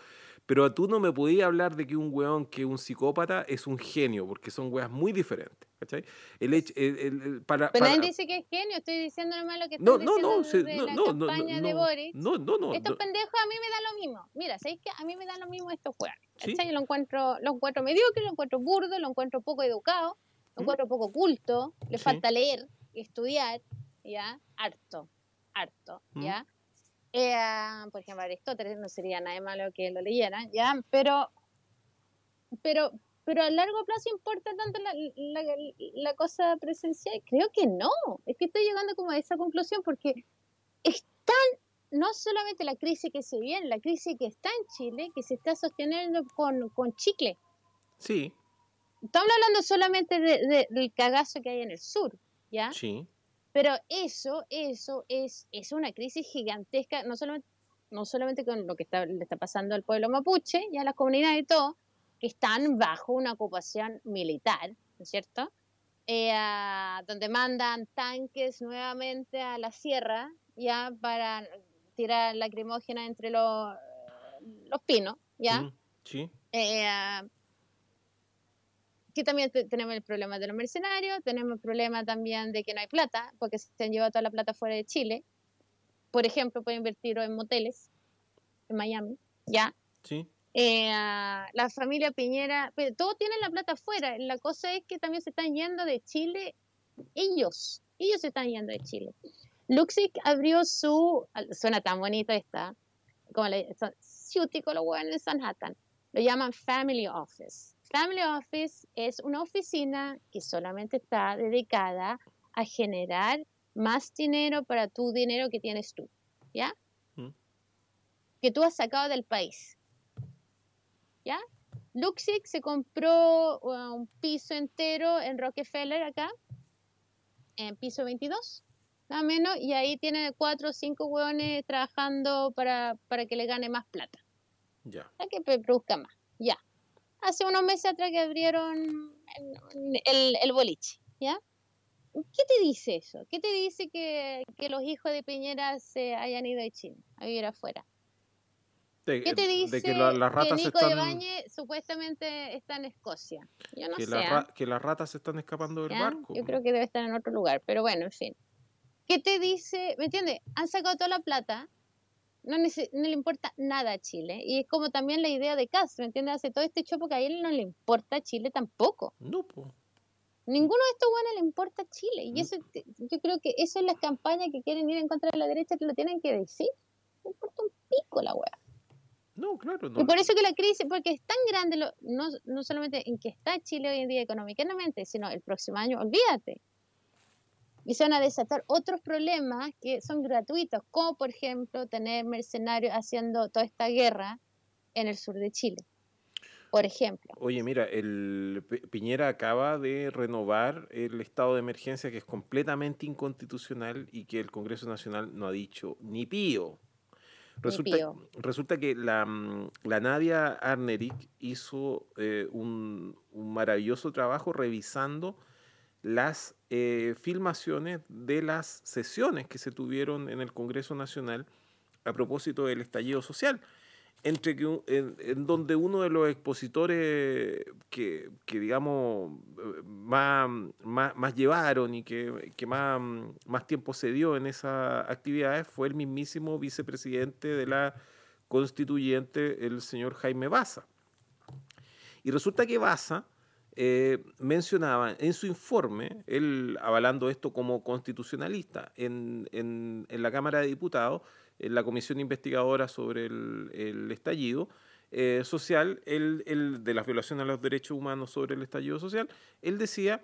Pero tú no me podías hablar de que un weón que es un psicópata es un genio, porque son weas muy diferentes, ¿cachai? El hecho, el- el- el- para, Pero para- nadie dice que es genio, estoy diciendo nomás lo que no, no, diciendo no, se- desde no, la no, no, campaña de no, Boris. no, no, no, estos pendejos a mí me da lo mismo. Mira, ¿sabéis que a mí me da lo mismo estos juegos? Sí. Yo lo encuentro, lo encuentro mediocre, lo encuentro burdo, lo encuentro poco educado, lo ¿Mm? encuentro poco culto, le Sí. falta leer y estudiar, ¿ya? Harto, harto, ¿Mm? ¿ya? Eh, por ejemplo, Aristóteles no sería nada malo que lo leyeran, ¿ya? Pero, pero, pero a largo plazo importa tanto la, la, la cosa presencial. Creo que no. Es que estoy llegando como a esa conclusión porque es tan, no solamente la crisis que se viene, la crisis que está en Chile, que se está sosteniendo con, con chicle. Sí, Estamos hablando solamente de- de- del cagazo que hay en el sur, ¿ya? sí, Pero eso, eso es, es una crisis gigantesca, no solamente, no solamente con lo que está, le está pasando al pueblo mapuche y a las comunidades y todo, que están bajo una ocupación militar, ¿no es cierto? Eh, ah, donde mandan tanques nuevamente a la sierra ya para tirar lacrimógena entre los, los pinos, ¿ya? mm, sí, Eh, ah, que también te- tenemos el problema de los mercenarios, tenemos el problema también de que no hay plata, porque se han llevado toda la plata fuera de Chile. Por ejemplo, pueden invertir en moteles en Miami, ya. sí. Eh, la familia Piñera, pero todos tienen la plata afuera. La cosa es que también se están yendo de Chile ellos, ellos se están yendo de Chile. Luxic abrió su, suena tan bonito esta, como le son ciútico los hueones en Sanhattan, lo llaman Family Office. Family Office es una oficina que solamente está dedicada a generar más dinero para tu dinero que tienes tú, ¿ya? Mm. Que tú has sacado del país, ¿ya? Luxic se compró uh, un piso entero en Rockefeller acá, en piso 22, nada menos, y ahí tiene cuatro o cinco hueones trabajando para, para que le gane más plata, Ya. para que produzca más, ya. Hace unos meses atrás que abrieron el, el, el boliche, ¿ya? ¿Qué te dice eso? ¿Qué te dice que, que los hijos de Piñera se hayan ido de Chile a vivir afuera? De, ¿Qué te dice de que la- las ratas Nico están. Ibáñez supuestamente está en Escocia? Yo no que, sé. la ¿ah? que las ratas se están escapando del ¿ya? barco. Yo creo que debe estar en otro lugar, pero bueno, en fin. ¿Qué te dice? ¿Me entiendes? Han sacado toda la plata, no, le importa nada a Chile, y es como también la idea de Castro, ¿me entiendes? Hace todo este chopo que a él no le importa a Chile tampoco. No, po. Ninguno de estos buenos le importa a Chile, y eso, yo creo que eso es las campañas que quieren ir en contra de la derecha que lo tienen que decir. No importa un pico la wea. No, claro, no. Y por eso que la crisis, porque es tan grande, lo- no, no solamente en que está Chile hoy en día económicamente, sino el próximo año, olvídate. Y se van a desatar otros problemas que son gratuitos, como por ejemplo tener mercenarios haciendo toda esta guerra en el sur de Chile. Por ejemplo. Oye, mira, el Pi- Piñera acaba de renovar el estado de emergencia que es completamente inconstitucional y que el Congreso Nacional no ha dicho ni pío. Resulta, resulta que la, mm, la, Nadia Arnerich hizo eh, un, un, maravilloso trabajo revisando las eh, filmaciones de las sesiones que se tuvieron en el Congreso Nacional a propósito del estallido social entre que, en, donde uno de los expositores que, digamos, más, más, llevaron y que, que, más, más tiempo se dio en esas actividades fue el mismísimo vicepresidente de la constituyente, el señor Jaime Baza. Y resulta que Baza eh, mencionaba en su informe, él avalando esto como constitucionalista en, en, en la Cámara de Diputados, en la comisión investigadora sobre el, estallido eh, social, el, de las violaciones a los derechos humanos sobre el estallido social, él decía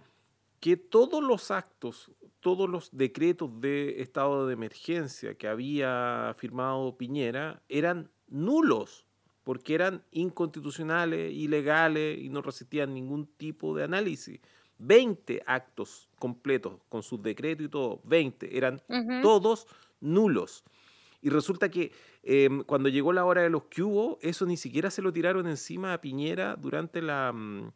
que todos los actos, todos los decretos de estado de emergencia que había firmado Piñera eran nulos, porque eran inconstitucionales, ilegales y no resistían ningún tipo de análisis. 20 actos completos con sus decretos y todo, 20, eran todos nulos. Y resulta que em, cuando llegó la hora de los hubo, eso ni siquiera se lo tiraron encima a Piñera durante la... Mm,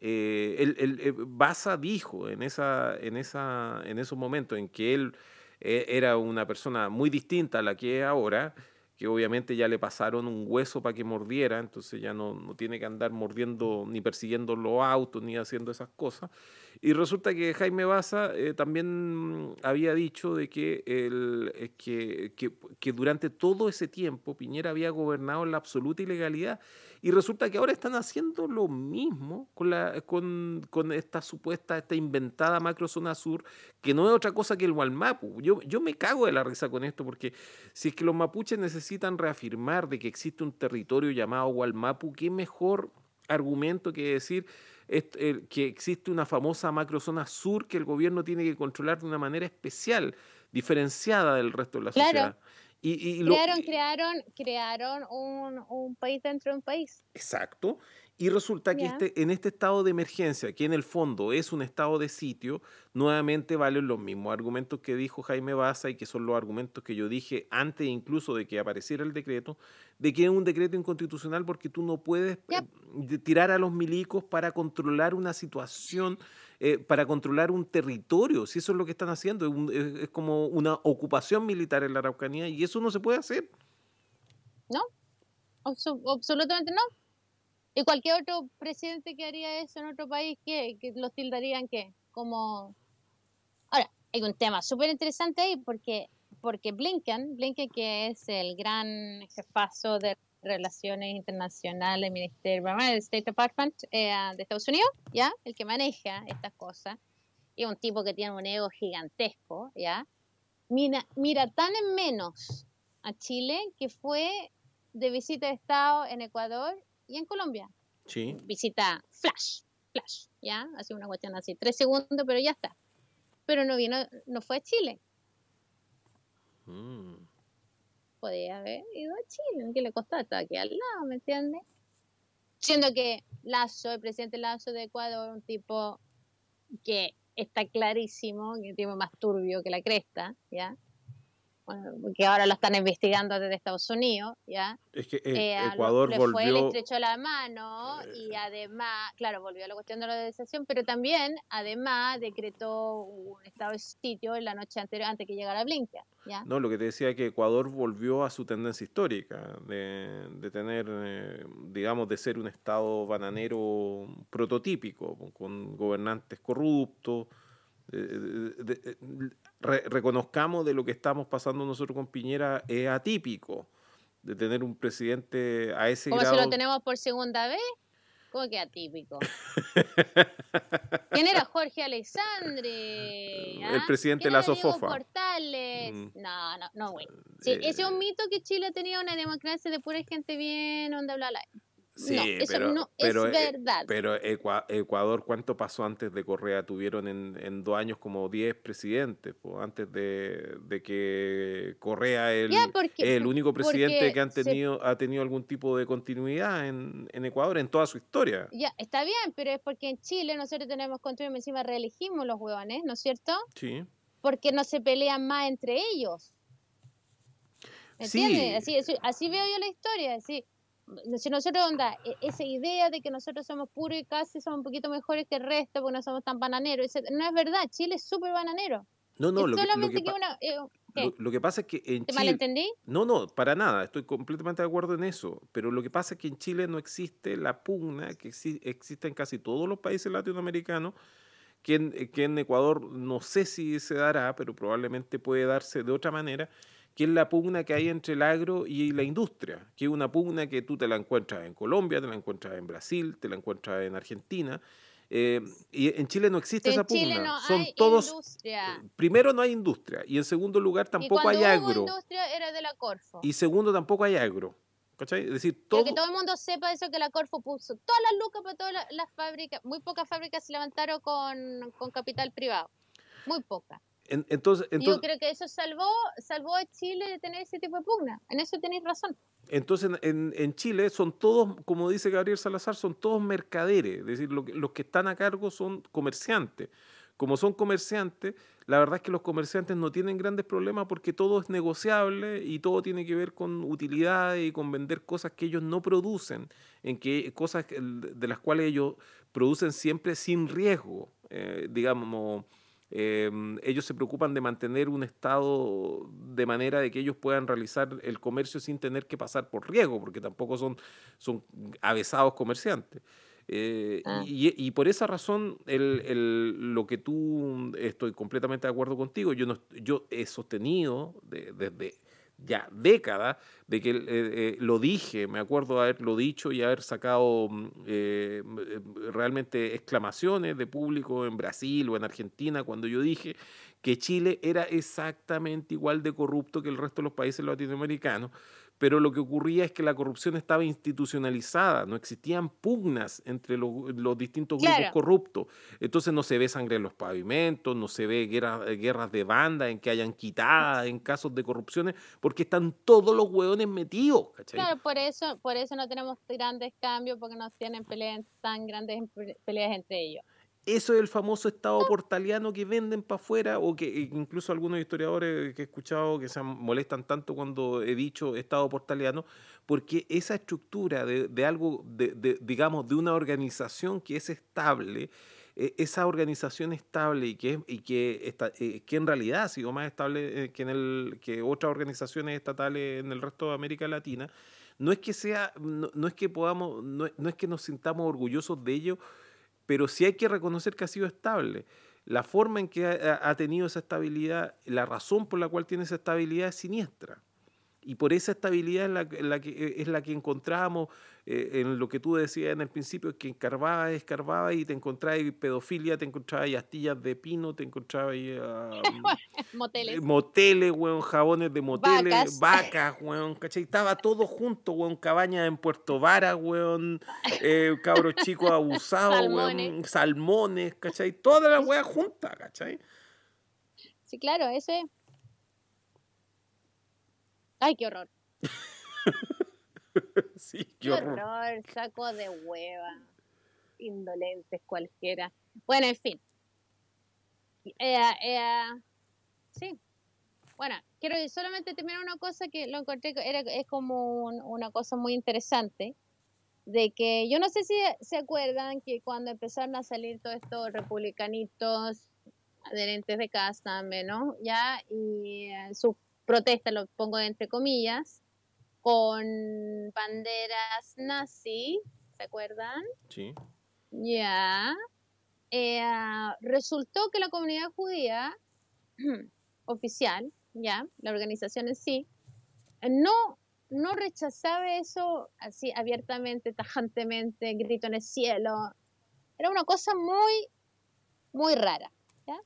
eh, el, eh, Baza dijo en, esa, en, esa, en esos momentos en que él eh, era una persona muy distinta a la que es ahora, que obviamente ya le pasaron un hueso para que mordiera, entonces ya no, no, tiene que andar mordiendo ni persiguiendo los autos ni haciendo esas cosas. Y resulta que Jaime Baza eh, también había dicho de que, el, que, que, que, durante todo ese tiempo Piñera había gobernado en la absoluta ilegalidad y resulta que ahora están haciendo lo mismo con, la, con, con esta supuesta, esta inventada macrozona sur, que no es otra cosa que el Walmapu. Yo, yo me cago de la risa con esto, porque si es que los mapuches necesitan reafirmar de que existe un territorio llamado Walmapu, qué mejor argumento que decir que existe una famosa macrozona sur que el gobierno tiene que controlar de una manera especial, diferenciada del resto de la sociedad. Y, crearon, crearon, crearon un, un, país dentro de un país. Exacto. Y resulta que este, en este estado de emergencia, que en el fondo es un estado de sitio, nuevamente valen los mismos argumentos que dijo Jaime Baza y que son los argumentos que yo dije antes incluso de que apareciera el decreto, de que es un decreto inconstitucional porque tú no puedes eh, tirar a los milicos para controlar una situación eh, para controlar un territorio, si eso es lo que están haciendo, es, como una ocupación militar en la Araucanía y eso no se puede hacer. No, absolutamente no. Y cualquier otro presidente que haría eso en otro país, ¿qué? que los tildarían qué? Como... Ahora, hay un tema súper interesante ahí porque, porque Blinken, Blinken que es el gran jefazo de Relaciones Internacionales, Ministerio del State Department eh, de Estados Unidos, ¿ya? El que maneja estas cosas. Y un tipo que tiene un ego gigantesco, ¿ya? Mira, mira tan en menos a Chile que fue de visita de Estado en Ecuador y en Colombia. Sí. Visita flash, flash, ¿ya? Hace una cuestión así, tres segundos, pero ya está. Pero no vino, no fue a Chile. Mm podía haber ido a Chile, que le costaba, estar aquí al lado, ¿me entiendes? Siendo que Lazo, el presidente Lazo de Ecuador, un tipo que está clarísimo, que tiene más turbio que la cresta, ¿ya? Que ahora lo están investigando desde Estados Unidos, ¿ya? Es que eh, eh, Ecuador volvió... Fue, le estrechó la mano y además, claro, volvió a la cuestión de la deserción, pero también, además, decretó un estado de sitio en la noche anterior, antes que llegara Blinken, ¿ya? No, lo que te decía es que Ecuador volvió a su tendencia histórica de, de tener, eh, digamos, de ser un estado bananero prototípico, con gobernantes corruptos, reconozcamos de lo que estamos pasando nosotros con Piñera es atípico, de tener un presidente a ese Como grado. si lo tenemos por segunda vez. ¿Cómo que atípico? ¿Quién era Jorge Alexandre? El ¿Ah? presidente de la Sofofa. Portales? Mm. No, no, no, güey. Sí, ese es un eh, mito que Chile tenía una democracia de pura gente bien, donde habla la... Sí, no, eso pero, no es eh, verdad. Pero Ecuador, ¿cuánto pasó antes de Correa? Tuvieron en, en dos años como 10 presidentes, antes de, de, que Correa es el, único presidente que han tenido, ha tenido algún tipo de continuidad en, en, Ecuador en toda su historia. Ya, está bien, pero es porque en Chile nosotros tenemos control encima reelegimos los huevones, ¿no es cierto? Sí. Porque no se pelean más entre ellos. ¿Entiendes? Así, así, veo yo la historia, así. Si nosotros, onda, e, esa idea de que nosotros somos puros y casi somos un poquito mejores que el resto porque no somos tan bananeros, no es verdad, Chile es súper bananero. No, no, lo que, eh, lo, que, pasa es que en ¿Te Chile... malentendí? No, no, para nada, estoy completamente de acuerdo en eso, pero lo que pasa es que en Chile no existe la pugna que existe en casi todos los países latinoamericanos, que en, que en Ecuador no sé si se dará, pero probablemente puede darse de otra manera, que es la pugna que hay entre el agro y la industria, que es una pugna que tú te la encuentras en Colombia, te la encuentras en Brasil, te la encuentras en Argentina. Eh, y en Chile no existe esa pugna. No Son hay todos. Industria. Primero, no hay industria. Y en segundo lugar, tampoco hay agro. industria era de la Corfo. Y segundo, tampoco hay agro. ¿Cachai? Es decir, todo. que todo el mundo sepa eso que la Corfo puso todas las lucas para todas las, fábricas. Muy pocas fábricas se levantaron con, con capital privado. Muy pocas entonces, Yo creo que eso salvó, salvó a Chile de tener ese tipo de pugna. En eso tenéis razón. Entonces, en, en, Chile son todos, como dice Gabriel Salazar, son todos mercaderes. Es decir, los que están a cargo son comerciantes. Como son comerciantes, la verdad es que los comerciantes no tienen grandes problemas porque todo es negociable y todo tiene que ver con utilidades y con vender cosas que ellos no producen, en que cosas de las cuales ellos producen siempre sin riesgo, eh, digamos Em, ellos se preocupan de mantener un estado de manera de que ellos puedan realizar el comercio sin tener que pasar por riesgo, porque tampoco son, son avesados comerciantes. Eh, ah. y, por esa razón, el, el, lo que tú, estoy completamente de acuerdo contigo, yo, no, yo he sostenido desde ya décadas de que eh, eh, lo dije, me acuerdo haberlo dicho y haber sacado mm, eh, realmente exclamaciones de público en Brasil o en Argentina cuando yo dije que Chile era exactamente igual de corrupto que el resto de los países latinoamericanos pero lo que ocurría es que la corrupción estaba institucionalizada, no existían pugnas entre los, distintos grupos corruptos. Entonces no se ve sangre en los pavimentos, no se ve guerras de banda en que hayan quitadas en casos de corrupciones, porque están todos los hueones metidos. Claro, por eso, por eso no tenemos grandes cambios, porque no tienen peleas tan grandes peleas entre ellos. Eso es el famoso Estado portaliano que venden para afuera, o que e incluso algunos historiadores que he escuchado que se molestan tanto cuando he dicho Estado portaliano, porque esa estructura de, algo, de, digamos, de una organización que es estable, e, esa organización estable y que, y que, eh, que en realidad ha sido más estable eh, que, en el, que otras organizaciones estatales en el resto de América Latina, no es que sea, no, es que podamos, no, no es que nos sintamos orgullosos de ello, pero sí hay que reconocer que ha sido estable. La forma en que ha, tenido esa estabilidad, la razón por la cual tiene esa estabilidad es siniestra. Y por esa estabilidad es la, que, eh, es la que encontramos eh, en lo que tú decías en el principio, que escarbaba, escarbaba y te encontrabas pedofilia, te encontrabas astillas de pino, te encontrabas moteles. Eh, moteles, weón, jabones de moteles, vacas, weón, ¿cachai? Estaba todo junto, weón, cabañas en Puerto Vara, weón, cabros chicos abusados, salmones. weón, salmones, ¿cachai? Toda la weá junta, ¿cachai? Sí, claro, ese Ay, qué horror. sí, qué, horror. Saco de hueva. Indolentes cualquiera. Bueno, en fin. Eh, eh, sí. Bueno, quiero solamente terminar una cosa que lo encontré, era, es como una cosa muy interesante, de que yo no sé si se acuerdan que cuando empezaron a salir todos estos republicanitos adherentes de casa, ¿no? Ya, y eh, su protesta, lo pongo entre comillas, con banderas nazi, ¿se acuerdan? Sí. Ya. Eh, resultó que la comunidad judía oficial, ya, la organización en sí, no, no rechazaba eso así abiertamente, tajantemente, grito en el cielo. Era una cosa muy, muy rara. ¿ya?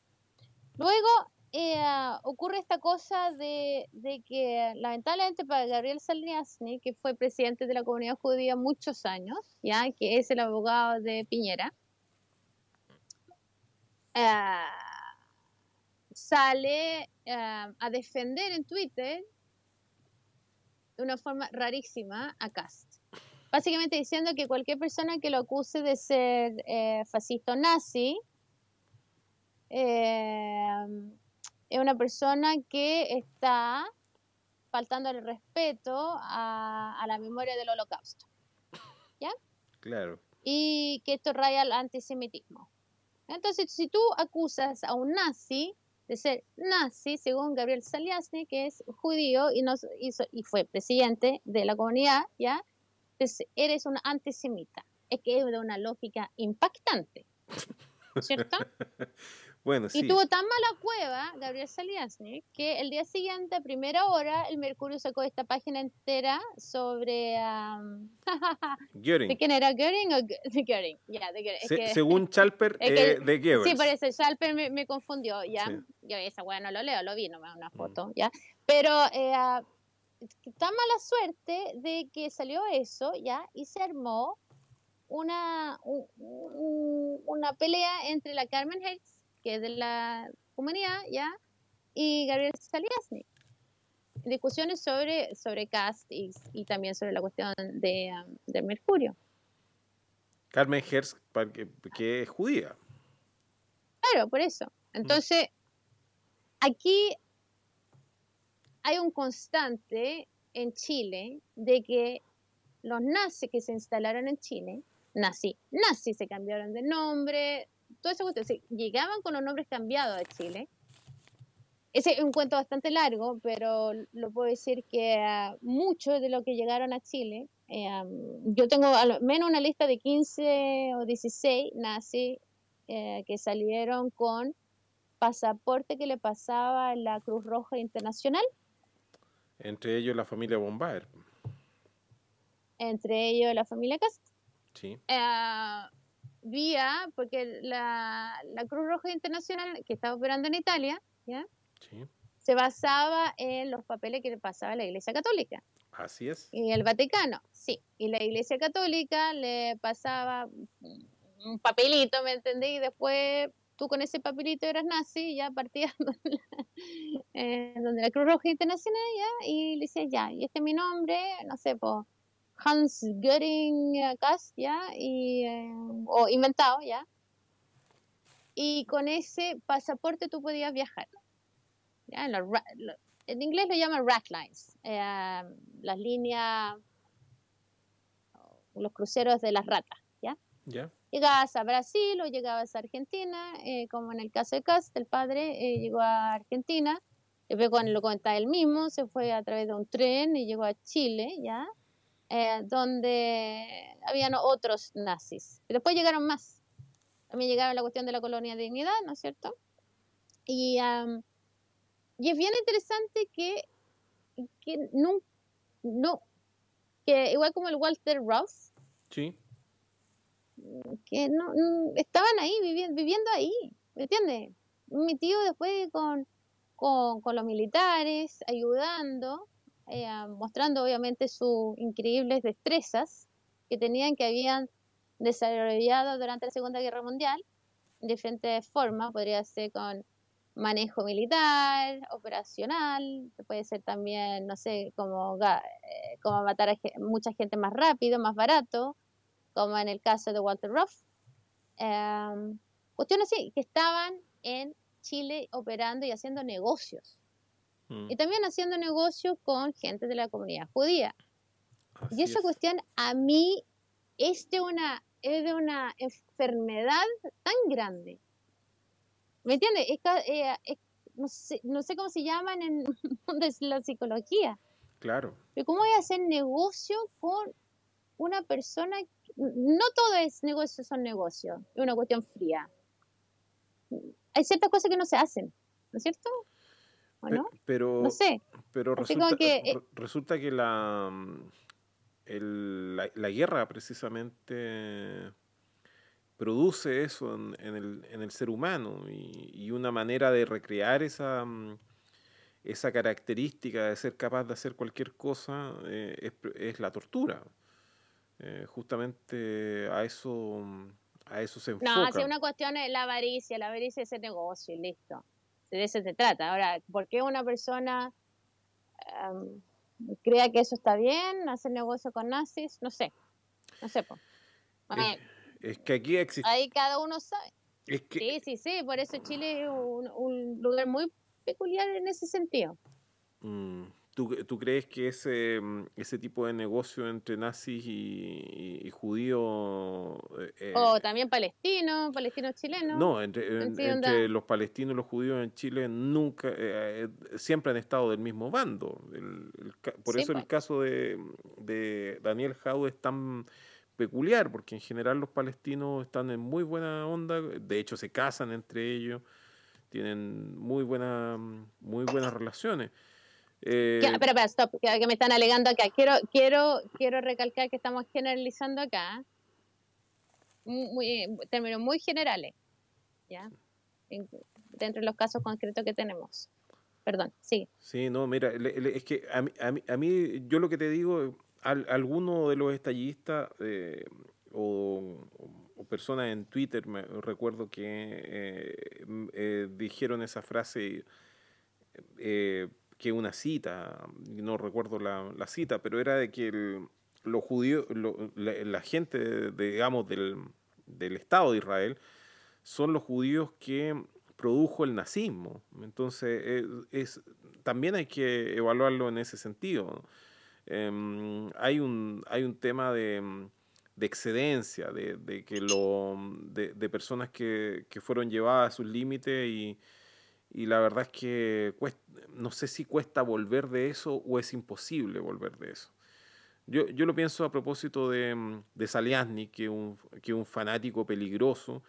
Luego eh, ocurre esta cosa de, que lamentablemente para Gabriel Salniasny, que fue presidente de la comunidad judía muchos años, ya que es el abogado de Piñera, eh, sale eh, a defender en Twitter de una forma rarísima a Cast. Básicamente diciendo que cualquier persona que lo acuse de ser fascista o nazi, es una persona que está faltando el respeto a, a la memoria del holocausto. ¿Ya? Claro. y que esto raya al antisemitismo. Entonces, si tú acusas a un nazi de ser nazi, según Gabriel Saliasny, que es judío y, nos hizo, y fue presidente de la comunidad, ¿ya? Entonces, eres un antisemita. Es que es de una lógica impactante, ¿cierto? Bueno, sí. Y tuvo tan mala cueva, Gabriel Saliasny, que el día siguiente, a primera hora, el Mercurio sacó esta página entera sobre... ¿De Göring. quién era? ¿Göring o de Göring? Ya, de Göring. Es Se- que- según Chalper, es que- eh, de Goebbels. Sí, por eso Schalper me, me confundió, ya. Sí. Yo esa weá no lo leo, lo vi nomás una Mm. foto, ya. Pero eh, ah, tan mala suerte de que salió eso, ya, y se armó una, un- un- una pelea entre la Carmen Hertz, que es de la comunidad, ya, y Gabriel Saliasny. Discusiones sobre, sobre Cast y, y también sobre la cuestión de, ah, del mercurio. Carmen Herz, que es judía. Claro, por eso. Entonces, aquí hay un constante en Chile de que los nazis que se instalaron en Chile, nazi, nazis se cambiaron de nombre, todo eso, llegaban con los nombres cambiados de Chile. Ese es un cuento bastante largo, pero lo puedo decir que ah, muchos de los que llegaron a Chile, eh, yo tengo al menos una lista de 15 o 16 nazis eh, que salieron con pasaporte que le pasaba la Cruz Roja Internacional, Entre ellos la familia Bombaer. entre ellos la familia Cast, Sí. eh, vía, porque la, la Cruz Roja Internacional que estaba operando en Italia, ¿ya? Sí. se basaba en los papeles que le pasaba a la Iglesia Católica Así es. y el Vaticano, sí, y la Iglesia Católica le pasaba un papelito, ¿me entendí? Y después tú con ese papelito eras nazi, ya partías donde la, eh, donde la Cruz Roja Internacional, ya, y le decías, ya, y este es mi nombre, no sé, po, Hans Göring eh, Kast, ya, y, eh, o inventado, ya, y con ese pasaporte tú podías viajar. ¿ya? Lo- en inglés lo llaman rat lines, eh, las líneas, los cruceros de las ratas, ¿ya? ¿Ya? Llegabas a Brasil o llegabas a Argentina, eh, como en el caso de Cast, el padre eh, llegó a Argentina, después cuando lo contaba él mismo, se fue a través de un tren y llegó a Chile, ¿ya? Eh, donde habían otros nazis. Y después llegaron más. También llegaron la cuestión de la colonia de dignidad, ¿no es cierto? Y, am, y es bien interesante que, que no, no, que igual como el Walter Rouse, Sí. que no, no- estaban ahí, viviendo, viviendo ahí, ¿me entiendes? Mi tío después con, con, con los militares, ayudando, eh, mostrando obviamente sus increíbles destrezas que tenían, que habían desarrollado durante la Segunda Guerra Mundial, de diferentes formas, podría ser con manejo militar, operacional, puede ser también, no sé, como, eh, como matar a mucha gente más rápido, más barato, como en el caso de Walter Ruff. Em, cuestiones así, que estaban en Chile operando y haciendo negocios. Mm, Y también haciendo negocios con gente de la comunidad judía. así Y esa es. cuestión a mí es de una, es de una enfermedad tan grande. ¿Me entiendes? Es eh, es- no, sé, no sé cómo se llaman en la psicología. Claro. Pero ¿cómo voy a hacer negocio con una persona? que- No todo es negocio, son negocios. Es una cuestión fría. Hay ciertas cosas que no se hacen, ¿no es cierto? ¿O Pe- no? Pero, No sé. pero resulta, que, eh, re- resulta que la, mm, el- la, la guerra precisamente produce eso en, en el, en el ser humano y, y una manera de recrear esa, mm, esa característica de ser capaz de hacer cualquier cosa eh, es, la tortura. Eh, justamente a eso, mm, a eso se enfoca. No, si una cuestión es la avaricia, la avaricia es el negocio y listo. De eso se trata. Ahora, ¿por qué una persona em, crea que eso está bien, hacer negocio con nazis? No sé. No sé. A Es, que aquí existe... ahí cada uno sabe. Es que, Sí, sí, sí. Por eso Chile es un, un lugar muy peculiar en ese sentido. Mm, ¿tú, ¿tú, crees que ese, mm, ese tipo de negocio entre nazis y, judíos... Eh, o también palestinos, palestinos chilenos. No, entre, entre los palestinos y los judíos en Chile nunca, eh, siempre han estado del mismo bando. por eso el pues. caso de, de Daniel Jau es tan peculiar, porque en general los palestinos están en muy buena onda, de hecho se casan entre ellos, tienen muy, buena, muy buenas relaciones. Eh, pero, pero, stop, que, me están alegando acá. Quiero, quiero, quiero recalcar que estamos generalizando acá, muy, términos muy generales, ¿ya? dentro de los casos concretos que tenemos. Perdón, sí. Sí, no, mira, es que a mí, a mí, yo lo que te digo, alguno de los estallistas eh, o, personas en Twitter, me recuerdo que eh, eh, dijeron esa frase, que una cita, no recuerdo la, cita, pero era de que los judíos, la, gente, digamos, del, del Estado de Israel, son los judíos que produjo el nazismo. Entonces, es, también hay que evaluarlo en ese sentido. Em, hay, un, hay un tema de, excedencia, de, que lo, de, personas que, fueron llevadas a sus límites y, la verdad es que no sé si cuesta volver de eso o es imposible volver de eso. Yo, yo lo pienso a propósito de, mm, de Saliasny, que es un, que un fanático peligroso,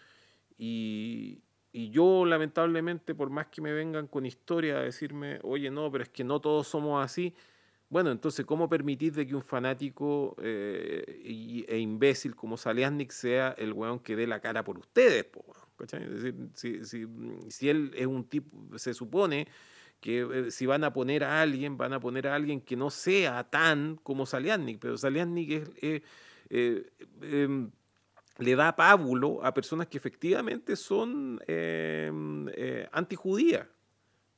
y, y yo lamentablemente, por más que me vengan con historia a decirme, oye, no, pero es que no todos somos así, bueno, entonces, ¿cómo permitir de que un fanático eh, e imbécil como Saliasnik sea el weón que dé la cara por ustedes? Es decir, si, si, si, él es un tipo, se supone que eh, si van a poner a alguien, van a poner a alguien que no sea tan como Saliasnik, pero Saliasnik es, eh, em, le da pábulo a personas que efectivamente son em, antijudías.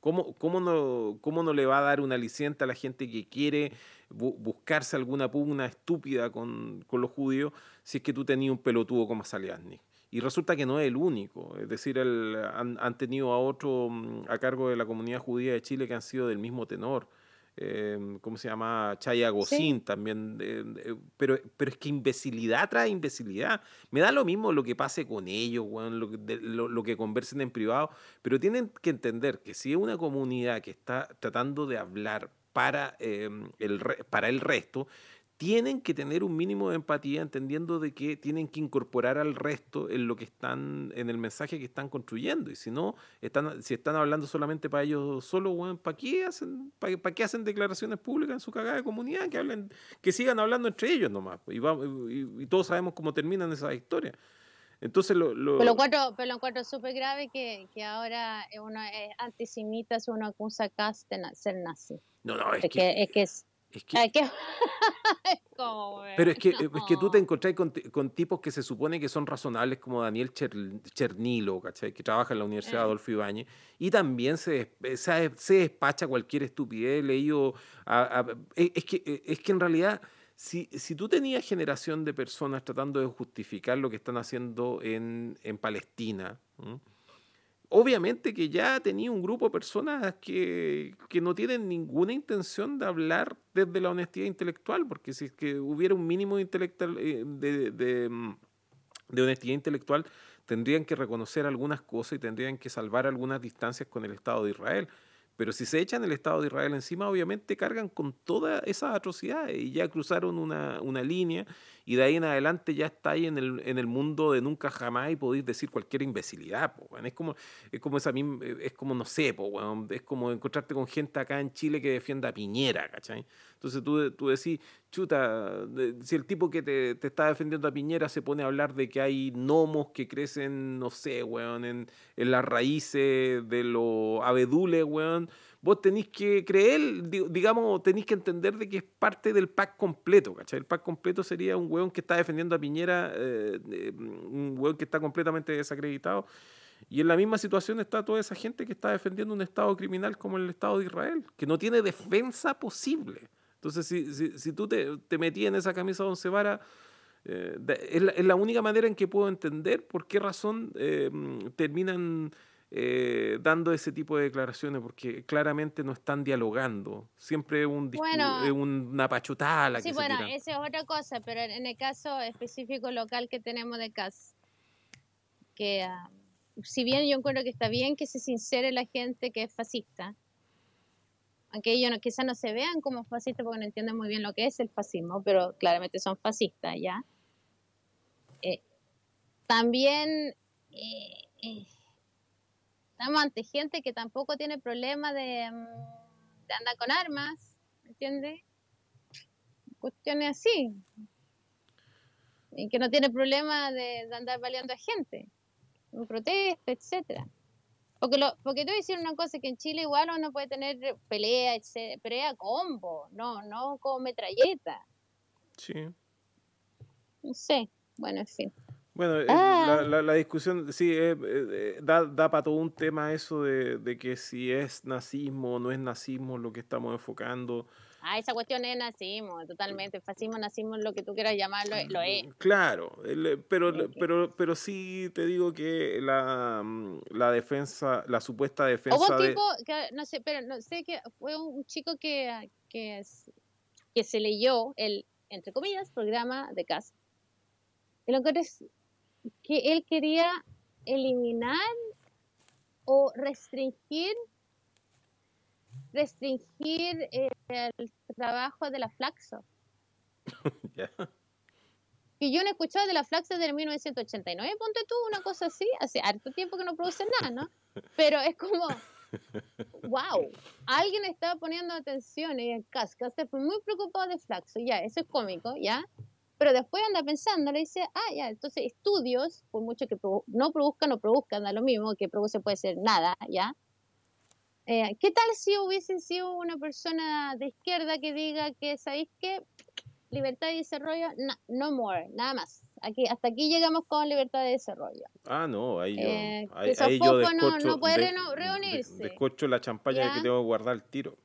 ¿Cómo, cómo, no, ¿Cómo no le va a dar una aliciente a la gente que quiere buscarse alguna pugna estúpida con, con, los judíos si es que tú tenías un pelotudo como Saliasnik? Y resulta que no es el único, es decir, el, han, han, tenido a otro mm, a cargo de la comunidad judía de Chile que han sido del mismo tenor. Em, ¿cómo se llama? Chaya Gocín también, pero, pero es que imbecilidad trae imbecilidad. Me da lo mismo lo que pase con ellos, lo, lo, que conversen en privado, pero tienen que entender que si es una comunidad que está tratando de hablar para, em, el, para el resto, tienen que tener un mínimo de empatía entendiendo de que tienen que incorporar al resto en lo que están en el mensaje que están construyendo. Y si no están si están hablando solamente para ellos solo bueno, para qué hacen para, qué hacen declaraciones públicas en su cagada de comunidad que hablen que sigan hablando entre ellos nomás y, y, todos sabemos cómo terminan esas historias. Entonces lo, lo... Pero lo encuentro, pero lo encuentro súper grave que, que, ahora uno es antisemita, uno acusa a de ser nazi. No, no, es, que, es que es Pero es que, es que tú te encontrás con, con, tipos que se supone que son razonables como Daniel Chernilo, ¿cachai? que trabaja en la Universidad eh. Adolfo Ibáñez, y también se, se, se despacha cualquier estupidez. Leído e, es, que, es que en realidad, si, si tú tenías generación de personas tratando de justificar lo que están haciendo en, en Palestina, obviamente que ya tenía un grupo de personas que, que, no tienen ninguna intención de hablar desde la honestidad intelectual, porque si es que hubiera un mínimo intelectual, eh, de, de, mm, de, honestidad intelectual, tendrían que reconocer algunas cosas y tendrían que salvar algunas distancias con el Estado de Israel. Pero si se echan el Estado de Israel encima, obviamente cargan con todas esas atrocidades y ya cruzaron una, una línea y de ahí en adelante ya está ahí en el, en el mundo de nunca jamás y podéis decir cualquier imbecilidad. Es, como, es como esa es como, no sé, es como encontrarte con gente acá en Chile que defienda a Piñera, ¿cachai? Entonces tú, tú decís, chuta, si el tipo que te, te, está defendiendo a Piñera se pone a hablar de que hay gnomos que crecen, no sé, weón, en, en las raíces de los abedules, weón, vos tenéis que creer, digamos, tenéis que entender de que es parte del pack completo, ¿cachai? El pack completo sería un weón que está defendiendo a Piñera, eh, un weón que está completamente desacreditado. Y en la misma situación está toda esa gente que está defendiendo un Estado criminal como el Estado de Israel, que no tiene defensa posible. Entonces, si, si, si tú te, te metías en esa camisa de once varas, eh, es, la, única manera en que puedo entender por qué razón eh, terminan eh, dando ese tipo de declaraciones porque claramente no están dialogando. Siempre es un Bueno. una pachotada la Sí, que se bueno, esa es otra cosa, pero en el caso específico local que tenemos de CAS, que ah, si bien yo encuentro que está bien que se sincere la gente que es fascista, aunque ellos no, quizás no se vean como fascistas porque no entienden muy bien lo que es el fascismo, pero claramente son fascistas, ¿ya? Eh, también eh, eh, estamos ante gente que tampoco tiene problema de, mm, de andar con armas, ¿me entiendes? Cuestiones así. Y que no tiene problema de, de andar baleando a gente, en protesta, etcétera. Porque, lo, porque a decir una cosa, que en Chile igual uno puede tener pelea, etcétera, pelea combo, no, no con metralleta, Sí. no sé, bueno, en fin. Bueno, eh, Ah. la, la- la discusión, sí, eh, eh, da, da para todo un tema eso de, de que si es nazismo o no es nazismo lo que estamos enfocando. Ah, esa cuestión es nazismo, totalmente. Fascismo, nazismo, lo que tú quieras llamarlo, lo es. Claro, el- pero, pero, pero sí te digo que la, mm, la defensa, la supuesta defensa Hubo un de... tipo, que, no sé, pero no sé que fue un, chico que, que, que se leyó el, entre comillas, programa de casa. Y lo que es que él quería eliminar o restringir restringir eh, el trabajo de la Flaxo. Ya. Que yo no he escuchado de la Flaxo desde 1989, ponte tú una cosa así, hace harto tiempo que no produce nada, ¿no? Pero es como, wow, alguien estaba poniendo atención y en Casca se fue muy preocupado de Flaxo, ya, eso es cómico, ¿ya? Pero después anda pensando, le dice, ah, ya, entonces estudios, por mucho que produ- no produzcan o produzcan, da lo mismo, que produce puede ser nada, ¿ya? Eh, ¿Qué tal si hubiese sido una persona de izquierda que diga que, ¿sabéis qué? Libertad y desarrollo, na- no more, nada más. Aquí, hasta aquí llegamos con libertad de desarrollo. Ah, no, ahí yo, Eh, ahí, que ahí yo Sofoco no- no puede de- reunirse. descorcho la champaña que ¿Ya? tengo que guardar el tiro.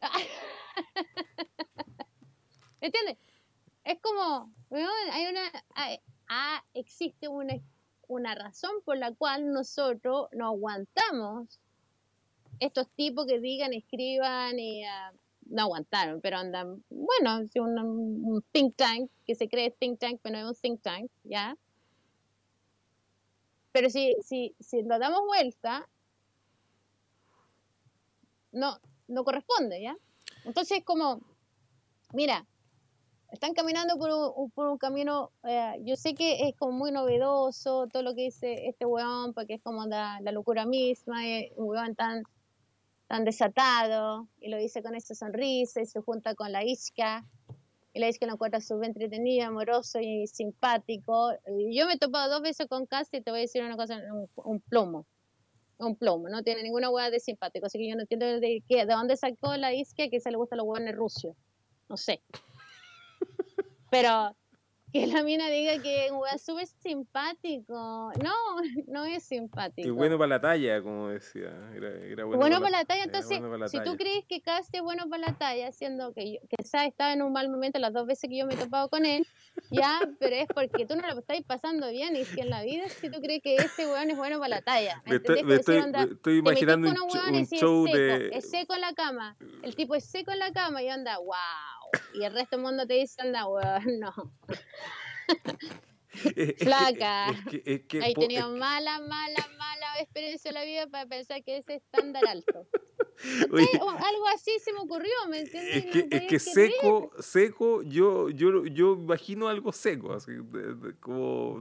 ¿Entiendes? Es como, hay una, ah, existe una, una razón por la cual nosotros no aguantamos estos tipos que digan, escriban y ah, no aguantaron, pero andan, bueno, si un, un think tank que se cree think tank, pero no es un think tank, ¿ya? Pero si, si, si lo damos vuelta, no, no corresponde, ¿ya? Entonces es como, mira, están caminando por un, por un camino, eh, yo sé que es como muy novedoso todo lo que dice este weón, porque es como la, locura misma, es un weón tan, desatado, y lo dice con esa sonrisa, y se junta con la Iska, y la Iska lo encuentra súper entretenido, amoroso y simpático. Yo me he topado dos veces con Casti te voy a decir una cosa, un, plomo. Un plomo, no tiene ninguna hueá de simpático, así que yo no entiendo de, qué, de dónde sacó la Iska que se le gustan los hueones rusios. No sé. Pero que la mina diga que es un weón súper simpático. No, no es simpático. Y bueno para la talla, como decía. Era, era bueno, Bueno, para la talla, era entonces, bueno la si tú talla. crees que Casti es bueno para la talla, siendo que, yo, quizás estaba en un mal momento las dos veces que yo me he topado con él, ya, pero es porque tú no lo estáis pasando bien y que en la vida si tú crees que ese weón es bueno para la talla. ¿me estoy, me estoy, onda, me estoy imaginando un, un show es seco, de... es seco en la cama. El tipo es seco en la cama y anda, wow. Y el resto del mundo te dice, anda, weón, no. es que- Flaca. Es que, es que He tenido mala, mala, mala experiencia en la vida para pensar que ese estándar alto. oye, algo así se me ocurrió, ¿me entiendes? es No que, es creer. seco, seco, yo, yo, yo imagino algo seco, así, como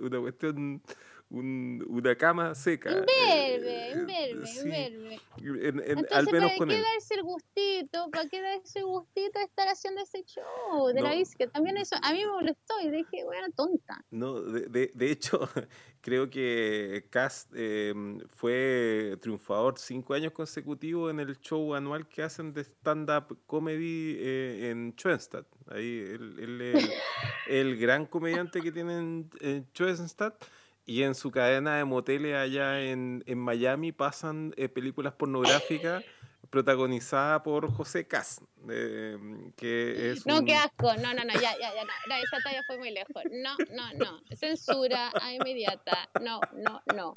una cuestión, un- una cama seca. Imberbe, eh, imberbe, sí, imberbe. en- en- Entonces, al menos ¿para con qué él. darse el gustito? ¿Para qué darse el gustito de estar haciendo ese show de la No. disque? También eso, a mí me molestó y dije, bueno, tonta. No, de, de- de hecho, creo que Cast eh, fue triunfador cinco años consecutivos en el show anual que hacen de stand-up comedy eh, en Schoenstatt. Ahí él es el, el gran comediante que tienen en Schoenstatt. Y en su cadena de moteles allá en, en Miami pasan eh, películas pornográficas protagonizadas por José Cas, eh, que es No, un- qué asco. No, no, no, ya, ya, ya, no. no, esa talla fue muy lejos. No, no, no. Censura a inmediata. No, no, no.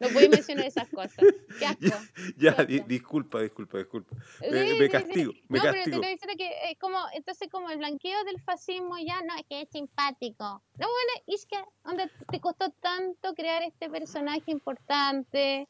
No puedes mencionar esas cosas. Qué asco. Ya, Qué di- asco. disculpa, disculpa, disculpa. Me, sí, me sí. castigo, me no, pero te estoy diciendo que es como, entonces como el blanqueo del fascismo ya no es que es simpático. No, bueno, es que onda, te costó tanto crear este personaje importante,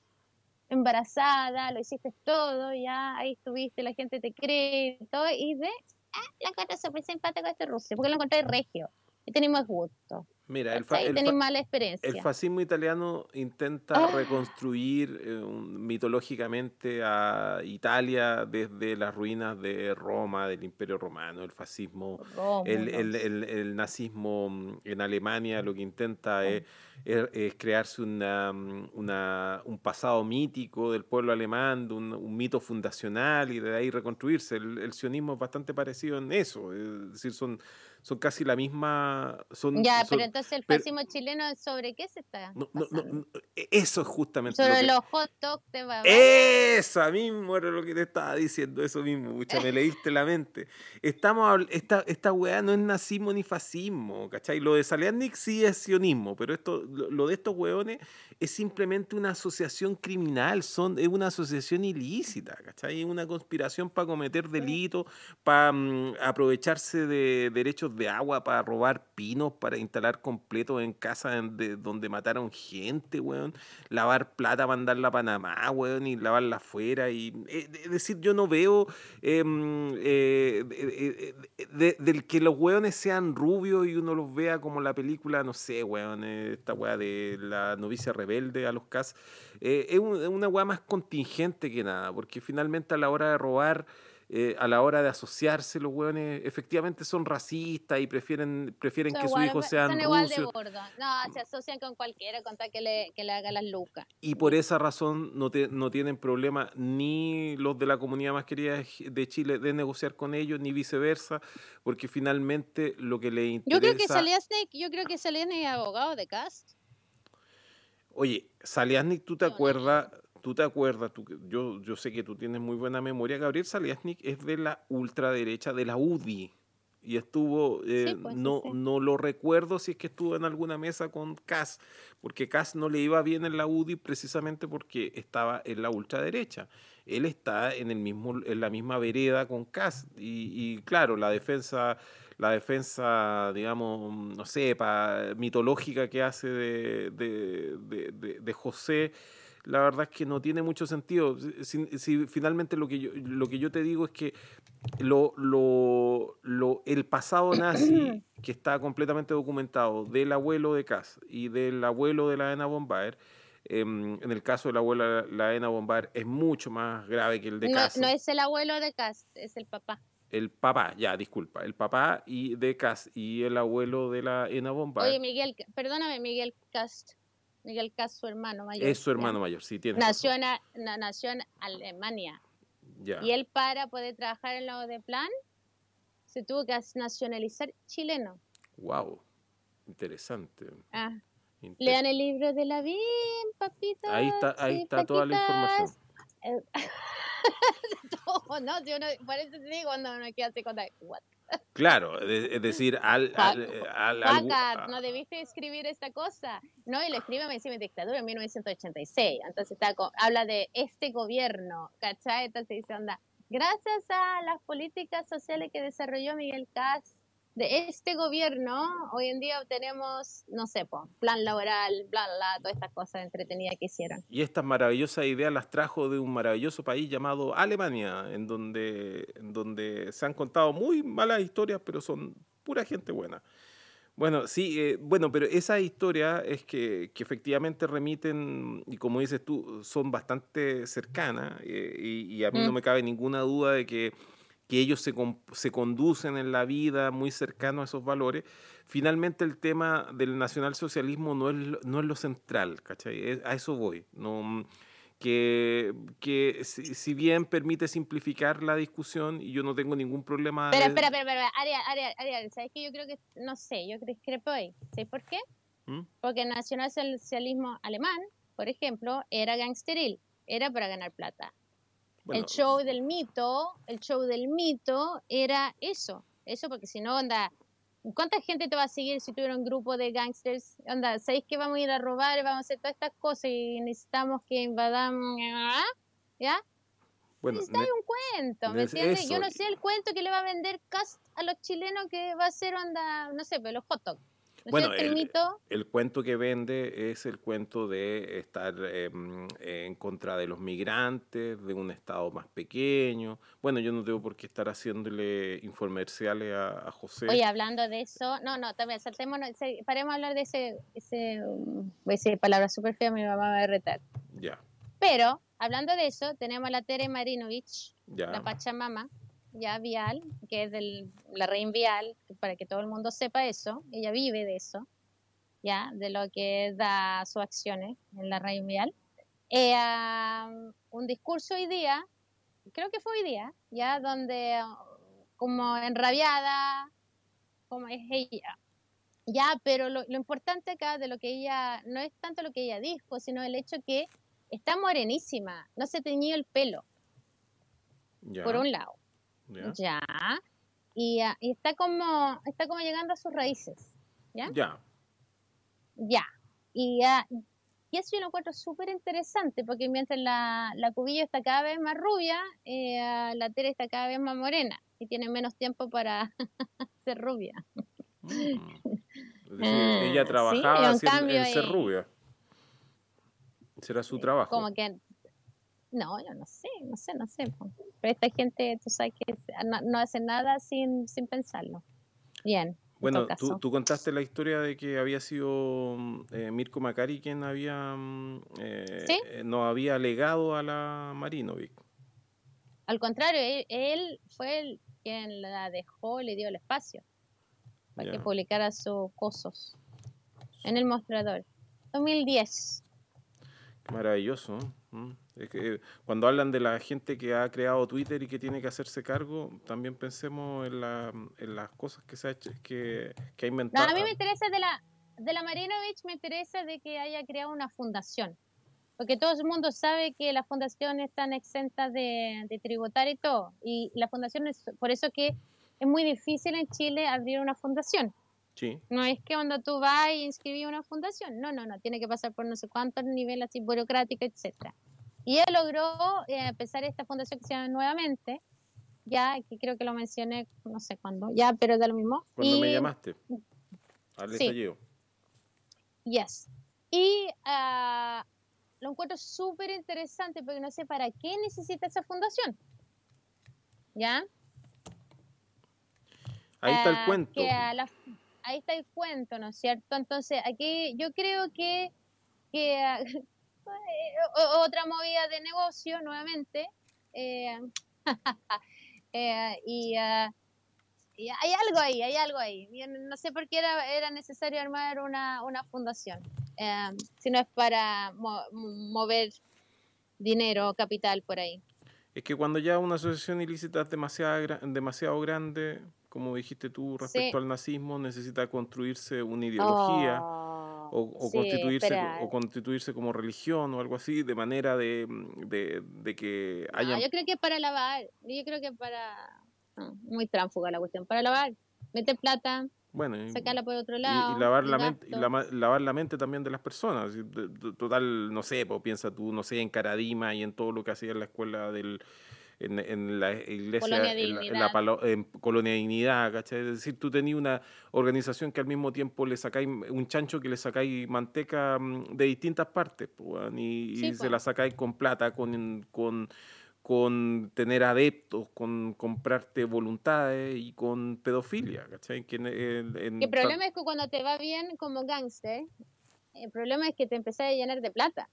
embarazada, lo hiciste todo, ya ahí estuviste, la gente te cree y todo, y de, ah, la encontré súper simpático este ruso, porque lo encontré regio, y tenemos gusto, Mira, el, fa- el fa- mala experiencia. el fascismo italiano intenta Ah. reconstruir eh, un- mitológicamente a Italia desde las ruinas de Roma, del Imperio Romano, el fascismo Rómulo. El, el- el- nazismo mm, en Alemania lo que intenta es, es- es crearse una, mm, una- un pasado mítico del pueblo alemán, de un, un mito fundacional y de ahí reconstruirse. El sionismo es bastante parecido en eso, es decir, son, son casi la misma... Son, Ya, son- pero entonces el fascismo chileno, ¿sobre qué se está no, no, e- eso es justamente lo Sobre que- los hot dogs de Bavaria. esa mismo era lo que te estaba diciendo, eso mismo, pucha, me leíste la mente. Estamos, esta, esta weá no es nazismo ni fascismo, ¿cachai? Lo de Salianic sí es sionismo, pero esto, lo, lo de estos weones es simplemente una asociación criminal, son, es una asociación ilícita, ¿cachai? Es una conspiración para cometer delitos, para aprovecharse de derechos de agua, para robar pinos, para instalar completos en casas en- de- donde mataron gente, weón lavar plata, mandarla a Panamá, weón, y lavarla afuera. Y, eh, es decir, yo no veo em, eh, de- de- de- de- del que los weones sean rubios y uno los vea como la película, no sé, weón, eh, esta weá de la novicia rebelde a los cas. es es una weá más contingente que nada, porque finalmente a la hora de robar. Eh, a la hora de asociarse, los weones efectivamente son racistas y prefieren, prefieren Son que sus hijos sean son igual de rusos. gordos. No, se asocian con cualquiera con tal que le, que le haga las lucas. Y por esa razón no, te- no tienen problema ni los de la comunidad más querida de Ch- de Chile de negociar con ellos, ni viceversa, porque finalmente lo que les interesa... Yo creo que Saliasnik, yo creo que Saliasnik es abogado de Cast. Oye, Saliasnik, ¿tú te no acuerdas? ¿Tú te acuerdas? Tú, yo, yo sé que tú tienes muy buena memoria. Gabriel Saliasnik es de la ultraderecha, de la UDI. Y estuvo, eh, pues, sí, no, sí. no lo recuerdo si es que estuvo en alguna mesa con Kass, porque Kass no le iba bien en la UDI precisamente porque estaba en la ultraderecha. Él está en, el mismo, en la misma vereda con Kass. Y, y claro, la defensa, la defensa, digamos, no sé, pa- mitológica que hace de- de- de- de José, la verdad es que no tiene mucho sentido. Si, finalmente lo que, yo, lo que yo te digo es que lo, lo- lo- el pasado nazi, que está completamente documentado, del abuelo de Kass y del abuelo de la Ena Bombaer, em, en el caso de la abuela la Ena Bombaer es mucho más grave que el de No, Kass. no es el abuelo de Cast, es el papá. El papá, ya, disculpa, el papá y de Kass y el abuelo de la Ena Bombaer Oye, Miguel, perdóname, Miguel Cast. Miguel Cast, su hermano mayor. es su ¿ya? hermano mayor, sí, tiene Nació en, na- nació en Alemania. Ya. Y él, para poder trabajar en la de plan, se tuvo que nacionalizar chileno. Wow, interesante. Ah, inter- lean el libro de la bien, papita. Ahí está, ahí está toda la información. No, no, si uno, por eso te digo cuando uno queda así con la- what? Claro, es decir, al, al, Juan- al- al- Juaca, a- no debiste escribir esta cosa. No, y lo escribe encima de dictadura en 1986. Entonces está, habla de este gobierno, ¿cachai? Entonces dice, onda, gracias a las políticas sociales que desarrolló Miguel Katz de este gobierno, hoy en día tenemos, no sé, po, plan laboral, bla, bla, todas estas cosas entretenidas que hicieron. Y estas maravillosas ideas las trajo de un maravilloso país llamado Alemania, en donde, en donde se han contado muy malas historias, pero son pura gente buena. Bueno, sí, eh, bueno, pero esa historia es que, que efectivamente remiten, y como dices tú, son bastante cercanas, eh, y, y a mí no Mm. me cabe ninguna duda de que, que ellos se, se conducen en la vida muy cercanos a esos valores. Finalmente el tema del nacionalsocialismo no es, no es lo central, ¿cachai? Es- a eso voy. No, que, que si, si bien permite simplificar la discusión, y yo no tengo ningún problema... Espera, de- espera, espera, espera, Ariel, Ariel, Ariel, ¿sabes qué? Yo creo que, no sé, yo discrepo ahí. ¿Sabes por qué? ¿Mm? Porque el nacionalsocialismo alemán, por ejemplo, era gangsteril, era para ganar plata. Bueno, el show del mito, el show del mito era eso, eso porque si no, onda, ¿Cuánta gente te va a seguir si tuviera un grupo de gangsters? Onda, ¿sabéis que vamos a ir a robar, vamos a hacer todas estas cosas y necesitamos que invadamos? ¿Ya? Bueno, Necesitáis ne- un cuento, ¿me es entiendes? Yo no sé el cuento que le va a vender Cast a los chilenos que va a ser onda, no sé, pero los hot dogs. ¿No es Bueno, el el- mito? El cuento que vende es el cuento de estar em, en contra de los migrantes, de un estado más pequeño. Bueno, yo no tengo por qué estar haciéndole infomerciales a, a José. Oye, hablando de eso, no, no, también saltémonos, paremos a hablar de ese, ese, um, voy a decir palabra súper fea, mi mamá me va a retar. Ya, Pero, hablando de eso, tenemos a la Tere Marinovich, ya. la Pachamama, ya Vial, que es de la reina Vial, para que todo el mundo sepa eso, ella vive de eso, ya, de lo que da sus acciones en la reina Vial. Eh, um, un discurso hoy día, creo que fue hoy día, ya, donde como enrabiada, como es ella. Ya, pero lo, lo importante acá de lo que ella, no es tanto lo que ella dijo, sino el hecho que está morenísima, no se teñió el pelo, ya, por un lado. Ya, Ya. Y, ah, y está como está como llegando a sus raíces. ¿Ya? ya. Ya. Y, ah, y eso yo lo encuentro súper interesante porque mientras la, la Cubillo está cada vez más rubia, eh, ah, la Tere está cada vez más morena y tiene menos tiempo para ser rubia. Mm. Es decir, Ah, ella trabajaba en- cambio en ser rubia. Será su trabajo. Como que. No, yo no sé, no sé, no sé. Pero esta gente, tú sabes que no, no hace nada sin, sin pensarlo. Bien. en Bueno, tú, tú contaste la historia de que había sido mm, eh, Mirko Macari quien había mm, eh, ¿Sí? eh, nos había legado a la Marinovic. Al contrario, él, él fue el quien la dejó, le dio el espacio para que Ya. publicara sus cosos en el mostrador. 2010. Qué maravilloso. Mm. Es que cuando hablan de la gente que ha creado Twitter y que tiene que hacerse cargo, también pensemos en, la- en las cosas que se ha hecho, que, que ha No, inventado. a mí me interesa de la, de la Marinovich, me interesa de que haya creado una fundación. Porque todo el mundo sabe que las fundaciones están exentas de, de tributar y todo. Y la fundación es, por eso que es muy difícil en Chile abrir una fundación. Sí, No es que cuando tú vas y inscribís una fundación, no, no, no, tiene que pasar por no sé cuántos niveles así burocráticos, etcétera. Y ella logró eh, empezar esta fundación que se llama Nuevamente, ya que creo que lo mencioné, no sé cuándo, ya, pero da lo mismo. cuando me Y- llamaste al Sí. Yes. Y ah, lo encuentro súper interesante porque no sé para qué necesita esa fundación. ¿Ya? Ahí está el Ah, cuento. que a la- ahí está el cuento, ¿no es cierto? Entonces, aquí yo creo que, que ah, o- otra movida de negocio nuevamente. eh, eh, y, ah, y hay algo ahí, hay algo ahí. No sé por qué era, era necesario armar una, una fundación, eh, si no es para mo- mover dinero, capital por ahí. Es que cuando ya una asociación ilícita es demasiado, demasiado grande, como dijiste tú respecto Sí. al nazismo, necesita construirse una ideología Oh, o, o sí, constituirse, o constituirse como religión o algo así, de manera de, de, de que No, haya... yo creo que para lavar, yo creo que para... no, muy tránfuga la cuestión, para lavar, meter plata, bueno, y- sacarla por otro lado. y, lavar la mente y lama- lavar la mente también de las personas total no sé pues piensa tú no sé en Caradima y en todo lo que hacía en la escuela del en, en la iglesia Colonia en la, en la palo- en Colonia Dignidad ¿cachai? es decir tú tenías una organización que al mismo tiempo le sacáis un chancho que le sacáis manteca mm, de distintas partes pues, y, se pues. la sacáis con plata con con con tener adeptos, con comprarte voluntades y con pedofilia, ¿cachai? Que en- en- en El problema es que cuando te va bien como gángster, el problema es que te empezás a llenar de plata,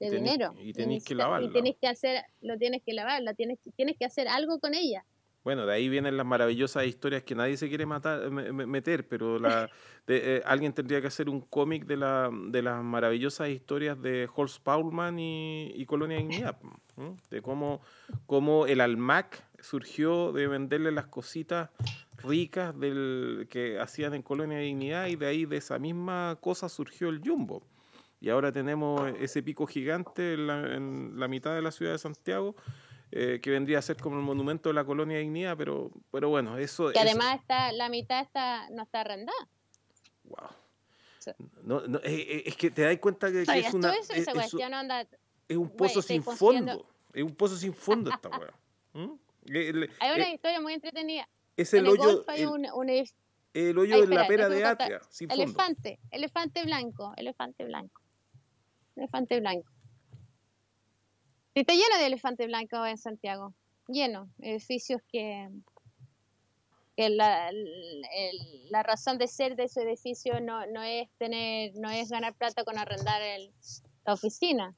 de Y tenés- dinero. y tenés que lavarla. Y tienes que hacer, lo tienes que lavar, la tienes, tienes que hacer algo con ella. Bueno, de ahí vienen las maravillosas historias que nadie se quiere matar, me- me- meter, pero la, de- eh, alguien tendría que hacer un cómic de, la, de las maravillosas historias de Horst Paulman y, y Colonia Dignidad, de cómo, cómo el Almac surgió de venderle las cositas ricas del, que hacían en Colonia Dignidad y de ahí de esa misma cosa surgió el Jumbo. Y ahora tenemos ese pico gigante en la, en la mitad de la ciudad de Santiago, eh, que vendría a ser como el monumento de la colonia Dignidad, pero, pero bueno, eso... Que además está, la mitad está, no está arrendada. Wow. No, no, es que te das cuenta que, que es una... Es, es, anda, es, un pozo sin fondo. Es un pozo sin fondo esta weá. ¿Mm? Hay una historia muy entretenida. Es el hoyo... El, un, un, el hoyo de la pera de Atria, sin elefante, fondo. elefante blanco, elefante blanco. Elefante blanco. Está lleno de elefante blanco en Santiago. Lleno. Edificios que, que la, la, razón de ser de ese edificio no, no es tener, no es ganar plata con arrendar el, la oficina.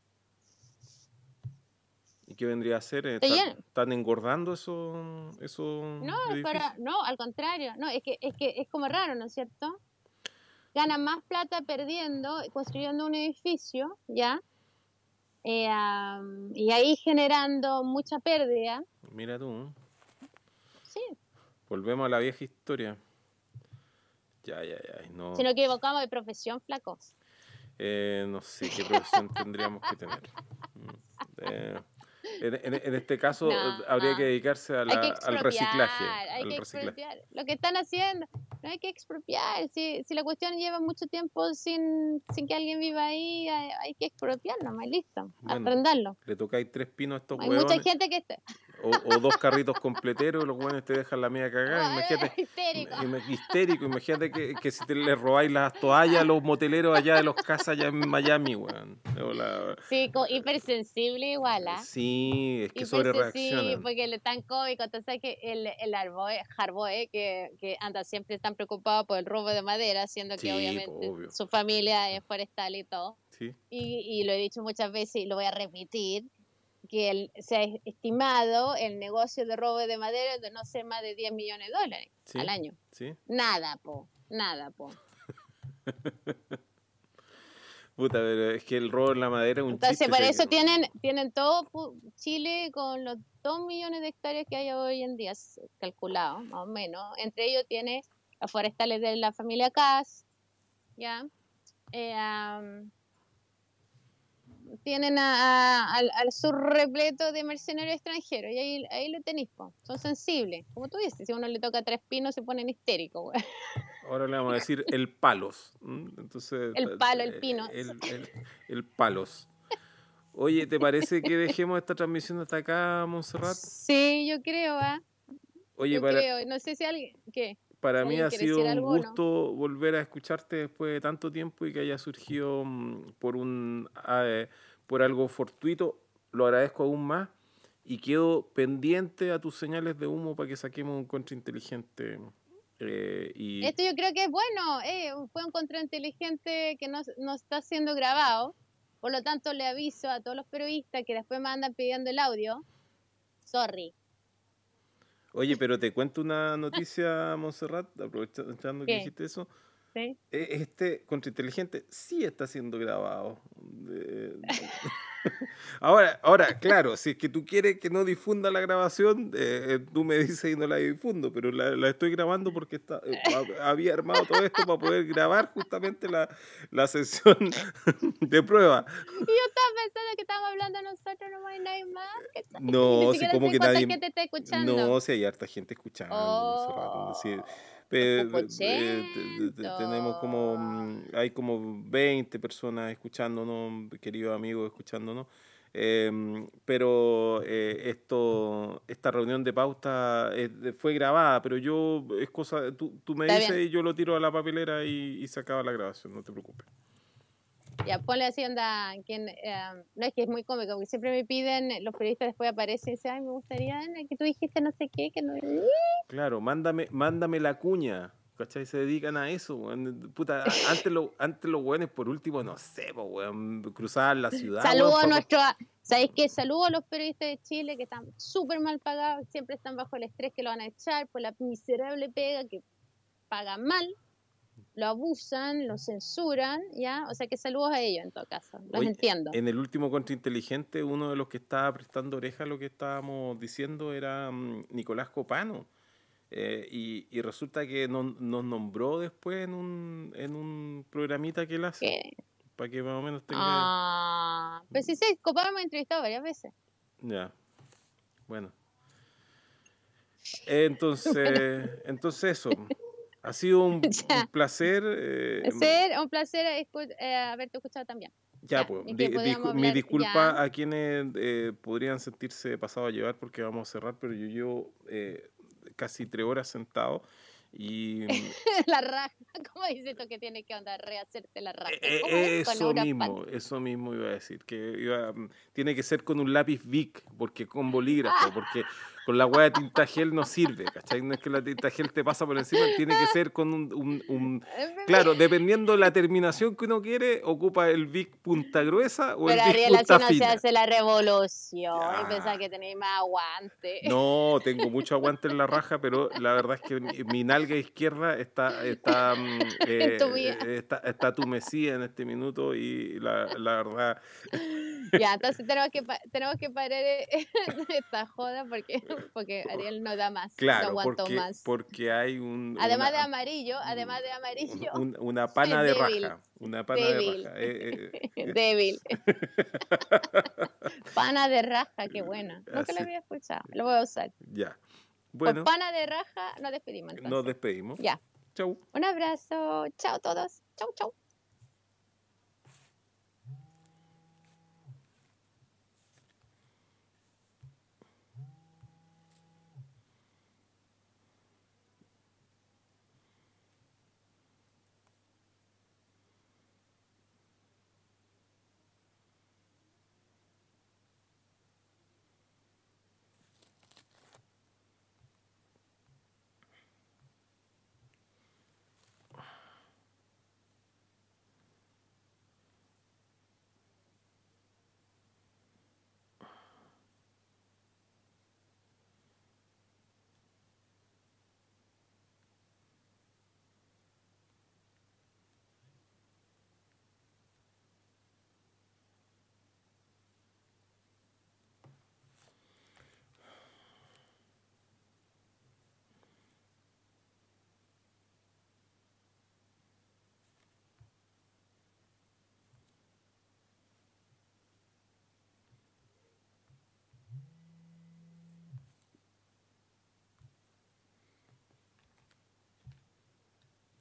¿Y qué vendría a ser? ¿Están, ¿Están, engordando eso? eso no, para, no, al contrario. No, es que, es que es como raro, ¿no es cierto? Ganan más plata perdiendo, construyendo un edificio, ¿ya? Eh, y ahí generando mucha pérdida. Mira tú. Sí. Volvemos a la vieja historia. Ya, ya, ya. No. Si nos equivocamos de profesión, flacos. Eh, no sé qué profesión tendríamos que tener. Mm, eh, en, este caso habría que dedicarse al reciclaje. Hay que expropiar. Lo que están haciendo, no hay que expropiar. Si, si la cuestión lleva mucho tiempo sin, sin que alguien viva ahí, hay, que expropiar nomás, listo. Bueno, arrendarlo. Le tocáis tres pinos a estos Hay mucha gente que está. O, dos carritos completeros, los buenos te dejan la media cagada. Imagínate, histérico. histérico. Imagínate que, que, si te le robáis las toallas a los moteleros allá de los casas allá en Miami, weón. Sí, hipersensible igual, ¿ah? Sí, es que sobre reaccionan. Sí, porque le tan cómico. Entonces que el, el Arboe, Harboe, que, que anda siempre tan preocupado por el robo de madera, siendo que obviamente su familia es forestal y todo. Sí. Y, y lo he dicho muchas veces y lo voy a repetir que se ha estimado el negocio de robo de madera de no ser más de 10 millones de dólares al año. ¿Sí? Nada, po. Nada, po. Puta, pero es que el robo de la madera es un Entonces, por eso tienen, tienen todo Chile con los 2 millones de hectáreas que hay hoy en día, calculado, más o menos. Entre ellos tiene las forestales de la familia Cas, ¿ya? Eh, tienen al, sur repleto de mercenarios extranjeros y ahí, ahí lo tenéis, son sensibles. Como tú dices, si a uno le toca tres pinos se ponen histéricos. Ahora le vamos a decir el palos. Entonces, el palo, el pino. El, palos. Oye, ¿te parece que dejemos esta transmisión hasta acá, Montserrat? Sí, yo creo, ¿ah? Oye, creo. No sé si alguien... ¿Qué? Para mí ha sido un gusto volver a escucharte después de tanto tiempo y que haya surgido mm, por un ah, eh, por algo fortuito. Lo agradezco aún más y quedo pendiente a tus señales de humo para que saquemos un contrainteligente. Eh, y... Esto yo creo que es bueno, eh, fue un contrainteligente que no, no está siendo grabado, por lo tanto le aviso a todos los periodistas que después me andan pidiendo el audio, sorry, Oye, pero te cuento una noticia, Monserrat, aprovechando que dijiste eso. ¿Sí? E, este contrainteligente sí está siendo grabado. ahora, ahora, claro, si es que tú quieres que no difunda la grabación, eh, eh, tú me dices y no la difundo, pero la, estoy grabando porque está, eh, había armado todo esto para poder grabar justamente la, la sesión de prueba. Y yo estaba pensando que estábamos hablando nosotros, no hay nadie más. No, si como que nadie... Gente está escuchando. No, si hay harta gente escuchando. Oh. Tenemos como, mm, hay como 20 personas escuchándonos, queridos amigos escuchándonos. Em, pero eh, esto, esta reunión de pauta fue grabada, pero yo, es cosa, tú, tú me dices y yo lo tiro a la papelera y, y se acaba la grabación, no te preocupes. Ya, ponle así, onda, quien, em, no es que es muy cómico, porque siempre me piden, los periodistas después aparecen y dicen, ay, me gustaría que tú dijiste no sé qué, que no... Claro, mándame, mándame la cuña, ¿cachai? Se dedican a eso, weón. Puta, antes, lo, antes los weones, por último, no sé, weón, cruzar la ciudad. Saludos a nuestro, ¿sabéis qué? Saludos a los periodistas de Chile que están súper mal pagados, siempre están bajo el estrés que lo van a echar por la miserable pega que pagan mal lo abusan, lo censuran, ¿ya? O sea que saludos a ellos en todo caso, los entiendo. En el último Contrainteligente, uno de los que estaba prestando oreja a lo que estábamos diciendo era mm, Nicolás Copano. Eh, y, resulta que nos nombró después en un, en un programita que él hace. Para que más o menos tenga. Ah, pero sí, sí, Copano me ha entrevistado varias veces. Ya. bueno. Entonces, entonces eso. Ha sido un, Ya. un placer. eh, Ser un placer escu- eh, haberte escuchado también. Ya, Ya, pues, di- discu- mi disculpa ya. a quienes eh, podrían sentirse pasados a llevar porque vamos a cerrar, pero yo llevo eh, casi tres horas sentado y mm, la raja, ¿cómo dices tú que tienes que andar rehacerte la raja? eh, eso mismo, eso mismo iba a decir, que iba, mm, tiene que ser con un lápiz Bic, porque con bolígrafo, porque con la hueá de tinta gel no sirve, ¿cachai? No es que la tinta gel te pasa por encima, tiene que ser con un- un- un Claro, dependiendo de la terminación que uno quiere, ocupa el Vic punta gruesa o el Pero Vic Ariel, así punta no se hace la revolución. Y pensaba que tenéis más aguante. No, tengo mucho aguante en la raja, pero la verdad es que mi, mi nalga izquierda está está, mm, eh, eh, está, está tumecida en este minuto y la, la verdad Ya, entonces tenemos que, tenemos que parar eh, esta joda porque, porque Ariel no da más. no claro aguantó porque, más. porque hay un Además de amarillo, además de amarillo, un- una pana de débil, raja, una pana débil. de raja. eh, eh, eh, débil. pana de raja, qué buena. Nunca la había escuchado. Lo voy a usar. ya. Por Bueno, pana de raja nos despedimos entonces. nos despedimos. Ya. Chau. Un abrazo. Chao todos. Chau, chau.